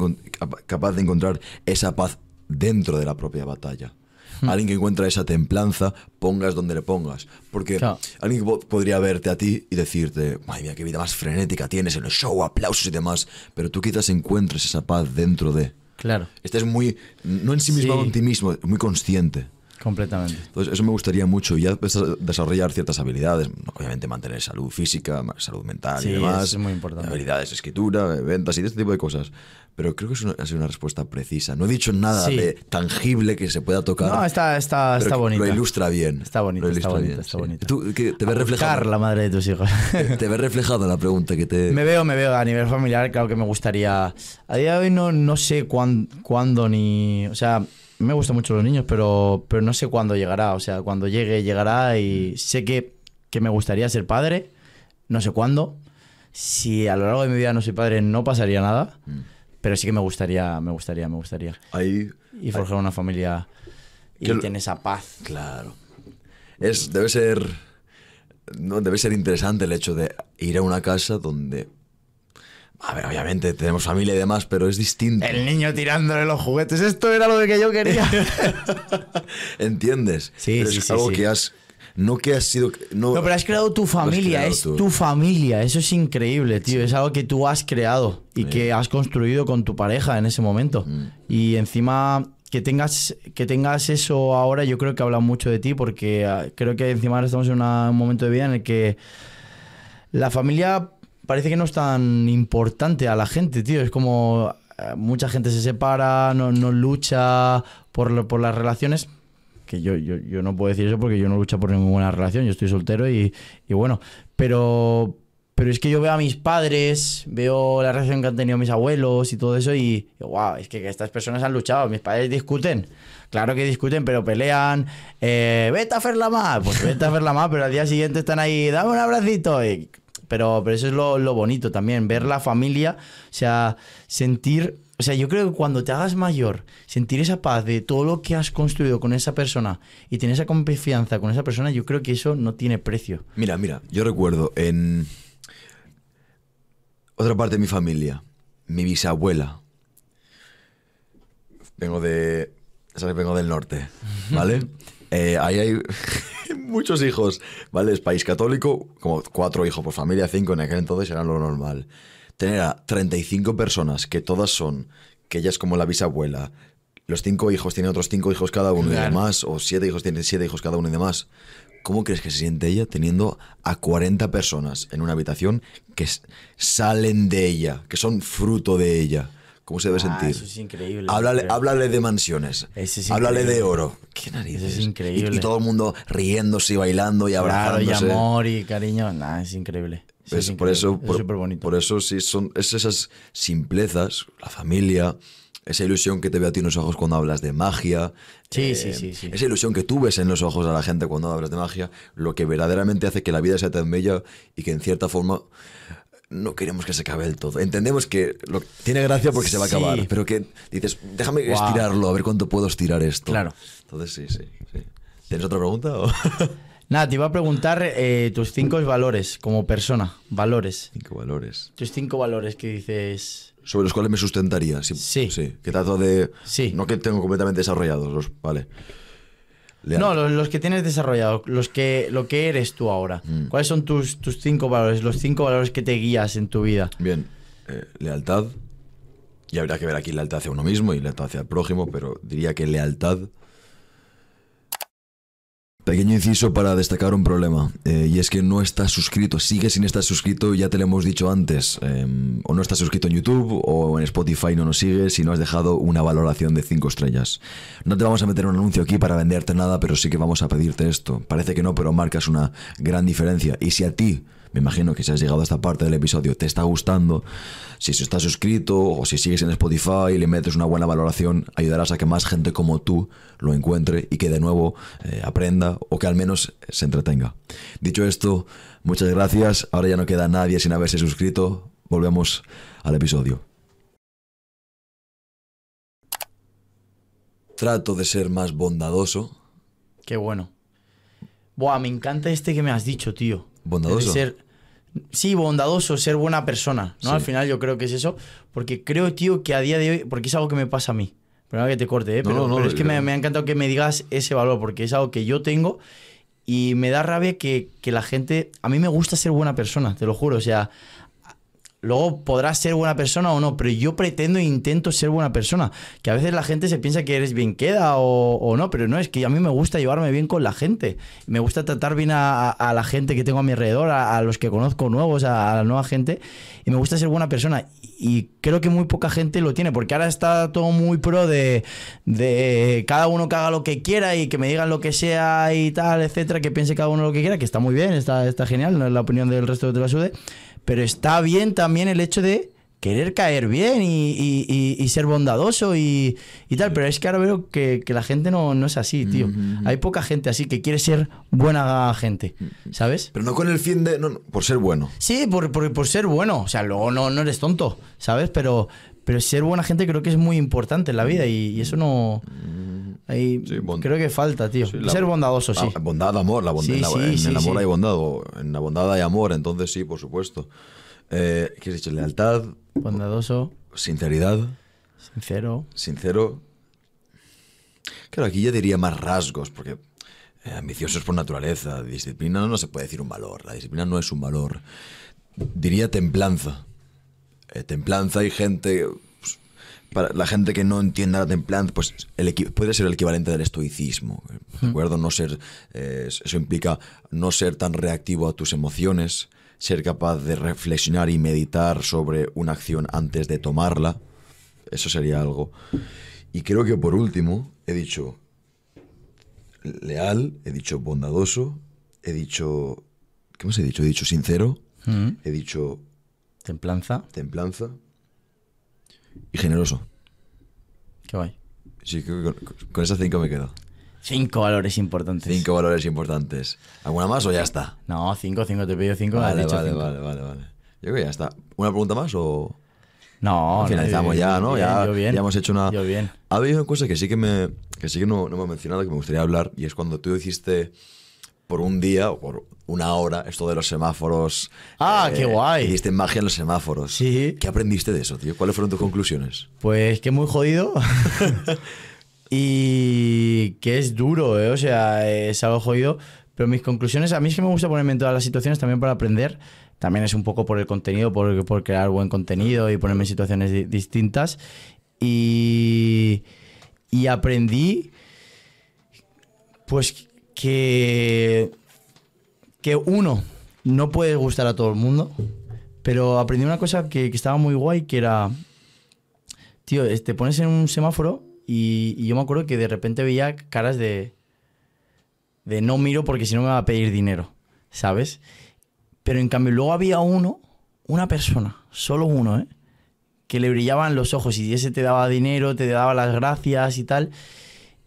capaz de encontrar esa paz dentro de la propia batalla. Hmm. Alguien que encuentra esa templanza, pongas donde le pongas. Porque Claro. alguien que po- podría verte a ti y decirte, madre mía, qué vida más frenética tienes en el show, aplausos y demás. Pero tú quizás encuentres esa paz dentro de. Claro, Estés muy, no en sí mismo, Sí. en ti mismo, muy consciente. Completamente. Entonces, eso me gustaría mucho. Y ya desa- desarrollar ciertas habilidades. Obviamente, mantener salud física, salud mental Sí, y demás. es muy importante. Habilidades, escritura, ventas y de este tipo de cosas. Pero creo que es una, ha sido una respuesta precisa. No he dicho nada Sí. de tangible que se pueda tocar. No, está, está, está bonito. Lo ilustra bien. Está bonito, Lo está ilustra bonito, está bonito. ¿Tú que te ves reflejado? la madre de tus hijos. ¿Te ves reflejado en la pregunta que te... Me veo, me veo. A nivel familiar, claro que me gustaría. A día de hoy no, no sé cuán- cuándo ni. O sea, me gustan mucho los niños, pero, pero no sé cuándo llegará. O sea, cuando llegue, llegará. Y sé que, que me gustaría ser padre. No sé cuándo. Si a lo largo de mi vida no soy padre, no pasaría nada. Pero sí que me gustaría, me gustaría, me gustaría. Ahí... Y forjar una familia y Que tener esa paz. Claro. Es, debe ser. No, debe ser interesante el hecho de ir a una casa donde. A ver, obviamente tenemos familia y demás, pero es distinto. El niño tirándole los juguetes. Esto era lo que yo quería. ¿Entiendes? Sí, Pero sí, es sí, algo sí. que has. No que has sido. No, No, pero has creado tu familia, creado es tú. tu familia, eso es increíble, tío, es algo que tú has creado y que has construido con tu pareja en ese momento. Mm. Y encima que tengas que tengas eso ahora, yo creo que habla mucho de ti porque ah, creo que encima ahora estamos en una- un momento de vida en el que la familia parece que no es tan importante a la gente, tío, es como eh, mucha gente se separa, no, no lucha por, por las relaciones. Que yo, yo, yo no puedo decir eso porque yo no lucho por ninguna relación, yo estoy soltero y, y bueno, pero, pero es que yo veo a mis padres, veo la relación que han tenido mis abuelos y todo eso y, wow, es que estas personas han luchado, mis padres discuten, claro que discuten, pero pelean, eh, vete a hacerla más, pues vete a hacerla más, pero al día siguiente están ahí, dame un abracito y... Pero, pero eso es lo, lo bonito también, ver la familia, o sea, sentir, o sea, yo creo que cuando te hagas mayor, sentir esa paz de todo lo que has construido con esa persona y tener esa confianza con esa persona, yo creo que eso no tiene precio. Mira, mira, yo recuerdo en. Otra parte de mi familia, mi bisabuela. Vengo de. ¿Sabes? Vengo del norte, ¿vale? Eh, ahí hay muchos hijos, ¿vale? Es país católico, como cuatro hijos por familia, cinco en aquel entonces era lo normal. Tener a 35 personas que todas son, que ella es como la bisabuela, los cinco hijos tienen otros cinco hijos cada uno y demás, o siete hijos tienen siete hijos cada uno y demás. ¿Cómo crees que se siente ella teniendo a 40 personas en una habitación que salen de ella, que son fruto de ella? ¿Cómo se debe Ah, sentir? eso es increíble. Háblale, de mansiones. Eso es háblale de oro. ¿Qué narices? es Y- increíble. Y, todo el mundo riéndose y bailando y Claro, y abrazándose. amor y cariño, nada, es increíble. Eso es por eso, es por, súper bonito. por eso sí son es esas simplezas, la familia, esa ilusión que te ve a ti en los ojos cuando hablas de magia. Sí, sí, sí, sí. Esa ilusión que tú ves en los ojos a la gente cuando hablas de magia, lo que verdaderamente hace que la vida sea tan bella y que en cierta forma no queremos que se acabe del todo. Entendemos que lo- tiene gracia porque se va a Sí. acabar, pero que dices, déjame Guau. estirarlo, a ver cuánto puedo estirar esto. Claro. Entonces sí, sí, sí. ¿Tienes otra pregunta? o? Nada, te iba a preguntar eh, tus cinco valores como persona, valores. Cinco valores. Tus cinco valores que dices... sobre los cuales me sustentaría. Sí. Sí. sí que trato de. Sí. No que tengo completamente desarrollados, los, vale. No, los, los que tienes desarrollado, los que, lo que eres tú ahora. Mm. ¿Cuáles son tus, tus cinco valores, los cinco valores que te guías en tu vida? Bien, eh, lealtad. Y habría que ver aquí lealtad hacia uno mismo y lealtad hacia el prójimo, pero diría que lealtad. Pequeño inciso para destacar un problema, eh, y es que no estás suscrito, sigues sin estar suscrito, ya te lo hemos dicho antes, eh, o no estás suscrito en YouTube o en Spotify no nos sigues y no has dejado una valoración de 5 estrellas. No te vamos a meter un anuncio aquí para venderte nada, pero sí que vamos a pedirte esto. Parece que no, pero marcas una gran diferencia. Y si a ti me imagino que si has llegado a esta parte del episodio te está gustando, si estás suscrito o si sigues en Spotify y le metes una buena valoración, ayudarás a que más gente como tú lo encuentre y que de nuevo eh, aprenda o que al menos se entretenga. Dicho esto, muchas gracias. Ahora ya no queda nadie sin haberse suscrito. Volvemos al episodio. Trato de ser más bondadoso. Qué bueno. Buah, me encanta este que me has dicho, tío. ¿Bondadoso? De ser, sí, bondadoso, ser buena persona, ¿no? Sí. Al final yo creo que es eso. Porque creo, tío, que a día de hoy, porque es algo que me pasa a mí. Perdona que te corte, ¿eh? Pero, no, no, pero es que me, me ha encantado que me digas ese valor, porque es algo que yo tengo y me da rabia que, que la gente... A mí me gusta ser buena persona, te lo juro. O sea, luego podrás ser buena persona o no, pero yo pretendo e intento ser buena persona. Que a veces la gente se piensa que eres bien queda o, no, pero no, es que a mí me gusta llevarme bien con la gente. Me gusta tratar bien a, la gente que tengo a mi alrededor, a, los que conozco nuevos, a, a la nueva gente. Y me gusta ser buena persona. Y creo que muy poca gente lo tiene, porque ahora está todo muy pro de, de cada uno que haga lo que quiera y que me digan lo que sea y tal, etcétera, que piense cada uno lo que quiera, que está muy bien, está, está genial, no es la opinión del resto de la SUDE. Pero está bien también el hecho de querer caer bien y, y- y- y ser bondadoso y, y tal. Pero es que ahora veo que, que la gente no, no es así, tío. Hay poca gente así que quiere ser buena gente, ¿sabes? Pero no con el fin de... No, no, por ser bueno. Sí, por, por- por ser bueno. O sea, luego no, no eres tonto, ¿sabes? Pero, pero ser buena gente creo que es muy importante en la vida y, y eso no... ahí Sí, creo que falta, tío. Sí, ser bondadoso, sí. Ah, bondad, amor. La bond- Sí, en, la- en el amor hay bondad. en la bondad hay amor, entonces sí, por supuesto. Eh, ¿Qué has dicho? Lealtad, Bondadoso, sinceridad, sincero. sincero. Claro, aquí yo diría más rasgos, porque eh, ambiciosos por naturaleza. Disciplina no se puede decir un valor. La disciplina no es un valor. Diría templanza. Eh, templanza y gente. Para la gente que no entienda la templanza, pues el puede ser el equivalente del estoicismo. ¿De acuerdo? No ser. eh, eso implica no ser tan reactivo a tus emociones, ser capaz de reflexionar y meditar sobre una acción antes de tomarla. Eso sería algo. Y creo que por último he dicho leal, he dicho bondadoso, he dicho. ¿Qué más he dicho? He dicho sincero, he dicho Templanza. templanza y generoso. Qué guay. Sí, con, con esas cinco me quedo. Cinco valores importantes. Cinco valores importantes. ¿Alguna más o ya está? No, cinco, cinco, te he pedido cinco. Vale, dicho vale, cinco. vale, vale, vale. Yo creo que ya está. ¿Una pregunta más o...? No, Finalizamos no, ya, ¿no? bien, ya, yo bien. ya hemos hecho una... Yo bien. Ha habido una cosa que sí que me que sí que no, no me he mencionado, que me gustaría hablar, y es cuando tú hiciste por un día o por una hora esto de los semáforos. eh, Ah, qué guay. Hiciste magia en los semáforos. Sí. ¿Qué aprendiste de eso, tío? ¿Cuáles fueron tus conclusiones? Pues que muy jodido. y que es duro, ¿eh? O sea, es algo jodido. Pero mis conclusiones, a mí es que me gusta ponerme en todas las situaciones también para aprender. También es un poco por el contenido, por, por crear buen contenido y ponerme en situaciones di- distintas. Y, y aprendí, pues, que, que uno, no puede gustar a todo el mundo. Pero aprendí una cosa que, estaba muy guay, que era tío, te pones en un semáforo y, y yo me acuerdo que de repente veía caras de, de no miro porque si no me va a pedir dinero, ¿sabes? Pero en cambio luego había uno, una persona, solo uno, ¿eh? Que le brillaban los ojos y ese te daba dinero, te daba las gracias y tal.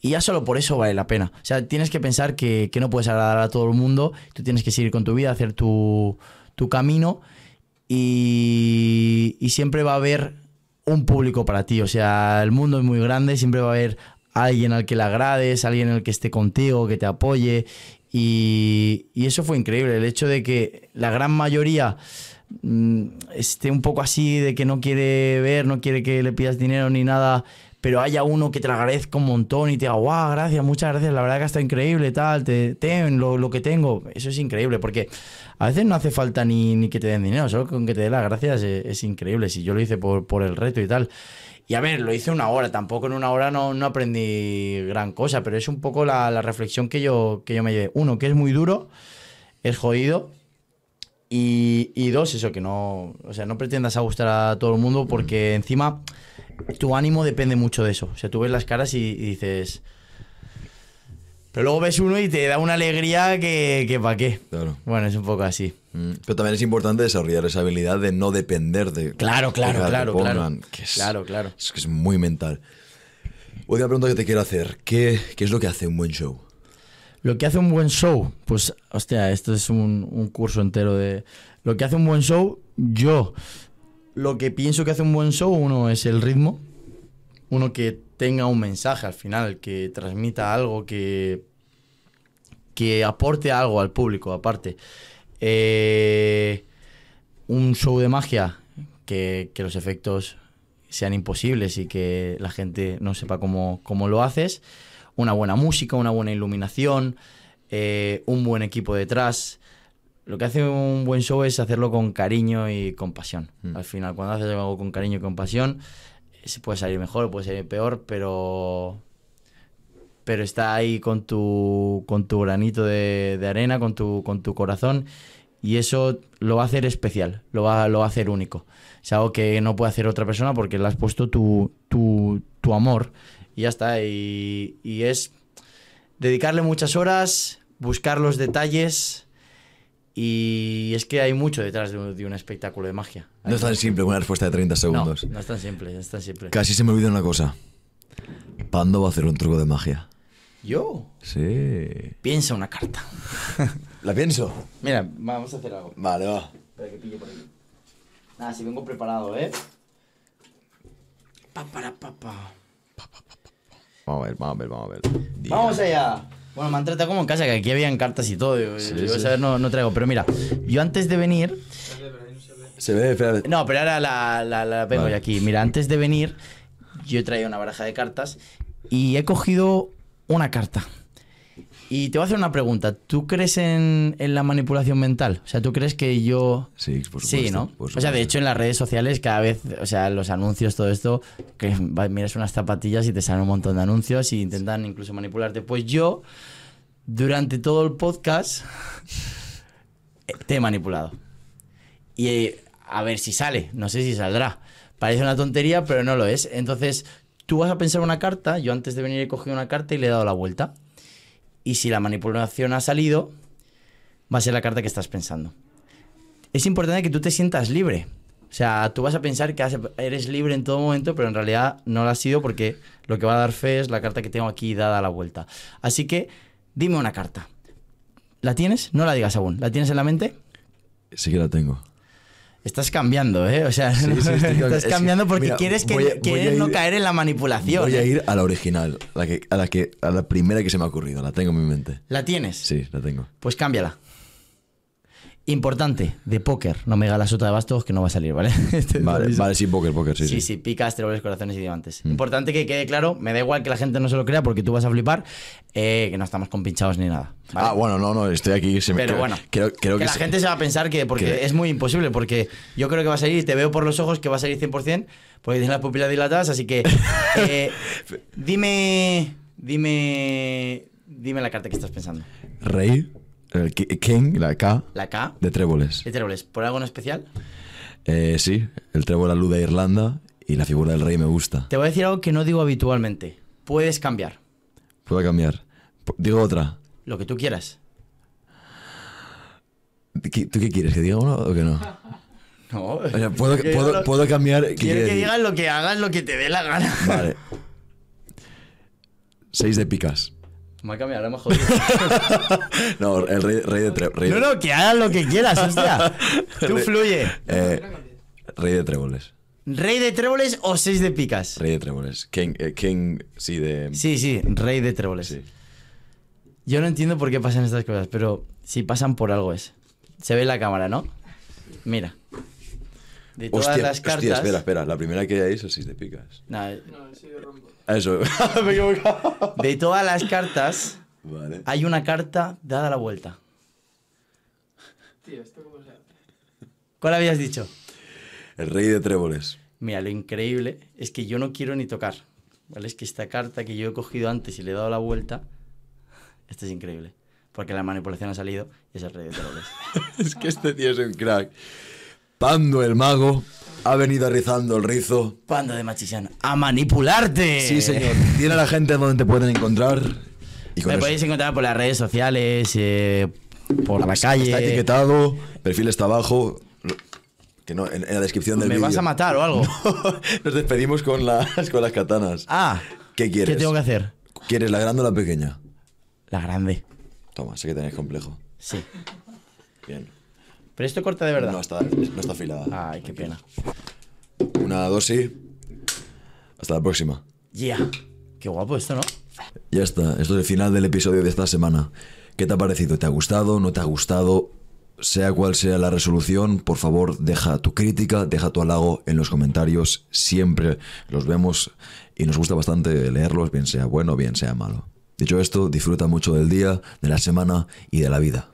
Y ya solo por eso vale la pena. O sea, tienes que pensar que, que no puedes agradar a todo el mundo, tú tienes que seguir con tu vida, hacer tu, tu camino y, y siempre va a haber un público para ti. O sea, el mundo es muy grande, siempre va a haber alguien al que le agrades, alguien al que esté contigo, que te apoye. Y, y eso fue increíble, el hecho de que la gran mayoría mm, esté un poco así, de que no quiere ver, no quiere que le pidas dinero ni nada, pero haya uno que te agradezca un montón y te diga, guau, gracias, muchas gracias, la verdad que está increíble, tal, te, ten lo, que tengo. Eso es increíble, porque a veces no hace falta ni, que te den dinero, solo con que te den las gracias es, increíble. Si yo lo hice por, por el reto y tal. Y a ver, lo hice una hora, tampoco en una hora no, no aprendí gran cosa, pero es un poco la, la reflexión que yo, que yo me llevé. Uno, que es muy duro, es jodido, y, y dos, eso, que no, o sea, no pretendas a gustar a todo el mundo porque encima tu ánimo depende mucho de eso. O sea, tú ves las caras y, y dices... Pero luego ves uno y te da una alegría que, que para qué. Claro. Bueno, es un poco así. Mm, Pero también es importante desarrollar esa habilidad de no depender de. Claro, claro, que claro, claro. pongan, que es- Claro, claro. Es que es muy mental. Última pregunta que te quiero hacer. ¿Qué, qué es lo que hace un buen show? Lo que hace un buen show, pues, hostia, esto es un, curso entero de... Lo que hace un buen show, yo, lo que pienso que hace un buen show, uno es el ritmo, uno que tenga un mensaje al final, que transmita algo, que, que aporte algo al público, aparte. Eh, un show de magia, que, que los efectos sean imposibles y que la gente no sepa cómo, cómo lo haces. Una buena música, una buena iluminación, eh, un buen equipo detrás. Lo que hace un buen show es hacerlo con cariño y con pasión. Mm. Al final, cuando haces algo con cariño y con pasión, se puede salir mejor, puede salir peor, pero pero está ahí con tu, con tu granito de, de arena, con tu, con tu corazón, y eso lo va a hacer especial, lo va, lo va a hacer único. Es algo que no puede hacer otra persona porque le has puesto tu, tu, tu amor, y ya está. Y, y es dedicarle muchas horas, buscar los detalles, y es que hay mucho detrás de un, de un espectáculo de magia. No es tan simple una respuesta de 30 No, segundos. no es tan simple, no es tan simple. Casi se me olvida una cosa. Pando va a hacer un truco de magia. Yo, Sí. piensa una carta. ¿La pienso? Mira, vamos a hacer algo. Vale, va. Espera que pille por aquí. Nada, si vengo preparado, ¿eh? Pa, para, pa, pa. Vamos a ver, vamos a ver, vamos a ver. ¡Vamos allá! Bueno, me han tratado como en casa, que aquí habían cartas y todo. Yo, Sí, yo sí. saber no, no traigo. Pero mira, yo antes de venir... Se ve, espera. No, pero ahora la, la, la vengo Vale. yo aquí. Mira, antes de venir, yo he traído una baraja de cartas y he cogido una carta. Y te voy a hacer una pregunta. ¿Tú crees en, en la manipulación mental? O sea, ¿tú crees que yo... Sí, por supuesto. Sí, ¿no? O sea, de hecho, en las redes sociales cada vez, o sea, los anuncios, todo esto, que miras unas zapatillas y te salen un montón de anuncios y intentan incluso manipularte. Pues yo, durante todo el podcast, te he manipulado. Y eh, a ver si sale, no sé si saldrá. Parece una tontería, pero no lo es. Entonces, tú vas a pensar una carta, yo antes de venir he cogido una carta y le he dado la vuelta. Y si la manipulación ha salido, va a ser la carta que estás pensando es importante que tú te sientas libre. O sea, tú vas a pensar que eres libre en todo momento, pero en realidad no lo has sido porque lo que va a dar fe es la carta que tengo aquí dada a la vuelta. Así que, dime una carta. ¿La tienes? No la digas aún. ¿La tienes en la mente? Sí que la tengo. Estás cambiando, ¿eh? O sea, Sí, sí, estoy cambiando. estás cambiando porque mira, quieres, que, a- quieres no caer en la manipulación. Voy a ¿eh? ir a la original, la que, a, la que, a la primera que se me ha ocurrido. La tengo en mi mente. ¿La tienes? Sí, la tengo. Pues cámbiala. Importante, de póker. No me digas la sota de bastos que no va a salir, ¿vale? Este- Vale, vale, sí, póker, póker, sí, Sí, sí. sí, picas, trebles, corazones y diamantes. Mm. Importante que quede claro, me da igual que la gente no se lo crea porque tú vas a flipar, eh, que no estamos compinchados ni nada. ¿vale? Ah, bueno, no, no, estoy aquí. Se me, Pero creo, bueno, creo, creo que, que, la se- gente se va a pensar que, porque que- es muy imposible, porque yo creo que va a salir, te veo por los ojos que va a salir 100%, porque tienes las pupilas dilatadas, así que eh, dime, dime, dime la carta que estás pensando. Rey, el ki- King, la K, La K, de tréboles. de tréboles, ¿por algo en especial? Eh, sí, el trébol la luz de Irlanda y la figura del rey me gusta. Te voy a decir algo que no digo habitualmente. Puedes cambiar, Puedo cambiar. Digo otra. lo que tú quieras. ¿Qué- ¿Tú qué quieres? ¿Que diga una o que no? No, O sea, ¿puedo, Que puedo, lo- puedo cambiar? ¿Qué Quiero que digas lo que hagas, lo que te dé la gana. Vale. Seis de picas. Me ha cambiado, ahora me ha jodido. No, el rey, rey de rey No, no, que hagas lo que quieras, hostia. Tú fluye. eh, rey de tréboles. ¿Rey de tréboles o seis de picas? Rey de tréboles. King, eh, King sí, de. Sí, sí, rey de tréboles. Sí. Yo no entiendo por qué pasan estas cosas, pero si pasan por algo es. Se ve en la cámara, ¿no? Mira. De todas Hostia, las cartas. hostia, espera, espera. La primera que hay es así de picas. Nah, No, sí, de rombo. Eso. Me he equivocado. de todas las cartas, Vale. hay una carta dada la vuelta. Tío, ¿esto cómo se hace? ¿Cuál habías dicho? El rey de tréboles. Mira, lo increíble es que yo no quiero ni tocar. ¿Vale? Es que esta carta que yo he cogido antes y le he dado la vuelta, esta es increíble. Porque la manipulación ha salido y es el rey de tréboles. es que este tío es un crack. Pando el mago ha venido rizando el rizo. Pando de Machisán, ¡a manipularte! Sí, señor. Tiene a la gente donde te pueden encontrar. Y Me eso- podéis encontrar por las redes sociales, eh, por la calle. Está etiquetado, perfil está abajo. Que no, en, en la descripción del ¿Me vídeo. vas a matar o algo? Nos despedimos con las, con las katanas. Ah, ¿Qué quieres? ¿qué tengo que hacer? ¿Quieres la grande o la pequeña? La grande. Toma, sé que tenéis complejo. Sí. Bien. Pero esto corta de verdad. No está, no está afilada. Ay, qué pena. Una dosis. Hasta la próxima. Ya. Qué guapo esto, ¿no? Ya está, esto es el final del episodio de esta semana. ¿Qué te ha parecido? ¿Te ha gustado? ¿No te ha gustado? Sea cual sea la resolución, por favor, deja tu crítica, deja tu halago en los comentarios. Siempre los vemos y nos gusta bastante leerlos, bien sea bueno, bien sea malo. Dicho esto, disfruta mucho del día, de la semana y de la vida.